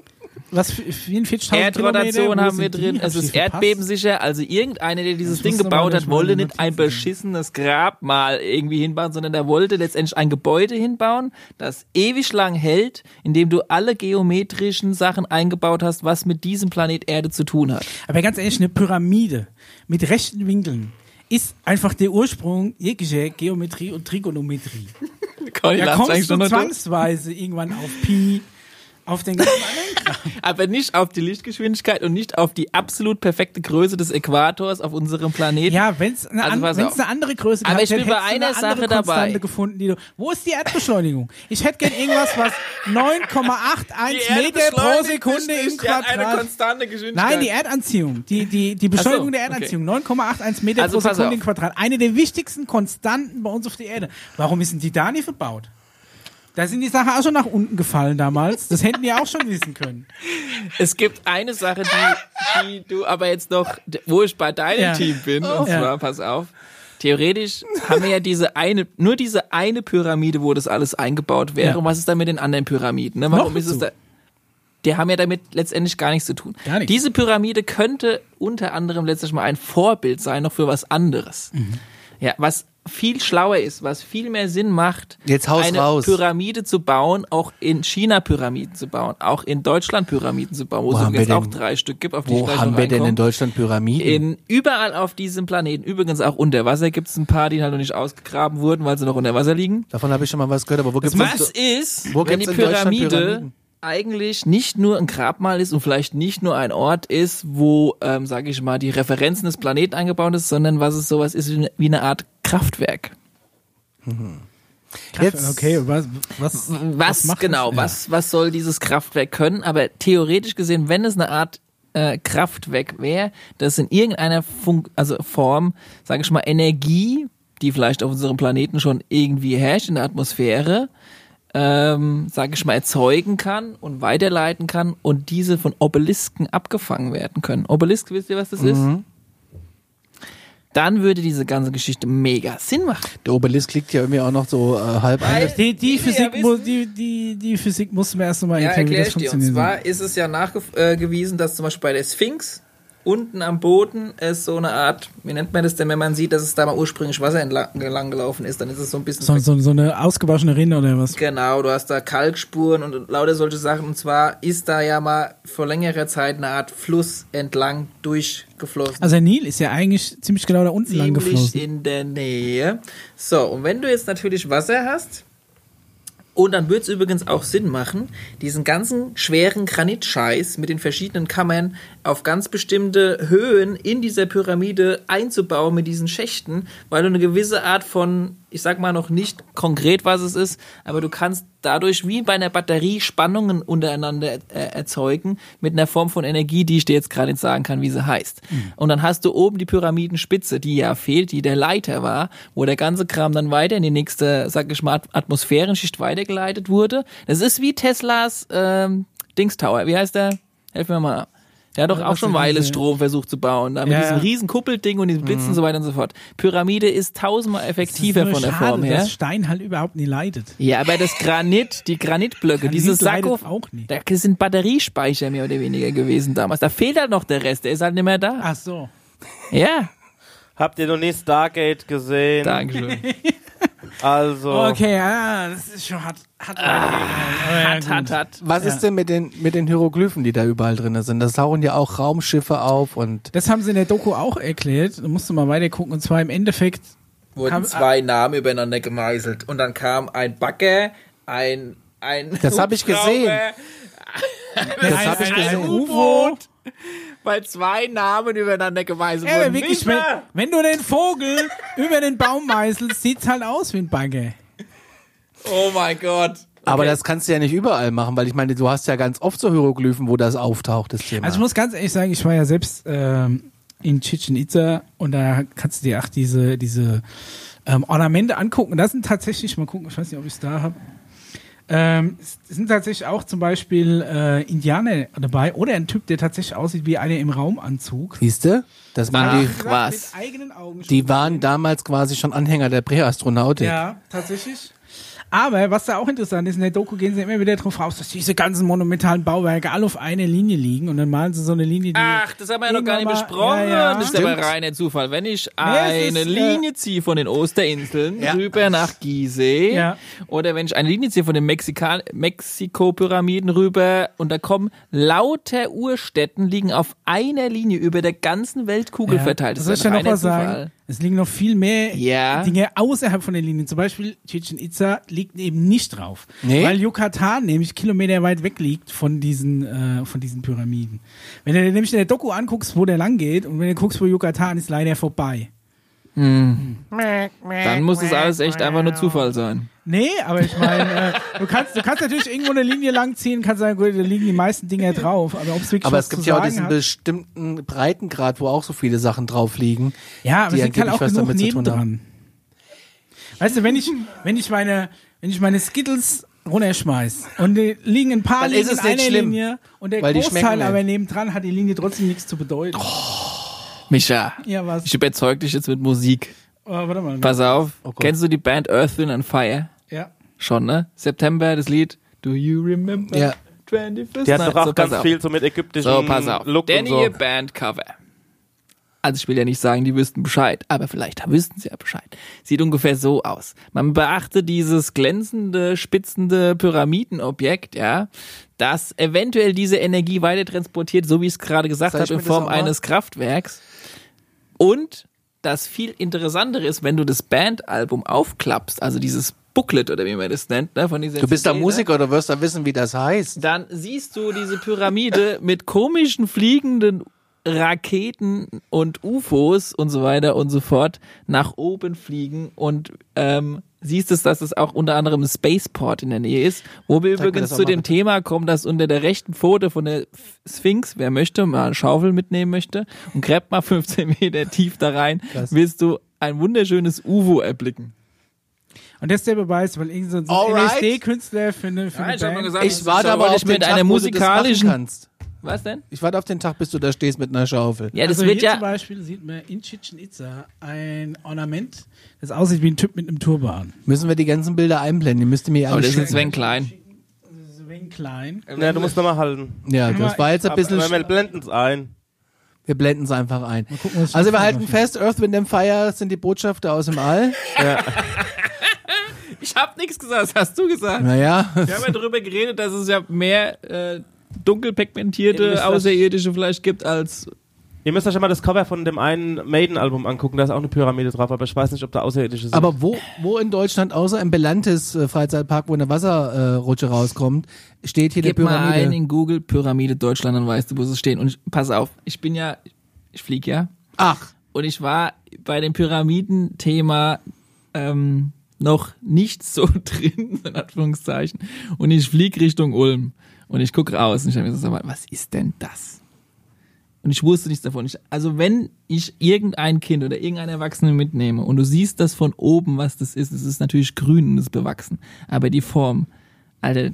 Was, für- 44.000 Erdrotation haben wir die? drin. Es ist erdbebensicher. Also irgendeiner, der dieses Ich Ding gebaut hat, wollte nicht ein beschissenes Grabmal irgendwie hinbauen, sondern der wollte letztendlich ein Gebäude hinbauen, das ewig lang hält, in dem du alle geometrischen Sachen eingebaut hast, was mit diesem Planet Erde zu tun hat. Aber ganz ehrlich, eine Pyramide mit rechten Winkeln ist einfach der Ursprung jeglicher Geometrie und Trigonometrie. Da kommst du zwangsweise irgendwann auf Pi, auf den ganzen. Aber nicht auf die Lichtgeschwindigkeit und nicht auf die absolut perfekte Größe des Äquators auf unserem Planeten. Ja, wenn es eine, Also an, wenn's eine andere Größe Aber gehabt ich bin bei einer eine Sache dabei. Konstante gefunden, die du, wo ist die Erdbeschleunigung? Ich hätte gern irgendwas, was 9,81 Meter pro Sekunde im Quadrat. konstante Geschwindigkeit. Nein, die Erdanziehung. Die, die, die Beschleunigung so, der Erdanziehung. 9,81 Meter Also pro Sekunde im Quadrat. Eine der wichtigsten Konstanten bei uns auf der Erde. Warum ist denn die da nicht verbaut? Da sind die Sachen auch schon nach unten gefallen damals. Das hätten die auch schon wissen können. Es gibt eine Sache, die, die du aber jetzt noch, wo ich bei deinem Ja. Team bin, und Ja. zwar, pass auf, theoretisch haben wir ja diese eine, nur diese eine Pyramide, wo das alles eingebaut wäre. Ja. Und was ist dann mit den anderen Pyramiden? Ne? Warum Noch ist es da? Die haben ja damit letztendlich gar nichts zu tun. Gar nichts. Diese Pyramide könnte unter anderem letztlich mal ein Vorbild sein, noch für was anderes. Mhm. Ja, was viel schlauer ist, was viel mehr Sinn macht, eine raus. Pyramide zu bauen, auch in China Pyramiden zu bauen, auch in Deutschland Pyramiden zu bauen, wo, Wo es haben übrigens wir auch denn- drei Stück gibt, auf die ich Wo gleich haben wir denn in. Deutschland Pyramiden? In, überall auf diesem Planeten, übrigens auch unter Wasser, gibt es ein paar, die halt noch nicht ausgegraben wurden, weil sie noch unter Wasser liegen. Davon habe ich schon mal was gehört, aber wo gibt's Was das? ist, Wo wenn die Pyramide Pyramiden? Eigentlich nicht nur ein Grabmal ist und vielleicht nicht nur ein Ort ist, wo, ähm, sage ich mal, die Referenzen des Planeten eingebaut ist, sondern was es sowas ist wie eine, wie eine Art Kraftwerk. Jetzt, Okay, was, was, Was, macht genau? Ja. was, was soll dieses Kraftwerk können? Aber theoretisch gesehen, wenn es eine Art äh, Kraftwerk wäre, das in irgendeiner Funk also Form, sage ich mal, Energie, die vielleicht auf unserem Planeten schon irgendwie herrscht in der Atmosphäre, ähm, sage ich mal, erzeugen kann und weiterleiten kann und diese von Obelisken abgefangen werden können. Obelisk, wisst ihr, was das ist? Dann würde diese ganze Geschichte mega Sinn machen. der Obelisk liegt ja irgendwie auch noch so äh, halb ein. Die, die, Physik, ja muss, wissen- die, die, die Physik mussten wir erst nochmal Ja, erklären, wie erkläre das ich dir. Und zwar ist es ja nachgewiesen, dass zum Beispiel bei der Sphinx unten am Boden es so eine Art, wie nennt man das denn, wenn man sieht, dass es da mal ursprünglich Wasser entlang lang gelaufen ist, dann ist es so ein bisschen so, so, so eine ausgewaschene Rinne oder was? Genau, du hast da Kalkspuren und lauter solche Sachen. Und zwar ist da ja mal vor längerer Zeit eine Art Fluss entlang durchgeflossen. Also der Nil ist ja eigentlich ziemlich genau da unten lang ziemlich geflossen. in der Nähe. So, und wenn du jetzt natürlich Wasser hast, und dann wird es übrigens auch Sinn machen, diesen ganzen schweren Granitscheiß mit den verschiedenen Kammern auf ganz bestimmte Höhen in dieser Pyramide einzubauen mit diesen Schächten, weil du eine gewisse Art von ich sag mal noch nicht konkret, was es ist, aber du kannst dadurch wie bei einer Batterie Spannungen untereinander erzeugen mit einer Form von Energie, die ich dir jetzt gerade nicht sagen kann, wie sie heißt. Und dann hast du oben die Pyramidenspitze, die ja fehlt, die der Leiter war, wo der ganze Kram dann weiter in die nächste, sag ich mal, At- Atmosphärenschicht weitergeleitet wurde. Das ist wie Teslas ähm, Dings Tower. Wie heißt der? Helf mir mal. Der hat doch auch schon ist Weile diese- Strom versucht zu bauen, da mit Ja, diesem ja. riesen Kuppelding und diesen Blitzen und so weiter und so fort. Pyramide ist tausendmal effektiver nur von der schade, Form her. dass Stein halt überhaupt nie leidet. Ja, aber das Granit, die Granitblöcke, Granit diese leidet Sakko, auch nicht. das sind Batteriespeicher mehr oder weniger gewesen damals. Da fehlt halt noch der Rest, der ist halt nicht mehr da. Ach so. Ja, Habt ihr noch nie Stargate gesehen? Dankeschön. Also, Okay, ah, das ist schon hat hat Hat, hat, hat. Was Ja. ist denn mit den, mit den Hieroglyphen, die da überall drin sind? Das tauchen ja auch Raumschiffe auf und Das haben sie in der Doku auch erklärt. Da musst du mal weiter gucken. Und zwar im Endeffekt Wurden Haben- zwei Namen übereinander gemeißelt und dann kam ein Bagger, ein ein Das hab ich gesehen. das ein- habe ich ein- gesehen. ein U-Boot. Weil zwei Namen übereinander gemeißelt aber wurden. wirklich, wenn, wenn du den Vogel über den Baum meißelst, sieht's halt aus wie ein Bagger. Oh mein Gott. Aber Okay. das kannst du ja nicht überall machen, weil ich meine, du hast ja ganz oft so Hieroglyphen, wo das auftaucht, das Thema. Also ich muss ganz ehrlich sagen, ich war ja selbst ähm, in Chichen Itza und da kannst du dir auch diese, diese ähm, Ornamente angucken. Das sind tatsächlich, mal gucken, ich weiß nicht, ob ich es da habe. Ähm, es sind tatsächlich auch zum Beispiel äh, Indianer dabei oder ein Typ, der tatsächlich aussieht wie einer im Raumanzug. Siehst du? Das waren die, was? Mit eigenen Augen. die waren damals quasi schon Anhänger der Präastronautik. Ja, tatsächlich. Aber was da auch interessant ist, in der Doku gehen sie immer wieder drauf raus, dass diese ganzen monumentalen Bauwerke alle auf einer Linie liegen und dann malen sie so eine Linie, die Ach, das haben wir ja noch gar nicht mal- besprochen. Ja, ja. Das ist Stimmt. aber reiner Zufall. Wenn ich eine ist, äh, Linie ziehe von den Osterinseln Ja. rüber nach Gizeh Ja. oder wenn ich eine Linie ziehe von den Mexikan Mexiko-Pyramiden rüber und da kommen lauter Urstätten liegen auf einer Linie über der ganzen Weltkugel Ja, verteilt. Das Das ist ja ein noch was Zufall. sagen. Es liegen noch viel mehr Ja. Dinge außerhalb von den Linien. Zum Beispiel Chichen Itza liegt eben nicht drauf. Nee? Weil Yucatan nämlich Kilometer weit weg liegt von diesen, äh, von diesen Pyramiden. Wenn du dir nämlich in der Doku anguckst, wo der lang geht und wenn du guckst, wo Yucatan ist, leider vorbei. Dann muss es alles echt einfach nur Zufall sein. Nee, aber ich meine, äh, du kannst, du kannst natürlich irgendwo eine Linie lang ziehen, kannst sagen, gut, da liegen die meisten Dinger drauf, aber ob es wirklich Aber es gibt ja auch diesen hat, bestimmten Breitengrad, wo auch so viele Sachen drauf liegen. Ja, aber die es liegt halt auch was genug damit zu tun nebendran. Weißt du, wenn ich, wenn ich meine, wenn ich meine Skittles runterschmeiß und die liegen ein paar Dann es in einer schlimm, Linie und der weil die Großteil aber nebendran hat die Linie trotzdem nichts zu bedeuten. Micha, Ja, was? ich überzeug dich jetzt mit Musik. Oh, warte mal. Pass auf. Oh. Kennst du die Band Earth, Wind and Fire? Ja. Schon, ne? September, das Lied. Do you remember? Ja. 21st die hat doch auch so, ganz auf. viel so mit ägyptischen So, pass auf. Look Danny, und so. Bandcover. Also ich will ja nicht sagen, die wüssten Bescheid, aber vielleicht wüssten sie ja Bescheid. Sieht ungefähr so aus. Man beachte dieses glänzende, spitzende Pyramidenobjekt, ja, das eventuell diese Energie weiter transportiert, so wie ich es gerade gesagt habe, in Form eines Kraftwerks. Und das viel interessantere ist, wenn du das Bandalbum aufklappst, also dieses Booklet oder wie man das nennt, ne, von dieser Du bist da? Musiker, du wirst da wissen, wie das heißt. dann siehst du diese Pyramide mit komischen fliegenden Raketen und UFOs und so weiter und so fort nach oben fliegen und ähm, siehst es, dass es auch unter anderem ein Spaceport in der Nähe ist, wo wir Zeig übrigens zu dem bitte. Thema kommen, dass unter der rechten Pfote von der Sphinx, wer möchte, mal eine Schaufel mitnehmen möchte und gräbt mal 15 Meter tief da rein, Krass. wirst du ein wunderschönes UFO erblicken. Und das ist der Beweis, weil irgend so ein. LSD-Künstler für eine, für Nein, eine ich nur Band. gesagt, Ich warte so aber auf ich mit einer musikalischen. Was denn? Ich warte auf den Tag, bis du da stehst mit einer Schaufel. Ja, das also wird hier ja. zum Beispiel sieht man in Chichen Itza ein Ornament, das aussieht wie ein Typ mit einem Turban. Müssen wir die ganzen Bilder einblenden? Die müsst ihr mir Aber alle das ist. Sven Klein. Das ist wenig klein. Ja, du musst nochmal halten. Ja, das war jetzt ein Aber, bisschen. aber wir blenden es ein. Wir blenden es einfach ein. gucken, was Also wir halten fest, Earth, Wind and Fire sind die Botschafter aus dem All. Ich hab nichts gesagt, das hast du gesagt. Naja, Wir haben ja darüber geredet, dass es ja mehr äh, dunkel Ihr pigmentierte müsst das- Außerirdische vielleicht gibt als. Ihr müsst euch ja mal das Cover von dem einen Maiden-Album angucken, da ist auch eine Pyramide drauf, aber ich weiß nicht, ob da Außerirdische sind. aber wo, wo in Deutschland, außer im Belantes äh, Freizeitpark, wo eine Wasserrutsche äh, Rutsche rauskommt, steht hier Gib die mal ein Pyramide? in Google Pyramide Deutschland, dann weißt du, wo sie stehen. Und ich, pass auf, ich bin ja, ich flieg ja. Ach, Und ich war bei dem Pyramiden-Thema ähm, noch nicht so drin, in Anführungszeichen. Und ich flieg Richtung Ulm. Und ich guck raus und ich habe mir mal, was ist denn das? Und ich wusste nichts davon. Ich, also wenn ich irgendein Kind oder irgendeinen Erwachsenen mitnehme und du siehst das von oben, was das ist, es ist natürlich grün und es ist bewachsen. Aber die Form, Alter,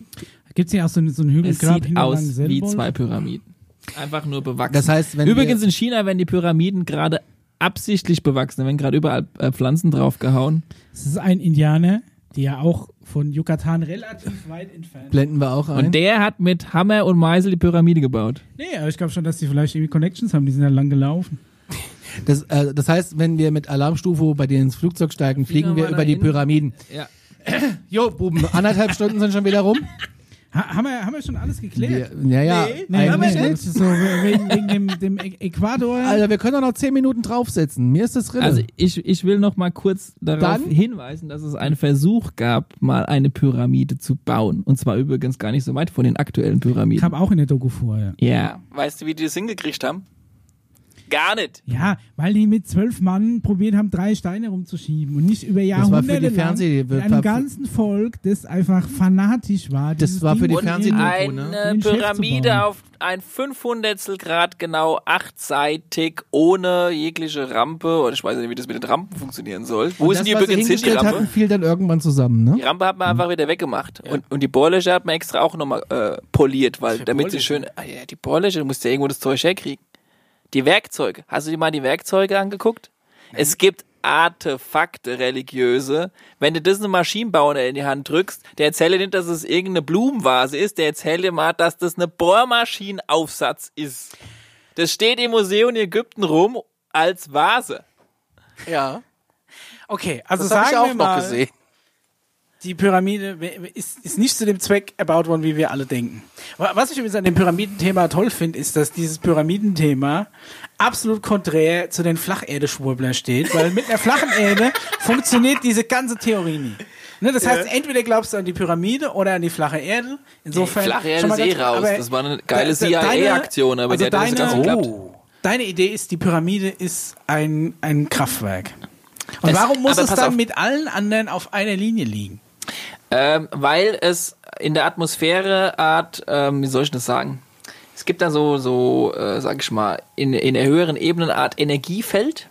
Gibt's hier auch so, so einen Hügel es sieht aus wie zwei Pyramiden. Einfach nur bewachsen. Das heißt, wenn Übrigens in China werden die Pyramiden gerade absichtlich bewachsen. Da werden gerade überall äh, Pflanzen draufgehauen. Das ist ein Indianer, der ja auch von Yucatan relativ weit entfernt blenden wir auch ein. Und der hat mit Hammer und Meißel die Pyramide gebaut. Nee, aber ich glaube schon, dass die vielleicht irgendwie Connections haben, die sind ja lang gelaufen. Das, äh, das heißt, wenn wir mit Alarmstufe bei dir ins Flugzeug steigen, fliegen wir über die. Pyramiden. Ja. Jo, Buben, anderthalb Stunden sind schon wieder rum. Ha haben, wir, haben wir schon alles geklärt? Wir, ja, ja, Nee, haben wir nicht. So, wegen, wegen dem, dem Äquator. Alter, wir können doch noch zehn Minuten draufsetzen. Mir ist das drin. Also ich, ich will noch mal kurz darauf Dann? hinweisen, dass es einen Versuch gab, mal eine Pyramide zu bauen. Und zwar übrigens gar nicht so weit von den aktuellen Pyramiden. kam auch in der Doku vor, ja. Ja. Weißt du, wie die das hingekriegt haben? Gar nicht. Ja, weil die mit zwölf Mann probiert haben, drei Steine rumzuschieben und nicht über war Jahrhunderte für die lang Fernseh- mit einem ganzen Volk, das einfach fanatisch war. Das war für die Ding Fernseh- in- Doku, ne? Eine Pyramide auf ein 500 Grad genau achtseitig, ohne jegliche Rampe. Oder ich weiß nicht, wie das mit den Rampen funktionieren soll. Wo ist denn die das, übrigens hin, die hingestellt Rampe? hatten, fiel dann irgendwann zusammen, ne? Die Rampe hat man einfach wieder weggemacht. Und, und die Bohrlöcher hat man extra auch nochmal äh, poliert, weil damit sie schön. Ah, ja, die Bohrlöcher, du musst ja irgendwo das Zeug herkriegen. Die Werkzeuge. Hast du dir mal die Werkzeuge angeguckt? Es gibt Artefakte, religiöse. Wenn du das einem Maschinenbauer in die Hand drückst, der erzählt dir nicht, dass es irgendeine Blumenvase ist, der erzählt dir mal, dass das eine Bohrmaschinenaufsatz ist. Das steht im Museum in Ägypten rum als Vase. Ja. Okay, also Das habe sagen ich auch wir noch mal, gesehen. Die Pyramide ist, ist nicht zu dem Zweck erbaut worden, wie wir alle denken. Wa- Was ich übrigens an dem Pyramidenthema toll finde, ist, dass dieses Pyramidenthema absolut konträr zu den Flacherde-Schwurbler steht, weil mit einer flachen Erde funktioniert diese ganze Theorie nie. Ne, das heißt, entweder glaubst du an die Pyramide oder an die flache Erde. Insofern Flache Erde ist eh raus. aber Das war eine geile CIA-Aktion, aber also die hat deine- ganz geklappt. Oh. Deine Idee ist, die Pyramide ist ein, ein Kraftwerk. Und Es- warum muss es dann auf. mit allen anderen auf einer Linie liegen? Ähm, weil es in der Atmosphäre Art, ähm, wie soll ich das sagen? Es gibt da so, so, äh, sag ich mal, in, in der höheren Ebene eine Art Energiefeld.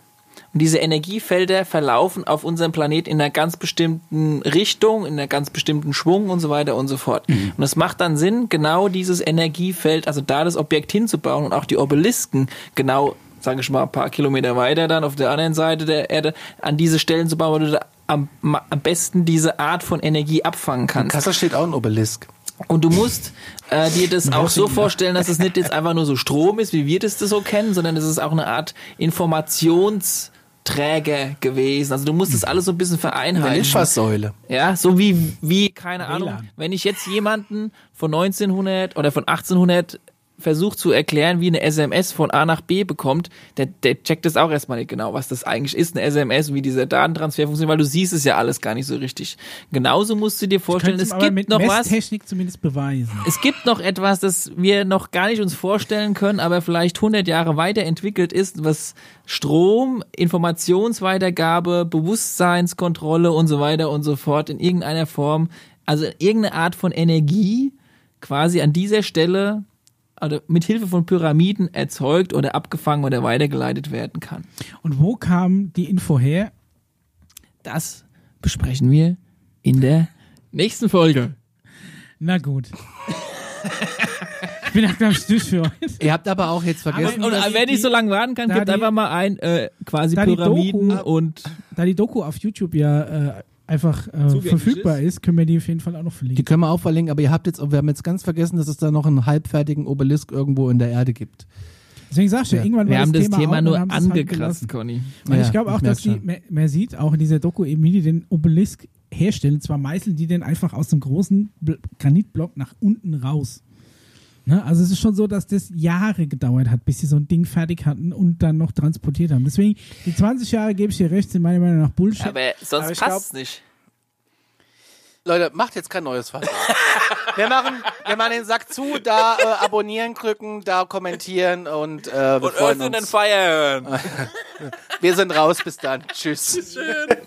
Und diese Energiefelder verlaufen auf unserem Planet in einer ganz bestimmten Richtung, in einer ganz bestimmten Schwung und so weiter und so fort. Und es macht dann Sinn, genau dieses Energiefeld, also da das Objekt hinzubauen und auch die Obelisken genau, sage ich mal, ein paar Kilometer weiter dann auf der anderen Seite der Erde an diese Stellen zu bauen, wo du da am, am besten diese Art von Energie abfangen In kannst. Kassel steht auch ein Obelisk. Und du musst äh, dir das auch so vorstellen, dass es nicht jetzt einfach nur so Strom ist, wie wir das, das so kennen, sondern es ist auch eine Art Informationsträger gewesen. Also du musst das alles so ein bisschen Eine vereinheitlichen. Litfaßsäule. Ja, so wie, wie, keine Ahnung, WLAN. wenn ich jetzt jemanden von 1900 oder von 1800 versucht zu erklären, wie eine SMS von A nach B bekommt, der, der checkt das auch erstmal nicht genau, was das eigentlich ist, eine SMS wie dieser Datentransfer funktioniert, weil du siehst es ja alles gar nicht so richtig. Genauso musst du dir vorstellen, es gibt noch was, zumindest beweisen. es gibt noch etwas, das wir noch gar nicht uns vorstellen können, aber vielleicht 100 Jahre weiterentwickelt ist, was Strom, Informationsweitergabe, Bewusstseinskontrolle und so weiter und so fort in irgendeiner Form, also irgendeine Art von Energie quasi an dieser Stelle also mit Hilfe von Pyramiden erzeugt oder abgefangen oder weitergeleitet werden kann. Und wo kam die Info her? Das besprechen wir in der nächsten Folge. Na gut. ich bin langsam Stich für heute. Ihr habt aber auch jetzt vergessen, Und dass wer nicht so lange warten kann, gibt die- einfach mal ein äh, quasi Pyramiden Doku- und Da die Doku auf YouTube ja äh, einfach äh, verfügbar ist. können wir die auf jeden Fall auch noch die verlinken. können wir auch verlinken, aber ihr habt jetzt, wir haben jetzt ganz vergessen, dass es da noch einen halbfertigen Obelisk irgendwo in der Erde gibt. Deswegen sagst du, Ja. irgendwann wir war haben das Thema, Thema und nur haben sie es halt angekratzt. Conny. Und Ja, ich glaube auch, dass die, man, sieht auch in dieser Doku eben, wie die den Obelisk herstellen. Zwar meißeln die den einfach aus dem großen Bl Granitblock nach unten raus. Ne? Also es ist schon so, dass das Jahre gedauert hat, bis sie so ein Ding fertig hatten und dann noch transportiert haben. Deswegen, die 20 Jahre gebe ich dir recht, sind meiner Meinung nach Bullshit. Aber sonst passt es nicht. Leute, macht jetzt kein neues Fass. wir machen, wir machen den Sack zu, da äh, abonnieren drücken, da kommentieren und äh, wir Und freuen uns. Fire hören. Wir sind raus, bis dann. Tschüss. Schön.